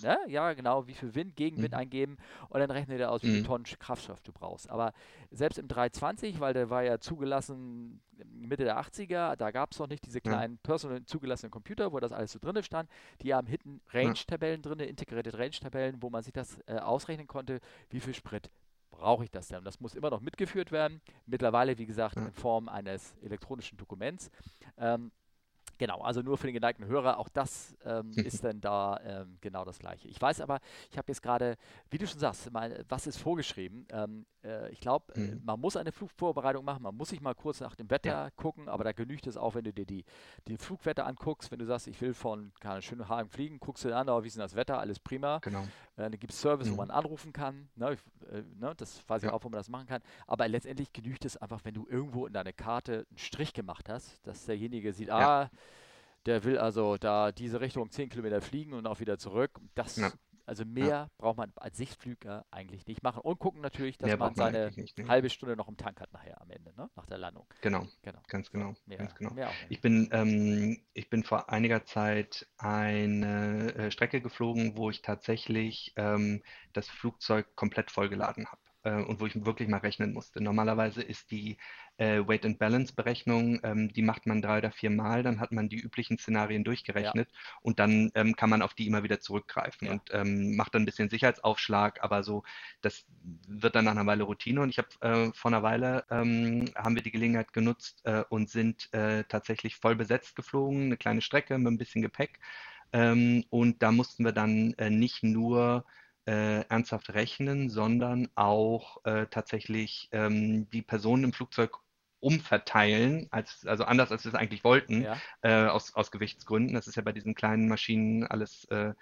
ne? ja genau, wie viel Wind, Gegenwind mhm. eingeben und dann rechnet er aus, wie viel mhm. Tonnen Kraftstoff du brauchst. Aber selbst im 320, weil der war ja zugelassen Mitte der 80er, da gab es noch nicht diese kleinen ja. personal zugelassenen Computer, wo das alles so drin stand. Die haben hinten Range-Tabellen drin, integrierte Range-Tabellen, wo man sich das äh, ausrechnen konnte, wie viel Sprit brauche ich das denn? Und das muss immer noch mitgeführt werden. Mittlerweile, wie gesagt, in Form eines elektronischen Dokuments. Ähm, Genau, also nur für den geneigten Hörer, auch das ähm, ist dann da ähm, genau das Gleiche. Ich weiß aber, ich habe jetzt gerade, wie du schon sagst, mal, was ist vorgeschrieben? Ähm, äh, ich glaube, äh, mhm. man muss eine Flugvorbereitung machen, man muss sich mal kurz nach dem Wetter ja. gucken, aber da genügt es auch, wenn du dir die, die Flugwetter anguckst, wenn du sagst, ich will von keine schönen Hagen fliegen, guckst du dir an, aber wie ist denn das Wetter, alles prima. Genau. Äh, dann gibt es Service, mhm. wo man anrufen kann, ne, ich, äh, ne, das weiß ich auch, wo man das machen kann, aber letztendlich genügt es einfach, wenn du irgendwo in deine Karte einen Strich gemacht hast, dass derjenige sieht, ja. ah, der will also da diese Richtung 10 Kilometer fliegen und auch wieder zurück. Das Ja, also ja. mehr braucht man als Sichtflüger eigentlich nicht machen. Und gucken natürlich, dass Mehr man seine nicht. Ne? halbe Stunde noch im Tank hat nachher am Ende, ne? Nach der Landung. Genau, Genau. ganz genau, mehr, ganz genau. Ich bin, ähm, ich bin vor einiger Zeit eine äh, Strecke geflogen, wo ich tatsächlich ähm, das Flugzeug komplett vollgeladen habe äh, und wo ich wirklich mal rechnen musste. Normalerweise ist die äh, Weight and Balance Berechnung, ähm, die macht man drei oder vier Mal, dann hat man die üblichen Szenarien Ja, durchgerechnet und dann ähm, kann man auf die immer wieder zurückgreifen ja, und ähm, macht dann ein bisschen Sicherheitsaufschlag, aber so, das wird dann nach einer Weile Routine und ich habe äh, vor einer Weile ähm, haben wir die Gelegenheit genutzt äh, und sind äh, tatsächlich voll besetzt geflogen, eine kleine Strecke mit ein bisschen Gepäck ähm, und da mussten wir dann äh, nicht nur äh, ernsthaft rechnen, sondern auch äh, tatsächlich ähm, die Personen im Flugzeug umverteilen, als, also anders als wir es eigentlich wollten, ja. äh, aus, aus Gewichtsgründen. Das ist ja bei diesen kleinen Maschinen alles äh,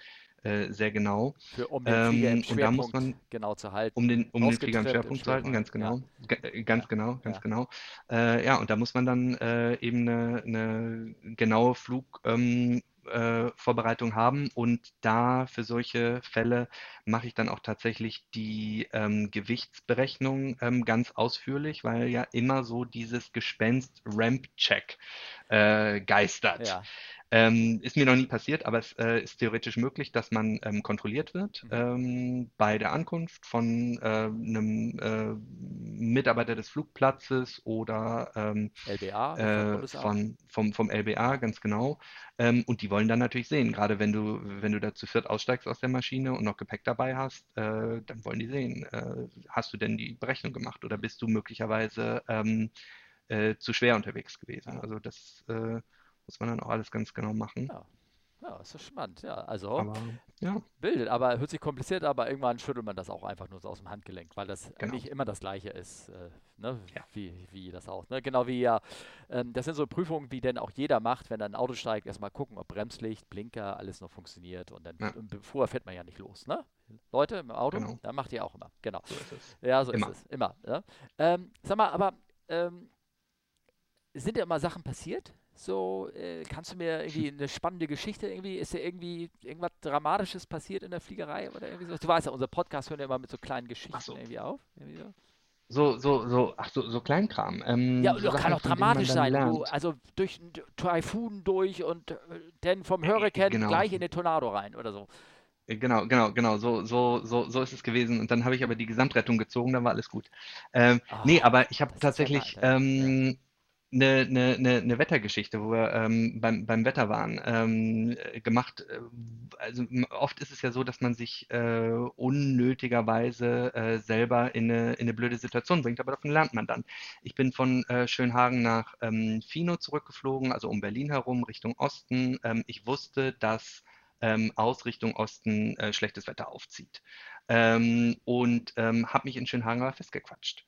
äh, sehr genau. Für, um den Flieger im Ähm, und da muss Schwerpunkt man genau zu um halten. den, um den Flieger im Schwerpunkt zu halten, ganz Schwerpunkt. Ja, genau. G äh, ganz ja, genau, ganz ja. genau. Äh, ja, und da muss man dann eben eine, eine genaue Flugvorbereitung ähm, äh, Vorbereitung haben. Und da für solche Fälle mache ich dann auch tatsächlich die ähm, Gewichtsberechnung ähm, ganz ausführlich, weil ja immer so dieses Gespenst Ramp-Check äh, geistert. Ja. Ähm, ist mir noch nie passiert, aber es äh, ist theoretisch möglich, dass man ähm, kontrolliert wird Mhm. ähm, bei der Ankunft von äh, einem äh, Mitarbeiter des Flugplatzes oder ähm, LBA vom äh, von, vom, vom LBA, ganz genau. Ähm, und die wollen dann natürlich sehen, gerade wenn du, wenn du da zu viert aussteigst aus der Maschine und noch Gepäck dabei hast, äh, dann wollen die sehen, äh, hast du denn die Berechnung gemacht oder bist du möglicherweise ähm, äh, zu schwer unterwegs gewesen? Also das muss man dann auch alles ganz genau machen. Ja. Ja, ist doch spannend. Ja, also Aber ja, bildet, aber hört sich kompliziert, aber irgendwann schüttelt man das auch einfach nur so aus dem Handgelenk, weil das genau. eigentlich immer das Gleiche ist, äh, ne? Ja. Wie, wie das auch. Ne? Genau wie ja, ähm, das sind so Prüfungen, wie denn auch jeder macht, wenn er ein Auto steigt, erstmal gucken, ob Bremslicht, Blinker, alles noch funktioniert und dann Ja. vorher fährt man ja nicht los, ne? Leute im Auto, Genau. da macht ihr auch immer. Genau. So ist es. Ja, so Immer. ist es. Immer. Ja? Ähm, sag mal, aber ähm, sind ja immer Sachen passiert? So, äh, kannst du mir irgendwie eine spannende Geschichte irgendwie, ist ja irgendwie irgendwas Dramatisches passiert in der Fliegerei oder irgendwie so? Du weißt ja, unser Podcast hört ja immer mit so kleinen Geschichten so. irgendwie auf. Irgendwie so. So, so, so, ach so, so Kleinkram. Ähm, Ja, so das kann Sachen, auch dramatisch sein. Du, also durch einen Taifun durch und äh, dann vom Hurrikan Genau. gleich in den Tornado rein oder so. Äh, Genau, genau, genau, so, so, so, so ist es gewesen. Und dann habe ich aber die Gesamtrettung gezogen, dann war alles gut. Ähm, nee, Ah, aber ich habe tatsächlich. Ja. ähm, eine, eine, eine, eine Wettergeschichte, wo wir ähm, beim, beim Wetter waren, ähm, äh, gemacht. Äh, Also oft ist es ja so, dass man sich äh, unnötigerweise äh, selber in eine, in eine blöde Situation bringt, aber davon lernt man dann. Ich bin von äh, Schönhagen nach ähm, Fino zurückgeflogen, also um Berlin herum, Richtung Osten. Ähm, ich wusste, dass ähm, aus Richtung Osten äh, schlechtes Wetter aufzieht. Ähm, und ähm, habe mich in Schönhagen aber festgequatscht.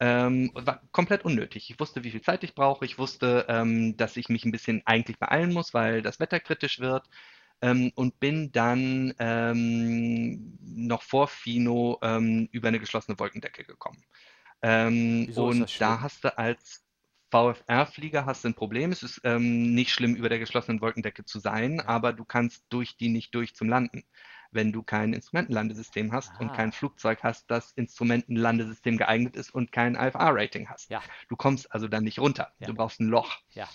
Ähm, war komplett unnötig. Ich wusste, wie viel Zeit ich brauche. Ich wusste, ähm, dass ich mich ein bisschen eigentlich beeilen muss, weil das Wetter kritisch wird. Ähm, und bin dann ähm, noch vor Fino ähm, über eine geschlossene Wolkendecke gekommen. Ähm, und da hast du als VFR-Flieger hast du ein Problem. Es ist nicht schlimm, über der geschlossenen Wolkendecke zu sein, aber du kannst durch die nicht durch zum Landen. Wenn du kein Instrumentenlandesystem hast und kein Ah, Flugzeug hast, das Instrumentenlandesystem geeignet ist und kein IFR-Rating hast. ja, Du kommst also dann nicht runter. ja, Du brauchst ein Loch. ja.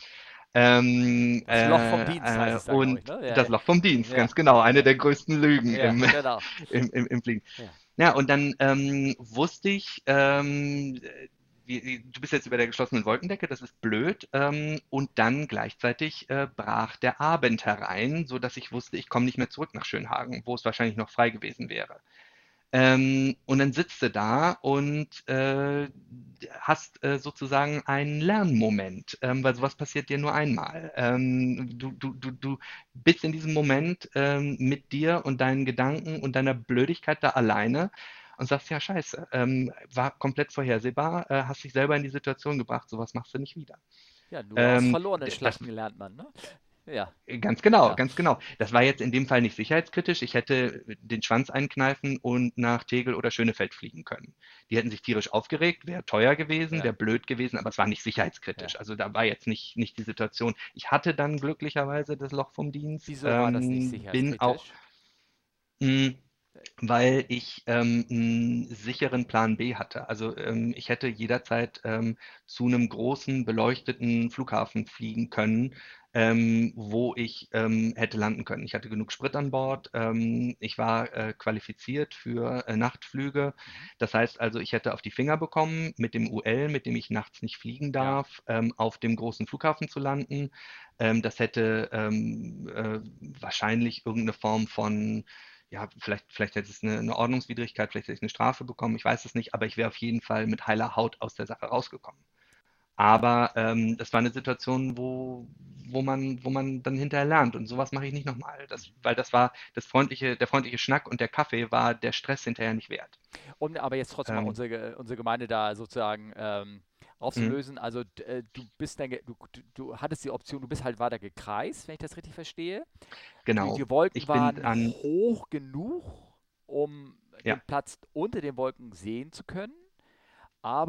Ähm, Das Loch vom äh, Dienst äh, es da, glaube ich, und ne? Ja, das Loch vom Dienst, ja, ganz genau, eine der größten Lügen ja, im, genau. im, im, im Fliegen. Ja. Ja, und dann ähm, wusste ich, ähm, wie, du bist jetzt über der geschlossenen Wolkendecke, das ist blöd. Ähm, und dann gleichzeitig äh, brach der Abend herein, so dass ich wusste, ich komme nicht mehr zurück nach Schönhagen, wo es wahrscheinlich noch frei gewesen wäre. Ähm, und dann sitzt du da und äh, hast äh, sozusagen einen Lernmoment, ähm, weil sowas passiert dir nur einmal. Ähm, du, du, du, du bist in diesem Moment ähm, mit dir und deinen Gedanken und deiner Blödigkeit da alleine und sagst, ja, scheiße, ähm, war komplett vorhersehbar, äh, hast dich selber in die Situation gebracht, sowas machst du nicht wieder. Ja, nur aus Ähm, verlorenen d- das Schlachten lernt man, ne? Ja. Ganz genau, Ja. ganz genau. Das war jetzt in dem Fall nicht sicherheitskritisch. Ich hätte den Schwanz einkneifen und nach Tegel oder Schönefeld fliegen können. Die hätten sich tierisch aufgeregt, wäre teuer gewesen, Ja. wäre blöd gewesen, aber es war nicht sicherheitskritisch. Ja. Also da war jetzt nicht, nicht die Situation. Ich hatte dann glücklicherweise das Loch vom Dienst, Wieso war das nicht ähm, bin auch, sicherheitskritisch? mh, weil ich ähm, einen sicheren Plan B hatte. Also ähm, ich hätte jederzeit ähm, zu einem großen beleuchteten Flughafen fliegen können, ähm, wo ich ähm, hätte landen können. Ich hatte genug Sprit an Bord. Ähm, ich war äh, qualifiziert für äh, Nachtflüge. Das heißt also, ich hätte auf die Finger bekommen, mit dem UL, mit dem ich nachts nicht fliegen Ja. darf, ähm, auf dem großen Flughafen zu landen. Das hätte äh, wahrscheinlich irgendeine Form von ja, vielleicht, vielleicht hätte es eine, eine Ordnungswidrigkeit, vielleicht hätte ich eine Strafe bekommen, ich weiß es nicht, aber ich wäre auf jeden Fall mit heiler Haut aus der Sache rausgekommen. Aber ähm, das war eine Situation, wo, wo man, wo man dann hinterher lernt und sowas mache ich nicht nochmal. Das, weil das war das freundliche, der freundliche Schnack und der Kaffee war der Stress hinterher nicht wert. Um aber jetzt trotzdem Ähm, unsere, unsere Gemeinde da sozusagen ähm, mhm, aufzulösen. Also d- äh, du bist dann, du, du, hattest die Option, du bist halt weiter gekreist, wenn ich das richtig verstehe. Die, genau. die Wolken Ich waren an, hoch genug, um den ja, Platz unter den Wolken sehen zu können.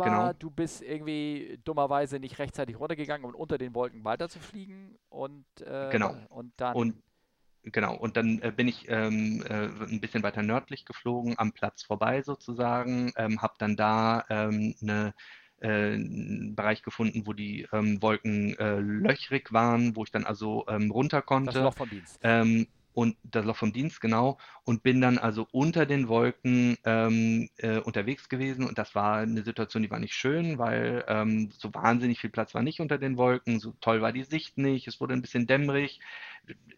genau, Aber du bist irgendwie dummerweise nicht rechtzeitig runtergegangen, um unter den Wolken weiterzufliegen und, äh, genau. und Und dann, Genau, und dann äh, bin ich ähm, äh, ein bisschen weiter nördlich geflogen, am Platz vorbei sozusagen, ähm, habe dann da ähm, eine, äh, Bereich gefunden, wo die ähm, Wolken äh, löchrig waren, wo ich dann also ähm, runter das konnte. Loch vom Dienst. Ähm, und das Loch vom Dienst, genau, und bin dann also unter den Wolken ähm, äh, unterwegs gewesen und das war eine Situation, die war nicht schön, weil ähm, so wahnsinnig viel Platz war nicht unter den Wolken, so toll war die Sicht nicht, es wurde ein bisschen dämmerig.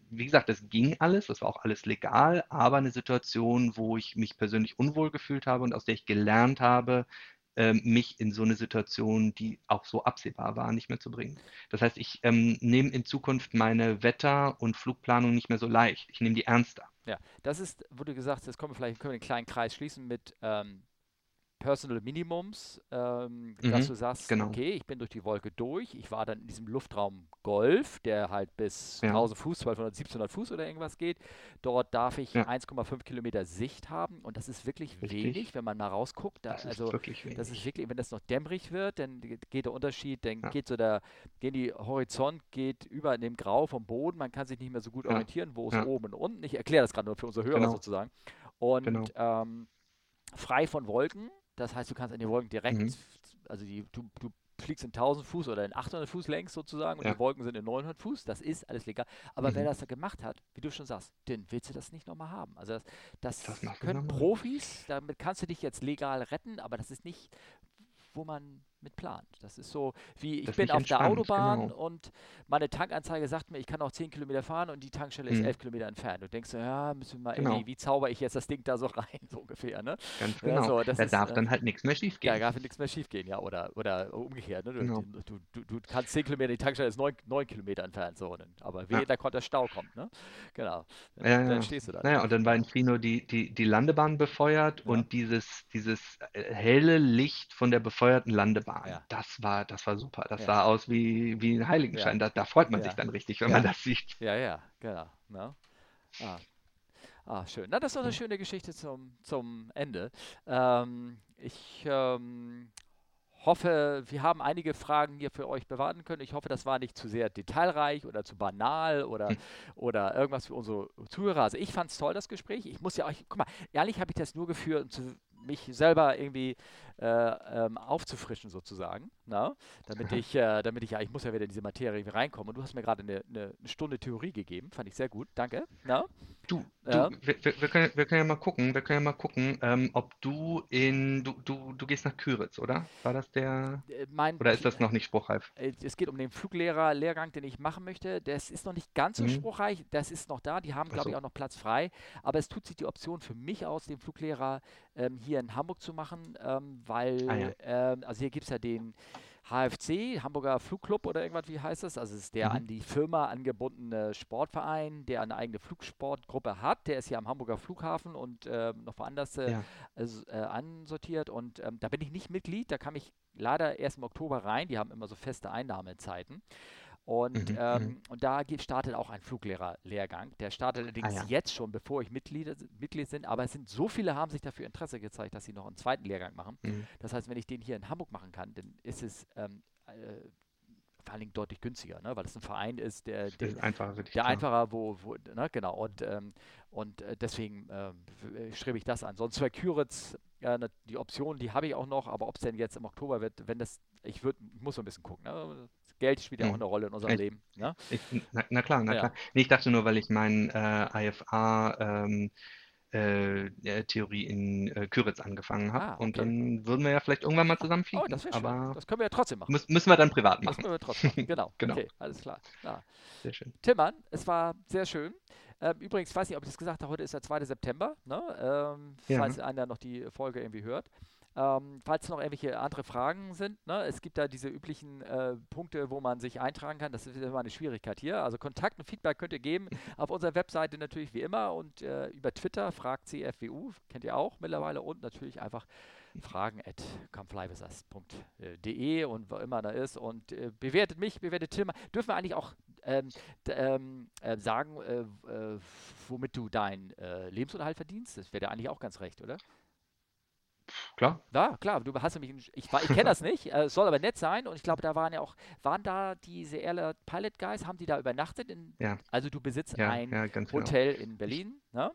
Wie gesagt, das ging alles, das war auch alles legal, aber eine Situation, wo ich mich persönlich unwohl gefühlt habe und aus der ich gelernt habe, ähm, mich in so eine Situation, die auch so absehbar war, nicht mehr zu bringen. Das heißt, ich ähm, nehme in Zukunft meine Wetter- und Flugplanung nicht mehr so leicht. Ich nehme die ernster. Ja, das ist, du gesagt jetzt kommen wir vielleicht können wir den kleinen Kreis schließen mit ähm, Personal Minimums, ähm, dass Mhm, du sagst, genau. okay, ich bin durch die Wolke durch, ich war dann in diesem Luftraum Golf, der halt bis Ja, 1000 Fuß, 1200, 1700 Fuß oder irgendwas geht. Dort darf ich ja, 1,5 Kilometer Sicht haben und das ist wirklich richtig. wenig, wenn man mal rausguckt. Da, Das ist also wirklich das ist wenig. wirklich, wenn das noch dämmerig wird, dann ge- geht der Unterschied, dann Ja, geht so der, gehen die Horizont geht über in dem Grau vom Boden, man kann sich nicht mehr so gut orientieren, wo ist oben und unten. Ich erkläre das gerade nur für unsere Hörer genau, sozusagen. genau. Und ähm, frei von Wolken, das heißt, du kannst an die Wolken direkt, Mhm, also die, du, du fliegst in 1000 Fuß oder in 800 Fuß längs sozusagen und die ja, Wolken sind in 900 Fuß, das ist alles legal. Aber wer mhm. das da gemacht hat, wie du schon sagst, den willst du das nicht nochmal haben. Also das, Das das können. Profis, damit kannst du dich jetzt legal retten, aber das ist nicht, wo man mit plant. Das ist so, wie ich Das bin auf der entspannt, Autobahn genau. und meine Tankanzeige sagt mir, ich kann noch 10 Kilometer fahren und die Tankstelle ist Mhm, 11 Kilometer entfernt. Du denkst ja, müssen wir mal genau, irgendwie, wie zauber ich jetzt das Ding da so rein, so ungefähr, ne? ganz genau. so, das Da ist, darf äh, dann halt nichts mehr da schiefgehen. darf nichts mehr schief gehen, ja, oder, oder umgekehrt, ne? Du, Genau. du, du, du kannst 10 Kilometer, die Tankstelle ist 9, 9 Kilometer entfernt, so, aber wehe, Ja, da kommt der Stau kommt, ne? Genau, dann, ja, dann ja. stehst du da Naja, und dann war in Trino die, die, die Landebahn befeuert und dieses, dieses äh, helle Licht von der befeuerten Landebahn, ja, das war, das war super. Das ja, sah aus wie, wie ein Heiligenschein. Da, da freut man sich dann richtig, wenn man das sieht. ja, ja, genau, ne? Ah. Ah, schön. Na, das ist eine Ja. schöne Geschichte zum, zum Ende. Ähm, ich ähm, hoffe, wir haben einige Fragen hier für euch bewarten können. Ich hoffe, das war nicht zu sehr detailreich oder zu banal oder, Hm. oder irgendwas für unsere Zuhörer. Also ich fand es toll, das Gespräch. Ich muss ja euch, guck mal, ehrlich habe ich das nur geführt, um zu, mich selber irgendwie äh, ähm, aufzufrischen sozusagen, na? Damit ich, äh, damit ich, ja, ich muss ja wieder in diese Materie reinkommen. Und du hast mir gerade eine, eine, Stunde Theorie gegeben, fand ich sehr gut, danke. Na? Du, du, Ja. wir, wir, können, wir können ja mal gucken, wir können ja mal gucken, ähm, ob du in, du, du, du gehst nach Küritz, oder? War das der, Äh, Mein, oder ist das noch nicht spruchreif? äh, es geht um den Fluglehrer-Lehrgang, den ich machen möchte. Das ist noch nicht ganz so Mhm. spruchreich. Das ist noch da. Die haben, glaube ich, so. auch noch Platz frei. Aber es tut sich die Option für mich aus, den Fluglehrer ähm, hier in Hamburg zu machen, ähm, Ah ja. weil, ähm, also hier gibt es ja den HFC, Hamburger Flugclub oder irgendwas, wie heißt das? Also es ist der Mhm. an die Firma angebundene Sportverein, der eine eigene Flugsportgruppe hat. Der ist hier am Hamburger Flughafen und ähm, noch woanders äh, Ja. also, äh, ansortiert. Und ähm, da bin ich nicht Mitglied. Da kam ich leider erst im Oktober rein. Die haben immer so feste Einnahmezeiten. Und, Mhm, ähm, mhm. und da startet auch ein Fluglehrerlehrgang. Der startet Ah allerdings ja. jetzt schon, bevor ich Mitglied, Mitglied bin. Aber es sind so viele, haben sich dafür Interesse gezeigt, dass sie noch einen zweiten Lehrgang machen. Mhm. Das heißt, wenn ich den hier in Hamburg machen kann, dann ist es ähm, äh, vor allen Dingen deutlich günstiger, ne? weil es ein Verein ist, der, der, Ist einfacher der einfacher, wo, wo ne? genau. Und, ähm, und äh, deswegen äh, strebe ich das an. Sonst wäre Küritz äh, ne- die Option, die habe ich auch noch, aber ob es denn jetzt im Oktober wird, wenn das, ich würde, ich muss so ein bisschen gucken. Ne? Das Geld spielt ja auch Mhm. eine Rolle in unserem Ich- Leben. Ne? Ich, na, na klar, na Ja. klar. Nee, ich dachte nur, weil ich mein äh, IFA ähm, äh, Theorie in äh, Küritz angefangen habe Ah, und okay. dann würden wir ja vielleicht irgendwann mal zusammen Oh, fliegen. das wäre schön. Aber Das können wir ja trotzdem machen. müssen, müssen wir dann privat Das machen. können wir trotzdem machen. Genau. Genau. Okay, alles klar. Ja. Sehr schön. Tillmann, es war sehr schön. Ähm, übrigens, ich weiß nicht, ob ich das gesagt habe, heute ist der 2. September, ne? ähm, Ja. falls einer noch die Folge irgendwie hört. Ähm, falls noch irgendwelche andere Fragen sind, ne? es gibt da diese üblichen äh, Punkte, wo man sich eintragen kann. Das ist immer eine Schwierigkeit hier. Also Kontakt und Feedback könnt ihr geben auf unserer Webseite natürlich wie immer und äh, über Twitter, fragt CFWU, kennt ihr auch mittlerweile und natürlich einfach fragen at comeflyvisas.de und wo immer da ist und äh, bewertet mich, bewertet Tillmann. Dürfen wir eigentlich auch ähm, ähm, äh, sagen, äh, äh, womit du deinen Lebensunterhalt verdienst? Das wäre dir eigentlich auch ganz recht, oder? Klar. Ja, klar, du hast nämlich, ich, ich kenne das nicht, äh, es soll aber nett sein und ich glaube, da waren ja auch, waren da diese Airline Pilot Guys, haben die da übernachtet? In, Ja. Also du besitzt Ja, ein ja, ganz genau. Hotel in Berlin, ne?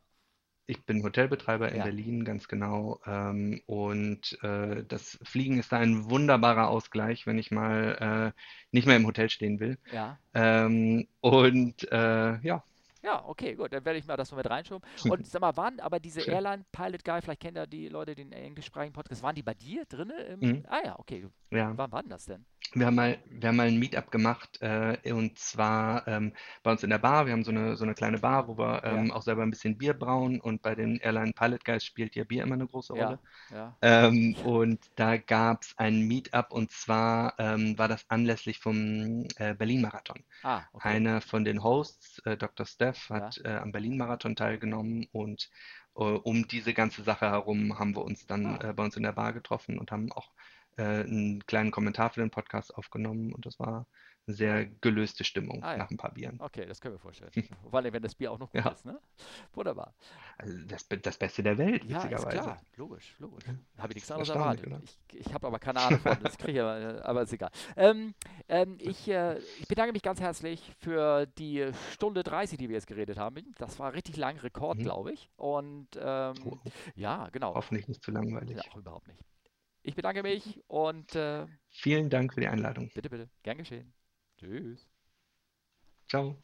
Ich bin Hotelbetreiber in Ja. Berlin, ganz genau. Ähm, und äh, das Fliegen ist da ein wunderbarer Ausgleich, wenn ich mal äh, nicht mehr im Hotel stehen will. Ja. Ähm, und äh, ja, Ja, okay, gut, dann werde ich mal das mal mit reinschoben. Und sag mal, waren aber diese. Airline Pilot Guy, vielleicht kennen ja die Leute den englischsprachigen Podcast, waren die bei dir drinne? Im, Mhm. Ah ja, okay. Ja. Wann war denn das denn? Wir haben mal, wir haben mal ein Meetup gemacht äh, und zwar ähm, bei uns in der Bar. Wir haben so eine, so eine kleine Bar, wo wir ähm, auch selber ein bisschen Bier brauen und bei den Airline Pilot Guys spielt ja Bier immer eine große Ja, Rolle. ja. Ähm, und da gab es ein Meetup und zwar ähm, war das anlässlich vom äh, Berlin-Marathon. Ah, okay. Einer von den Hosts, äh, Dr. Steph, hat äh, am Berlin-Marathon teilgenommen und äh, um diese ganze Sache herum haben wir uns dann Ah. äh, bei uns in der Bar getroffen und haben auch äh, einen kleinen Kommentar für den Podcast aufgenommen und das war eine sehr gelöste Stimmung Ah, ja. nach ein paar Bieren. Okay, das können wir vorstellen. Vor allem, wenn das Bier auch noch gut Ja. ist, ne? Wunderbar. Also das, das Beste der Welt, Ja, witzigerweise. klar. Logisch, logisch. Habe ich nichts anderes erwartet. Ich, ich habe aber keine Ahnung von, das kriege ich aber, äh, aber ist egal. Ähm, ähm, ich, äh, ich bedanke mich ganz herzlich für die Stunde 30, die wir jetzt geredet haben. Das war richtig lang, Rekord, Mhm. glaube ich. Und ähm, Oh, ja, genau. hoffentlich nicht zu langweilig. Ja, auch überhaupt nicht. Ich bedanke mich und äh, Vielen Dank für die Einladung. bitte, bitte, gern geschehen. Tschüss. Ciao.